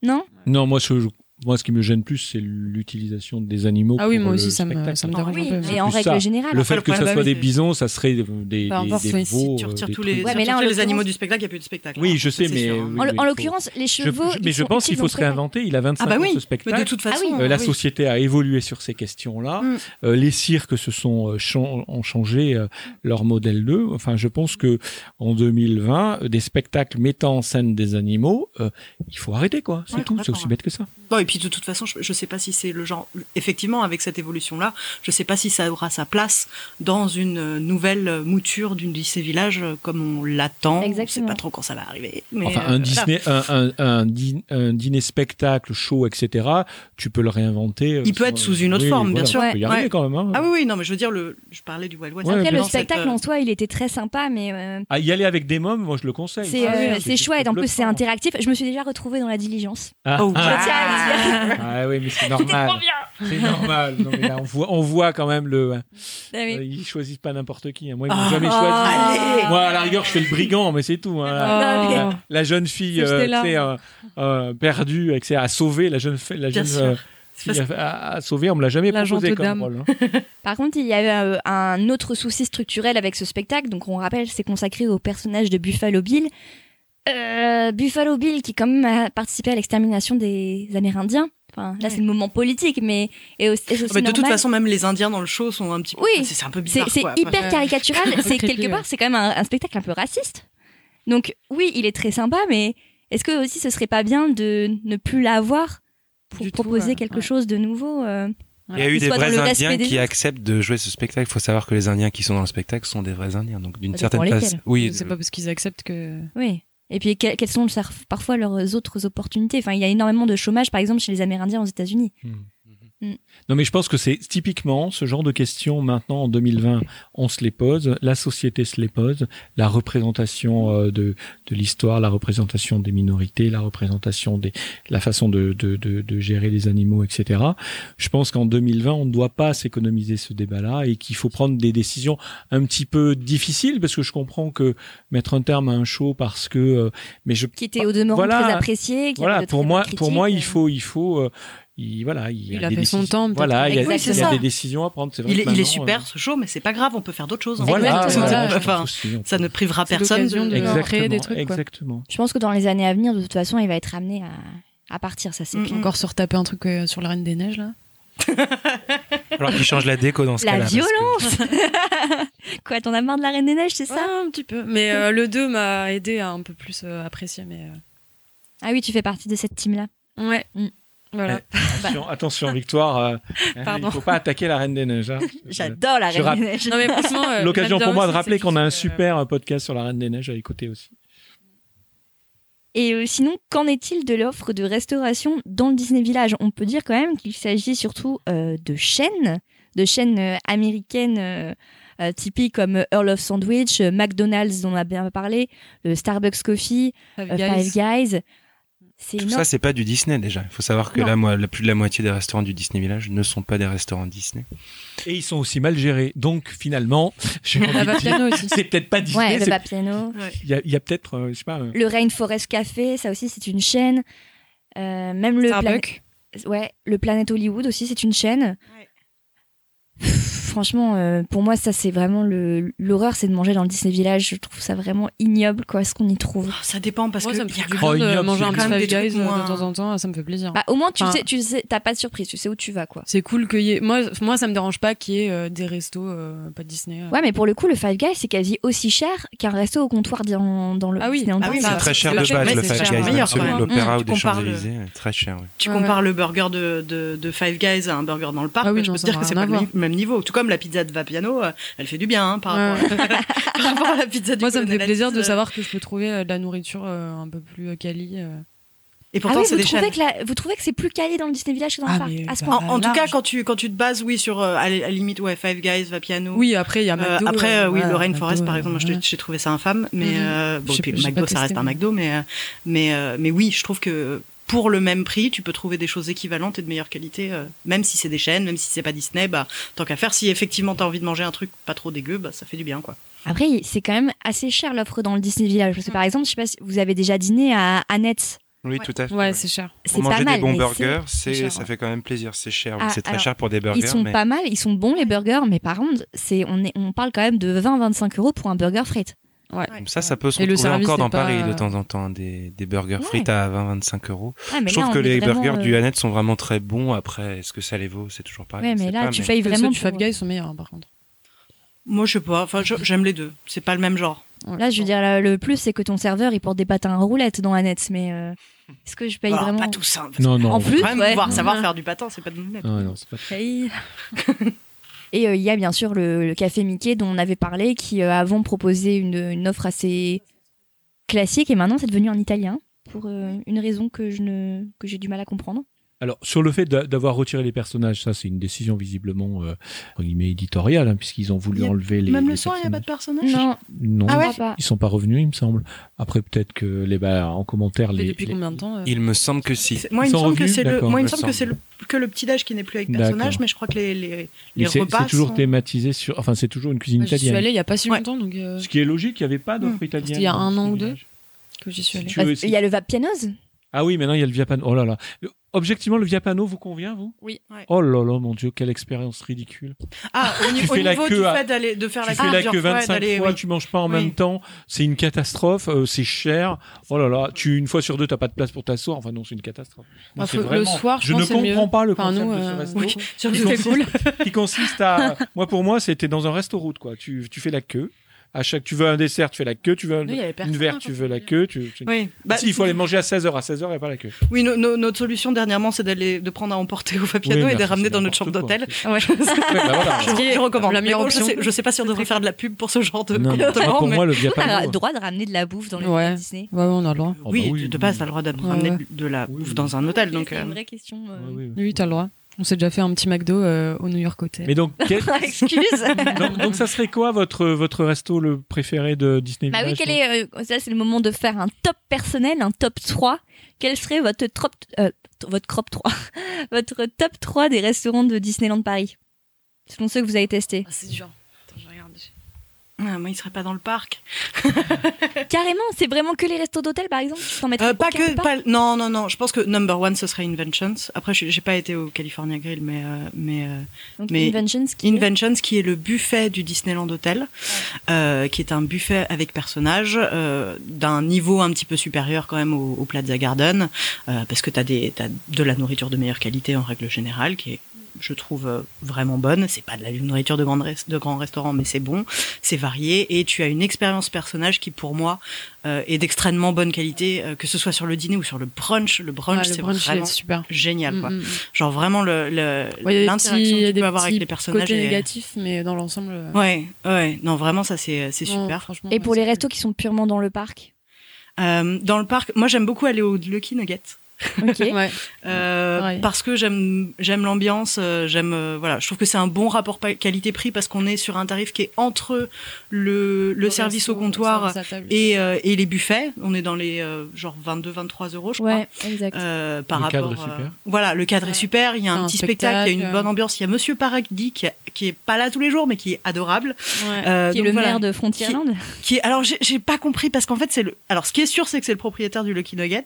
Non? Non, moi, ce, moi, ce qui me gêne plus, c'est l'utilisation des animaux. Ah oui, pour moi le aussi, ça me, spectacle. ça me dérange Oui, un peu. mais en règle ça. générale. Le fait le que ce problème, soit des bisons, ça serait des, des, Peu importe, des oui, Si veaux, tu retires des tous les, Ouais, mais là, animaux du spectacle, il n'y a plus de spectacle. Oui, je sais, Ça, mais. hein. oui, En, oui, en faut- l'occurrence, les chevaux. je- mais je pense qu'il faut se réinventer. Il a 25 Ah bah ans ce mais spectacle. de toute Ah façon. oui. Euh, la oui. société a évolué sur ces questions-là. Mm. Euh, les cirques se sont euh, ont changé leur modèle d'eux. Enfin, je pense que en 2020, euh, des spectacles mettant en scène des animaux, il faut arrêter quoi. C'est tout. C'est aussi bête que ça. Puis de toute façon, je, je sais pas si c'est le genre. Effectivement, avec cette évolution-là, je sais pas si ça aura sa place dans une euh, nouvelle euh, mouture d'une Disney Village euh, comme on l'attend. On sait Exactement. pas trop quand ça va arriver. Mais Enfin, euh, un voilà. Disney, un, un, un, dî- un dîner spectacle, show, etc. Tu peux le réinventer. euh, Il peut être sous une autre Oui, forme, bien sûr. Tu peux y arriver Ouais. quand même. hein. Ah oui, oui, non, mais je veux dire, le, je parlais du Wild West. Ouais, Après, le spectacle Cette, euh, en soi, il était très sympa, mais euh, Ah, y aller avec des mômes, moi je le conseille. c'est Ah euh, chouette. En plus, c'est interactif. Je me suis déjà retrouvée dans la diligence. Ah, Oh, ah, Je tiens à le dire. *laughs* ah oui, mais c'est normal. C'est normal. Non, mais là, on voit, on voit quand même le. Ah oui. Euh, Ils choisissent pas n'importe qui. hein. Moi, ils m'ont Ah, jamais choisi. allez. Moi, à la rigueur, je fais le brigand, mais c'est tout. hein. La, Non, mais- la- la jeune fille Faut jeter euh, l'arme. tu sais, euh, euh, perdue, avec ses- à sauver, la jeune, fi- la Bien jeune sûr. euh, fille à, à- à sauver, on me l'a jamais L'agent proposé comme rôle. hein. Par contre, il y avait euh, un autre souci structurel avec ce spectacle. Donc, on rappelle, c'est consacré au personnage de Buffalo Bill. Euh, Buffalo Bill, qui quand même a participé à l'extermination des Amérindiens. Enfin, là, Ouais. c'est le moment politique, mais et aussi, et c'est aussi Ah bah, de toute façon, même les Indiens dans le show sont un petit peu. Oui. c'est un peu bizarre. c'est hyper caricatural. *laughs* C'est quelque part, c'est quand même un, un spectacle un peu raciste. Donc, oui, il est très sympa, mais est-ce que aussi ce serait pas bien de ne plus l'avoir pour Du tout, proposer ouais. quelque Ouais. chose de nouveau euh, Il y a eu des vrais Indiens qui autres. acceptent de jouer ce spectacle. Il faut savoir que les Indiens qui sont dans le spectacle sont des vrais Indiens. Donc d'une dépend certaine place. lesquels. Oui, C'est pas parce qu'ils acceptent que. Oui. Et puis, que- quelles sont parfois leurs autres opportunités? Enfin, il y a énormément de chômage, par exemple, chez les Amérindiens aux États-Unis. Non, mais je pense que c'est typiquement ce genre de questions maintenant en 2020, on se les pose, la société se les pose, la représentation euh, de, de l'histoire, la représentation des minorités, la représentation des, la façon de, de, de, de gérer les animaux, etc. Je pense qu'en 2020, on ne doit pas s'économiser ce débat-là et qu'il faut prendre des décisions un petit peu difficiles parce que je comprends que mettre un terme à un show parce que, euh, mais je Qui étaient au demeurant Voilà. très qui avaient voilà, pour moi, pour moi, il faut, il faut, euh, il, voilà, il, a des fait son temps. Voilà, il y a, Oui, il y a des décisions à prendre. C'est vrai Il est, il est super euh, ce show, mais c'est pas grave, on peut faire d'autres choses. Voilà, voilà, Enfin, ça ne privera personne de. de- Exactement, créer des trucs, quoi. exactement. Je pense que dans les années à venir, de toute façon, il va être amené à, à partir, ça c'est Mm. Encore se retaper un truc euh, sur la Reine des Neiges, là. *laughs* Alors qu'ils changent la déco dans ce La cas-là. que- violence *laughs* Quoi, t'en as marre de la Reine des Neiges, c'est ça un petit peu. Mais euh, le 2 m'a aidé à un peu plus apprécier. Mais Ah oui, tu fais partie de cette team-là. Ouais. Voilà. Attention, *laughs* attention, Victoire. euh, *laughs* hein, Pardon. Il faut pas attaquer la Reine des Neiges. hein. *laughs* J'adore la Reine des Neiges. Non, mais franchement. euh, L'occasion pour moi de rappeler qu'on a un euh, super podcast sur la Reine des Neiges à écouter aussi. Et euh, sinon, qu'en est-il de l'offre de restauration dans le Disney Village? On peut dire quand même qu'il s'agit surtout euh, de chaînes, de chaînes euh, américaines euh, euh, typiques comme Earl of Sandwich, euh, McDonald's dont on a bien parlé, le Starbucks Coffee, Five euh, Guys. Five Guys. Tout énorme. ça, c'est pas du Disney déjà. Il faut savoir que Non. là, moi, la plus de la moitié des restaurants du Disney Village ne sont pas des restaurants Disney. Et ils sont aussi mal gérés. Donc finalement, *laughs* c'est peut-être pas Disney. Ouais, le Vapiano. Il y a, peut-être, euh, je sais pas. euh, Le Rainforest Café, ça aussi c'est une chaîne. Euh, même le Starbucks. Ouais, le Planet Hollywood aussi c'est une chaîne. *laughs* franchement, euh, pour moi, ça c'est vraiment le l'horreur, c'est de manger dans le Disney Village. Je trouve ça vraiment ignoble, quoi, ce qu'on y trouve. Oh, Ça dépend parce Moi, que ça me il y a fait du Oh, de ignoble, manger un petit Five Guys euh, moins- de temps en temps, ça me fait plaisir. Bah, au moins, tu Enfin- sais, tu sais, t'as pas de surprise, tu sais où tu vas, quoi. C'est cool qu'il y ait. Moi, moi, ça me dérange pas qu'il y ait euh, des restos, euh, pas de Disney. euh. Ouais, mais pour le coup, le Five Guys, c'est quasi aussi cher qu'un resto au comptoir dans, dans le Ah oui. Ah oui, C'est très cher c'est de base, le Five Guys, l'Opéra ou des Champs-Élysées, très cher. oui. Tu compares le burger de, Five Guys à un burger dans le parc, Ah oui, je peux te dire que c'est pas le même niveau. Tout comme la pizza de Vapiano, euh, elle fait du bien hein, par, Ouais. rapport, *laughs* par rapport à la pizza du Moi, ça me fait plaisir de euh. savoir que je peux trouver euh, de la nourriture un peu plus quali. Et Ah pourtant, oui, c'est vous des trouvez, que la- vous trouvez que c'est plus calé dans le Disney Village que dans Ah, le parc mais à ce bah, point En, en tout cas, quand tu, quand tu te bases, oui, sur, euh, à, la limite, ouais, Five Guys, Vapiano. Oui, après, il y a Euh, McDo. après, euh, oui, le Rainforest, McDo, par exemple, moi, euh, j'ai trouvé ça infâme, mais Mhm. euh, bon, puis McDo, ça reste un McDo, mais, mais, euh, mais oui, je trouve que pour le même prix, tu peux trouver des choses équivalentes et de meilleure qualité, euh, même si c'est des chaînes, même si c'est pas Disney, bah, tant qu'à faire, si effectivement t'as envie de manger un truc pas trop dégueu, bah, ça fait du bien, quoi. Après, c'est quand même assez cher l'offre dans le Disney Village. Parce que par exemple, je sais pas si vous avez déjà dîné à Annette. Oui, tout à fait. Ouais, c'est cher. C'est Pour pas manger mal. des bons burgers, c'est ça ouais. fait quand même plaisir. C'est cher. Ah, c'est très alors, cher pour des burgers. Ils sont mais... pas mal, ils sont bons les burgers, mais par contre, c'est on est on parle quand même de 20-25 euros pour un burger frites. Ouais. Ça, ça peut se retrouver encore dans pas- Paris de temps en temps, des, des burgers Ouais. frites à 20-25 euros. Je trouve que les burgers du euh, Annette sont vraiment très bons. Après, est-ce que ça les vaut? C'est toujours pareil. Ouais, mais là, pas, tu mais- payes Ceux vraiment. du Five pour- Guys sont meilleurs, hein, par contre? Moi, je sais pas, enfin, j'aime les deux. C'est pas le même genre. Là, je veux dire, là, le plus, c'est que ton serveur, il porte des patins à roulettes dans Annette, mais euh, est-ce que je paye Alors, vraiment pas tout ça. Non, non. En plus, pouvoir savoir faire du patin, c'est pas de nous Ah, non, c'est pas Hey. *laughs* Et euh, il y a bien sûr le, café Mickey dont on avait parlé, qui euh, avant proposait une, une offre assez classique et maintenant c'est devenu en italien pour euh, une raison que je ne que j'ai du mal à comprendre. Alors, sur le fait d'a- d'avoir retiré les personnages, ça, c'est une décision visiblement, euh, éditoriale, hein, puisqu'ils ont voulu a- enlever les. Même le soir, il n'y a pas de personnages. personnage Non, Non, Ah ouais je ils sont pas revenus, il me semble. Après, peut-être que les, bah, en commentaire, les. depuis les- combien de temps euh Il me semble que si. C'est- Moi, Ils il me sont semble que revenus c'est le, moi, il me semble que c'est le, que le petit déj qui n'est plus avec personnage, mais je crois que les, les, les c'est repas c'est toujours sont- thématisé sur. Enfin, c'est toujours une cuisine Moi, J'y suis italienne. allée il y a pas si Ouais. longtemps, donc euh, Ce qui est logique, il n'y avait pas d'offre Hmm. italienne. C'était il y a un an ou deux. que j'y suis allée. Il y a le Vapianoz. Ah oui, maintenant il y a le Viapano. Oh là là. Objectivement, le Viapano vous convient, vous? Oui. Ouais. Oh là là, mon Dieu, quelle expérience ridicule. Ah, au, *laughs* au fais la niveau queue du fait d'aller, de faire tu la fais queue la plusieurs queue fois, 25 d'aller- fois, oui. tu manges pas en Oui. même temps, c'est une catastrophe, euh, c'est cher. Oh là là, tu une fois sur deux, t'as pas de place pour t'asseoir. Enfin non, c'est une catastrophe. Ah, c'est faut- le vraiment- soir, je je ne comprends mieux. pas le Enfin, concept nous, de ce euh, resto. oui. Sur qui, consiste, *laughs* qui consiste à, moi pour moi, c'était dans un resto route quoi. Tu, tu fais la queue. À chaque, tu veux un dessert, tu fais la queue. Tu veux un- Oui, il y avait une verre, hein, tu veux la queue. Tu, tu- Oui, bah, si, il faut aller manger à 16h. À 16h, il n'y a pas la queue. oui no- no- notre solution dernièrement, c'est d'aller de prendre à emporter au Fapiano Oui, et de les ramener dans notre chambre d'hôtel. *laughs* Ouais. Bah voilà. Je, je recommande. la meilleure je option. sais, je sais pas si on devrait faire de la pub pour ce genre de Non, comportement, pour mais- moi, le On a le droit de ramener de la bouffe dans le Ouais. parc Disney. Ouais, on a le droit. Oh, bah oui, de base, oui. t'as le droit de ramener de la bouffe dans un hôtel, donc. c'est euh, une vraie question. euh. Ouais, oui. Oui, t'as le droit. On s'est déjà fait un petit McDo euh, au New York Hotel. Mais donc, *laughs* quel- Excuse. *laughs* donc, donc ça serait quoi votre, votre resto le préféré de Disney Bah oui, quel est, euh, ça c'est le moment de faire un top personnel, un top 3. Quel serait votre top, euh, votre crop 3, *laughs* votre top 3 des restaurants de Disneyland Paris? Selon ceux que vous avez testés. Ah, c'est dur. Ah, moi, il serait pas dans le parc. *laughs* Carrément, c'est vraiment que les restos d'hôtel par exemple Euh, pas que, pas, non, non, non. Je pense que number one, ce serait Inventions. Après, je- j'ai pas été au California Grill, mais, euh, mais euh, Donc, mais Inventions qui est- Inventions, qui est le buffet du Disneyland Hotel, euh, qui est un buffet avec personnages euh, d'un niveau un petit peu supérieur quand même au, au Plaza Garden, parce que t'as des, t'as de la nourriture de meilleure qualité en règle générale, qui est je trouve euh, vraiment bonne. C'est pas de la nourriture de, grande res- de grand restaurant, mais c'est bon, c'est varié, et tu as une expérience personnage qui, pour moi, euh, est d'extrêmement bonne qualité, euh, que ce soit sur le dîner ou sur le brunch. Le brunch, Ouais, c'est vraiment super. génial, quoi. Mm, mm, mm. Genre vraiment le, le- Ouais, il y a des l'interaction y que a tu des peux avoir avec les personnages. côtés est- négatifs, mais dans l'ensemble. euh, Ouais, ouais, non, vraiment, ça c'est super. franchement, Et pour ouais, les restos qui sont purement dans le parc? Euh, dans le parc, moi j'aime beaucoup aller au Lucky Nugget. *laughs* Ouais. Euh, parce que j'aime j'aime l'ambiance, euh, j'aime euh, voilà, je trouve que c'est un bon rapport qualité-prix parce qu'on est sur un tarif qui est entre le, le, service au comptoir et, euh, et les buffets. On est dans les euh, genre 22-23 euros, je crois. Exact. Euh, par Le rapport, cadre est euh, super. voilà, le cadre est super. Il y a un un petit spectacle, il y a une bonne ambiance. Il y a Monsieur Paradis qui, qui est pas là tous les jours, mais qui est adorable. Ouais. Euh, qui est donc le voilà. maire de Frontierland *laughs* qui est alors j'ai j'ai pas compris parce qu'en fait c'est le alors ce qui est sûr c'est que c'est le propriétaire du Lucky Nugget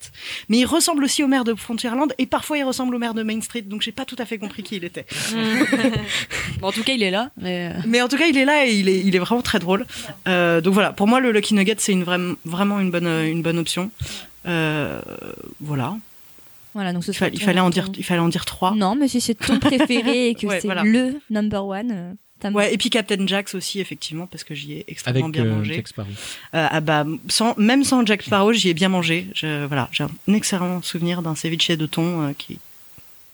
mais il ressemble aussi aussi au maire de Frontierland et parfois il ressemble au maire de Main Street, donc j'ai pas tout à fait compris qui il était. *laughs* Bon, en tout cas, il est là. Mais... euh, Mais en tout cas, il est là et il est, il est vraiment très drôle. Euh, donc voilà, pour moi, le Lucky Nugget, c'est une vraie- vraiment une bonne, une bonne option. Euh, voilà. Voilà, donc ce Il, sera fa- il fallait en dire, il fallait en dire trois. Non, mais si c'est ton préféré et que *laughs* Ouais, c'est voilà. le number one, euh, ça me- Ouais, et puis Captain Jax aussi, effectivement, parce que j'y ai extrêmement Avec bien euh, mangé. Jack Sparrow. Euh, ah bah, sans, même sans Jack Sparrow, j'y ai bien mangé. Je, voilà, j'ai un excellent souvenir d'un ceviche de thon euh, qui.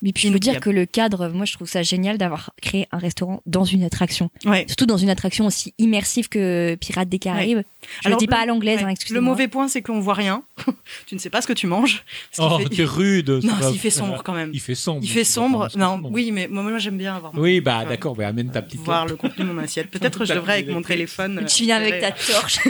Mais puis je veux dire que le cadre, moi je trouve ça génial d'avoir créé un restaurant dans une attraction. Ouais. Surtout dans une attraction aussi immersive que Pirates des Caraïbes. Je Alors, le dis pas à l'anglaise, ouais. hein, Le mauvais point, c'est qu'on voit rien. *laughs* tu ne sais pas ce que tu manges. Oh, fait- t'es rude. Non, va. s'il fait sombre quand même. Il fait sombre. Il fait sombre. Non, oui, mais moi, moi j'aime bien avoir. mon- Oui, bah d'accord, bah, amène ta petite voir le contenu de mon assiette. Peut-être *laughs* je devrais avec mon téléphone. euh, Tu viens avec ta tirer, torche. *laughs*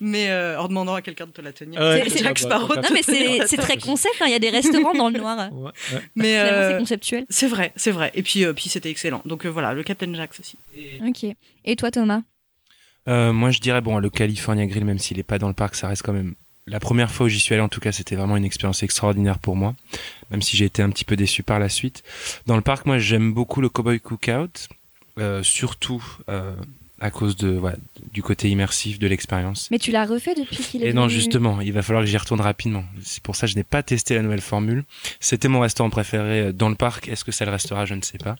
Mais euh, en demandant à quelqu'un de te la tenir. C'est- Jack Sparrow. non mais c'est c'est très concept, hein, il y a des restaurants dans le noir. Ouais, ouais. Mais Finalement, euh, c'est conceptuel. c'est vrai, c'est vrai. Et puis, euh, puis c'était excellent. Donc euh, voilà, le Captain Jax aussi. Ok. Et toi Thomas? Euh, moi, je dirais, bon, le California Grill, même s'il est pas dans le parc, ça reste quand même. La première fois où j'y suis allé, en tout cas, c'était vraiment une expérience extraordinaire pour moi, même si j'ai été un petit peu déçu par la suite. Dans le parc, moi, j'aime beaucoup le Cowboy Cookout, euh, surtout euh, à cause de, voilà, du côté immersif de l'expérience. Mais tu l'as refait depuis qu'il est Et non, justement, il va falloir que j'y retourne rapidement. C'est pour ça que je n'ai pas testé la nouvelle formule. C'était mon restaurant préféré euh, dans le parc. Est-ce que ça le restera? Je ne sais pas.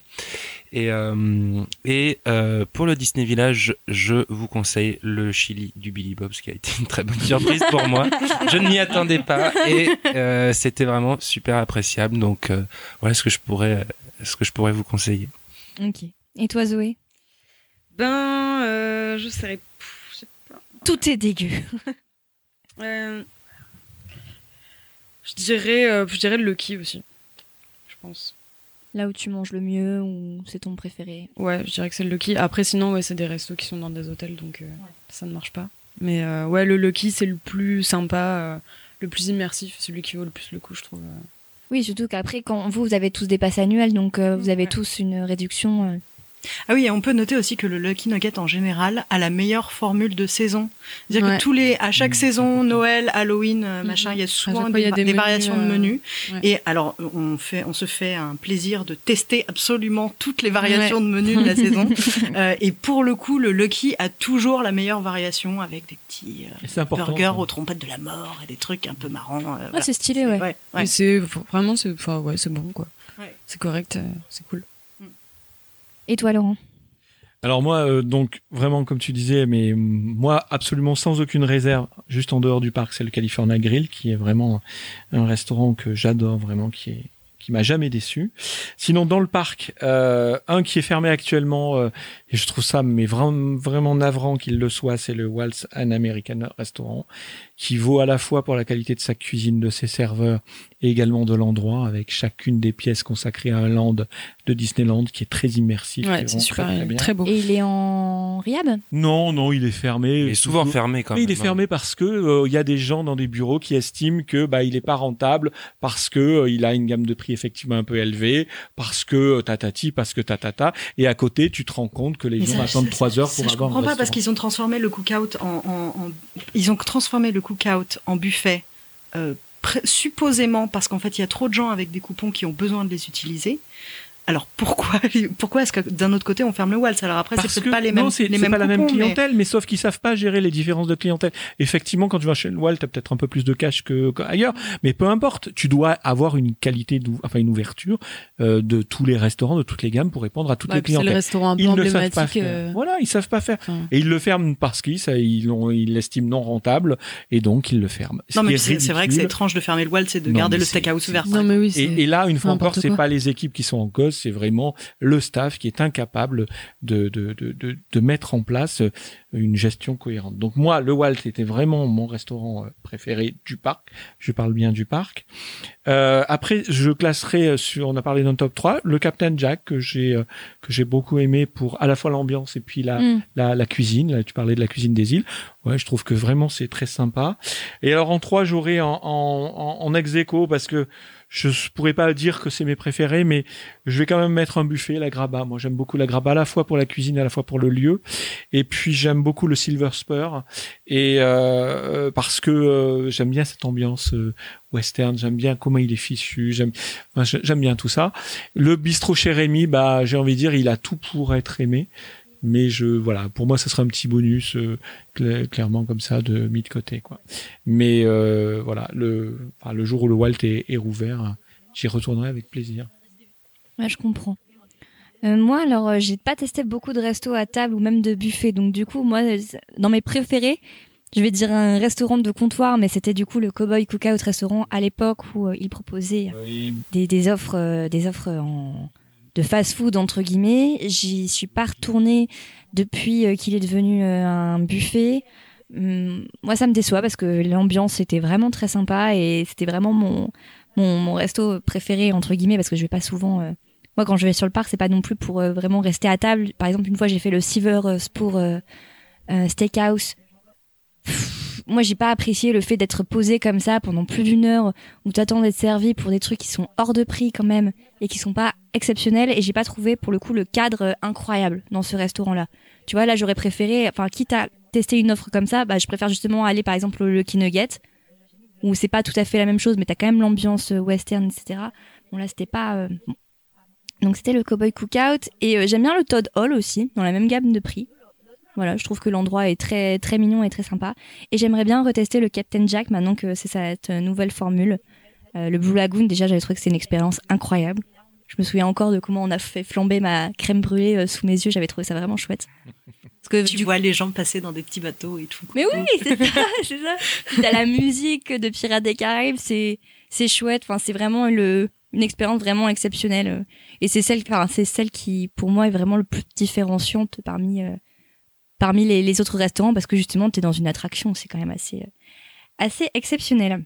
Et, euh, et euh, pour le Disney Village, je vous conseille le chili du Billy Bob, ce qui a été une très bonne surprise pour moi. Je ne m'y attendais pas et euh, c'était vraiment super appréciable. Donc euh, voilà ce que je pourrais, ce que je pourrais vous conseiller. Ok. Et toi Zoé? Ben, euh, je pff, je sais pas. Tout est dégueu. *laughs* Euh, je dirais, euh, je dirais le Lucky aussi. Je pense. Là où tu manges le mieux ou c'est ton préféré Ouais, je dirais que c'est le Lucky. Après, sinon, ouais, c'est des restos qui sont dans des hôtels, donc ça ne marche pas. Mais ouais, le Lucky, c'est le plus sympa, le plus immersif, celui qui vaut le plus le coup, je trouve. Oui, surtout qu'après, quand vous, vous avez tous des passes annuelles, donc euh, vous avez Ouais. tous une réduction. euh. Ah oui, et on peut noter aussi que le Lucky Nugget en général a la meilleure formule de saison. C'est-à-dire Ouais. que tous les, à chaque Mmh, saison, c'est Noël, Halloween, euh, Mhm. machin, il y a souvent fois, des, il y a des des menus, variations de euh, menus. ouais. Et alors, on fait, on se fait un plaisir de tester absolument toutes les variations de menus de la *laughs* saison. Euh, et pour le coup, le Lucky a toujours la meilleure variation avec des petits euh, burgers aux trompettes de la mort et des trucs un peu marrants. euh, Ah, voilà. c'est stylé, ouais. Ouais, ouais. Et c'est vraiment, c'est, enfin, ouais, c'est bon, quoi. Ouais. C'est correct, euh, c'est cool. Et toi, Laurent Alors moi, euh, donc vraiment comme tu disais, mais moi absolument sans aucune réserve, juste en dehors du parc, c'est le California Grill qui est vraiment un restaurant que j'adore vraiment, qui est m'a jamais déçu. Sinon dans le parc, euh, un qui est fermé actuellement euh, et je trouve ça mais vraiment vraiment navrant qu'il le soit, c'est le Waltz An American Restaurant qui vaut à la fois pour la qualité de sa cuisine, de ses serveurs et également de l'endroit avec chacune des pièces consacrées à un land de Disneyland qui est très immersif. Ouais, c'est super, très, très bien. très beau. Et il est en riab Non, non, il est fermé. Il est souvent fermé quand Mais même. il est fermé parce que euh, il y a des gens dans des bureaux qui estiment que bah il est pas rentable parce que euh, il a une gamme de prix effectivement un peu élevée, parce que euh, tatati, parce que tatata, et à côté tu te rends compte que les Mais gens ça, attendent ça, trois heures ça, pour je avoir comprends un pas parce qu'ils ont transformé le cookout en, en, en- ils ont transformé le cookout en buffet euh, supposément parce qu'en fait il y a trop de gens avec des coupons qui ont besoin de les utiliser. Alors pourquoi *laughs* pourquoi est-ce que d'un autre côté on ferme le Waltz? Alors après c'est peut-être pas les non, mêmes c'est les c'est mêmes pas la même mais- clientèle, mais... sauf qu'ils savent pas gérer les différences de clientèle. Effectivement, quand tu vas chez le Walt, t'as peut-être un peu plus de cash que qu'ailleurs, mais peu importe. Tu dois avoir une qualité, enfin une ouverture euh, de tous les restaurants, de toutes les gammes pour répondre à toutes Ouais, les puis c'est le clientèles. restaurant un peu Ils ne savent pas faire. euh, Voilà, ils savent pas faire. enfin, Et ils le ferment parce qu'ils ça, ils l'estiment non rentable et donc ils le ferment. Non mais est c'est vrai que c'est étrange de fermer le Waltz et de Non, garder le steakhouse ouvert. Non, mais oui, c'est. Et, et là, une fois encore, c'est pas les équipes qui sont en cause, c'est vraiment le staff qui est incapable de, de, de, de, de mettre en place euh, une gestion cohérente. Donc moi, le Walt était vraiment mon restaurant euh, préféré du parc. Je parle bien du parc. Euh, après, je classerai sur, on a parlé d'un top 3, le Captain Jack que j'ai que j'ai beaucoup aimé pour à la fois l'ambiance et puis la, Mm. la, la cuisine. Là, tu parlais de la cuisine des îles. Ouais, je trouve que vraiment c'est très sympa. Et alors en trois, j'aurais en, en, en, en ex aequo parce que je pourrais pas dire que c'est mes préférés, mais je vais quand même mettre un buffet, la Graba. Moi, j'aime beaucoup la Graba à la fois pour la cuisine, à la fois pour le lieu. Et puis, j'aime beaucoup le Silver Spur. Et euh, parce que euh, j'aime bien cette ambiance euh, western, j'aime bien comment il est fichu, j'aime bien tout ça. Le bistrot chez Rémi, bah, j'ai envie de dire, il a tout pour être aimé. Mais je, voilà, pour moi, ça sera un petit bonus, euh, cla- clairement comme ça, de mis de côté, quoi. Mais euh, voilà, le, enfin, le jour où le Walt est, est rouvert, j'y retournerai avec plaisir. Ouais, je comprends. Euh, moi, alors, euh, j'ai pas testé beaucoup de restos à table ou même de buffet. Donc, du coup, moi, dans mes préférés, je vais dire un restaurant de comptoir, mais c'était du coup le Cowboy Cookout restaurant à l'époque où euh, il proposait des, des offres, euh, des offres en, de fast-food entre guillemets. J'y suis pas retournée depuis euh, qu'il est devenu euh, un buffet. Hum, moi, ça me déçoit parce que l'ambiance était vraiment très sympa et c'était vraiment mon, mon, resto préféré entre guillemets parce que je vais pas souvent. euh, moi, quand je vais sur le parc, c'est pas non plus pour vraiment rester à table. Par exemple, une fois, j'ai fait le Silver euh, Steakhouse. Moi, j'ai pas apprécié le fait d'être posé comme ça pendant plus d'une heure où t'attends d'être servi pour des trucs qui sont hors de prix quand même et qui sont pas exceptionnels. Et j'ai pas trouvé pour le coup le cadre euh, incroyable dans ce restaurant-là. Tu vois, là, j'aurais préféré, enfin, quitte à tester une offre comme ça, bah, je préfère justement aller par exemple au Lucky Nugget où c'est pas tout à fait la même chose, mais t'as quand même l'ambiance euh, western, etc. Bon, là, c'était pas. euh, bon. Donc, c'était le Cowboy Cookout. Et euh, j'aime bien le Todd Hall aussi, dans la même gamme de prix. Voilà, je trouve que l'endroit est très, très mignon et très sympa. Et j'aimerais bien retester le Captain Jack maintenant que c'est cette euh, nouvelle formule. Euh, le Blue Lagoon, déjà, j'avais trouvé que c'est une expérience incroyable. Je me souviens encore de comment on a fait flamber ma crème brûlée euh, sous mes yeux. J'avais trouvé ça vraiment chouette. Parce que Tu du vois les gens passer dans des petits bateaux et tout. mais oui, c'est ça, *laughs* c'est ça. Puis T'as la musique de Pirates des Caraïbes, c'est c'est chouette. Enfin, c'est vraiment le une expérience vraiment exceptionnelle. Et c'est celle, enfin, c'est celle qui, pour moi, est vraiment le plus différenciante parmi euh, parmi les, les autres restaurants parce que justement, t'es dans une attraction. C'est quand même assez euh, assez exceptionnel.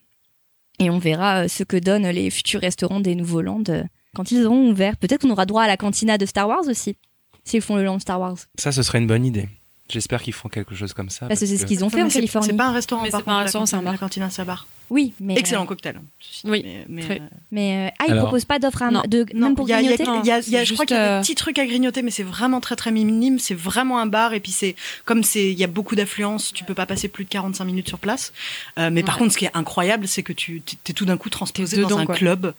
Et on verra euh, ce que donnent les futurs restaurants des Nouveaux Landes euh, quand ils auront ouvert. Peut-être qu'on aura droit à la cantina de Star Wars aussi, s'ils font le land Star Wars. Ça, ce serait une bonne idée. J'espère qu'ils feront quelque chose comme ça. Parce que c'est ce qu'ils ont fait en c'est- Californie. C'est pas un restaurant, c'est pas un un. La cantine, c'est un bar. Oui, mais Excellent euh, cocktail. Oui, mais, mais, très. euh, Mais euh, ah, ils Alors- proposent pas d'offre à Non, de Non, même pour il y a- il y a- grignoter. il y a- y a- je crois qu'il y a euh, des petits trucs à grignoter, mais c'est vraiment très très minime. C'est vraiment un bar et puis c'est comme c'est il y a beaucoup d'affluence, tu peux pas passer plus de 45 minutes sur place. Euh, mais par contre, ce qui est incroyable, c'est que tu t'es tout d'un coup transposé dans un quoi. club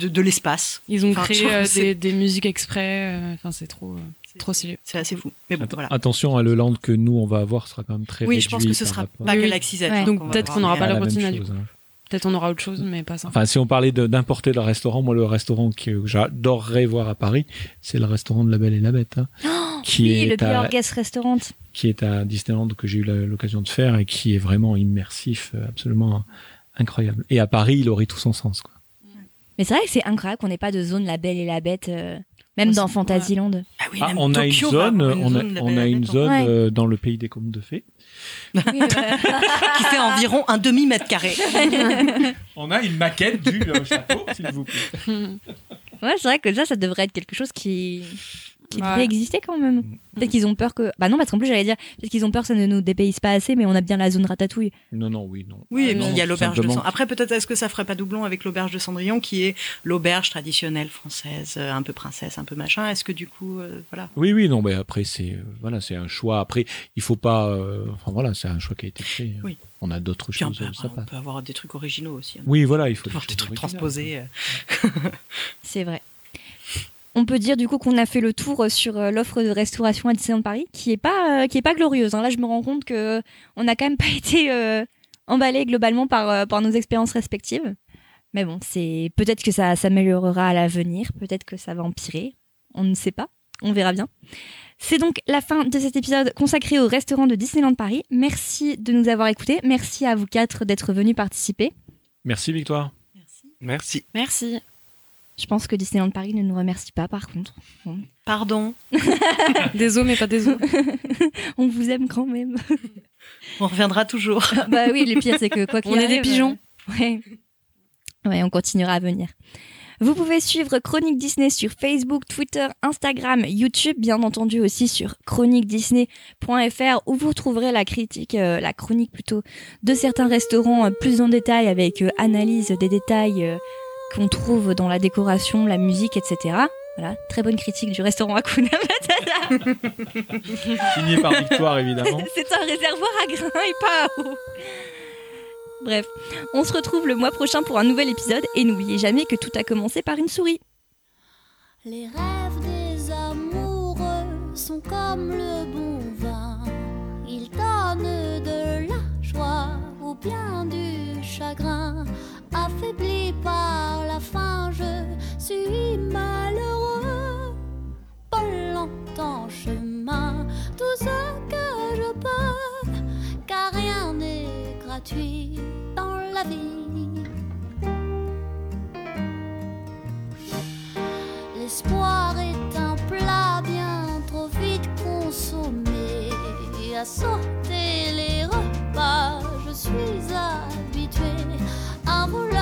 de, de l'espace. Ils ont Enfin, créé euh, des, des musiques exprès. euh, Enfin, c'est trop, euh, trop stylé. C'est assez fou. Mais bon, Att- voilà. Attention à le land que nous on va avoir sera quand même très Oui, réduit. je pense que ce sera rapport- pas. Galaxy Z. Ouais. hein, Donc, peut-être qu'on aura mais, pas la du coup. hein. Peut-être on aura autre chose, mais pas ça. Enfin, si on parlait d'importer le restaurant, moi le restaurant que j'adorerais voir à Paris, c'est le restaurant de La Belle et la Bête, hein, qui oui, est le à, Pure Guest Restaurant. qui est à Disneyland que j'ai eu l'occasion de faire et qui est vraiment immersif, euh, absolument incroyable. Et à Paris, il aurait tout son sens. Quoi. Mais c'est vrai que c'est incroyable qu'on n'ait pas de zone La Belle et la Bête, euh, même dans Fantasyland. Ah oui, Ah, on a une Tokyo va zone, avoir on a, zone, on a une zone Ouais. euh, dans le pays des contes de fées. *laughs* Oui, *laughs* qui fait environ un demi mètre carré. *laughs* On a une maquette du euh, château, s'il vous plaît. ouais, c'est vrai que ça, ça devrait être quelque chose qui, qui Ouais. devrait exister quand même. Peut-être qu'ils ont peur que. Bah non, parce qu'en plus, j'allais dire, peut-être qu'ils ont peur que ça ne nous dépayse pas assez, mais on a bien la zone ratatouille. Non, non, oui, non. Oui, et Ah, puis il y a l'auberge de. Cendrillon. Après, peut-être est-ce que ça ferait pas doublon avec l'auberge de Cendrillon, qui est l'auberge traditionnelle française, euh, un peu princesse, un peu machin? Est-ce que du coup, euh, voilà. Oui, oui, non, mais après, c'est euh, voilà, c'est un choix. Après, il faut pas. euh, enfin, voilà, c'est un choix qui a été fait. Oui. On a d'autres choses. peut, avoir, on peut avoir des trucs originaux aussi. hein. Oui, voilà, il faut Avoir des trucs transposés. euh. C'est vrai. On peut dire du coup qu'on a fait le tour sur euh, l'offre de restauration à Disneyland Paris, qui est pas, euh, qui est pas glorieuse. hein. Là, je me rends compte que on n'a quand même *laughs* pas été euh, emballé globalement par, euh, par nos expériences respectives. Mais bon, c'est peut-être que ça s'améliorera à l'avenir, peut-être que ça va empirer. On ne sait pas. On verra bien. C'est donc la fin de cet épisode consacré au restaurant de Disneyland Paris. Merci de nous avoir écoutés. Merci à vous quatre d'être venus participer. Merci, Victoire. Merci. Merci. Je pense que Disneyland Paris ne nous remercie pas par contre. Pardon, *laughs* Des os, mais pas des os. *laughs* On vous aime quand même. *laughs* on reviendra toujours. bah oui, le pire c'est que quoi qu'il On est des pigeons. euh, Ouais. Ouais, on continuera à venir. Vous pouvez suivre Chronique Disney sur Facebook, Twitter, Instagram, YouTube, bien entendu aussi sur chroniquedisney.fr où vous trouverez la critique, euh, la chronique plutôt, de certains restaurants euh, plus en détail avec euh, analyse des détails euh, qu'on trouve dans la décoration, la musique, etc. Voilà, très bonne critique du restaurant Hakuna Matata. *laughs* Signé par Victoire, évidemment. *laughs* C'est un réservoir à grains et pas à eau. Bref, on se retrouve le mois prochain pour un nouvel épisode et n'oubliez jamais que tout a commencé par une souris. Les rêves des amoureux sont comme le bon vin. Ils donnent de la joie ou bien du chagrin affaibli par la faim, je suis malheureux. Pas longtemps chemin, tout ce que je peux, car rien n'est gratuit dans la vie. L'espoir est un plat bien trop vite consommé. À sortir les repas, je suis à 好不容易。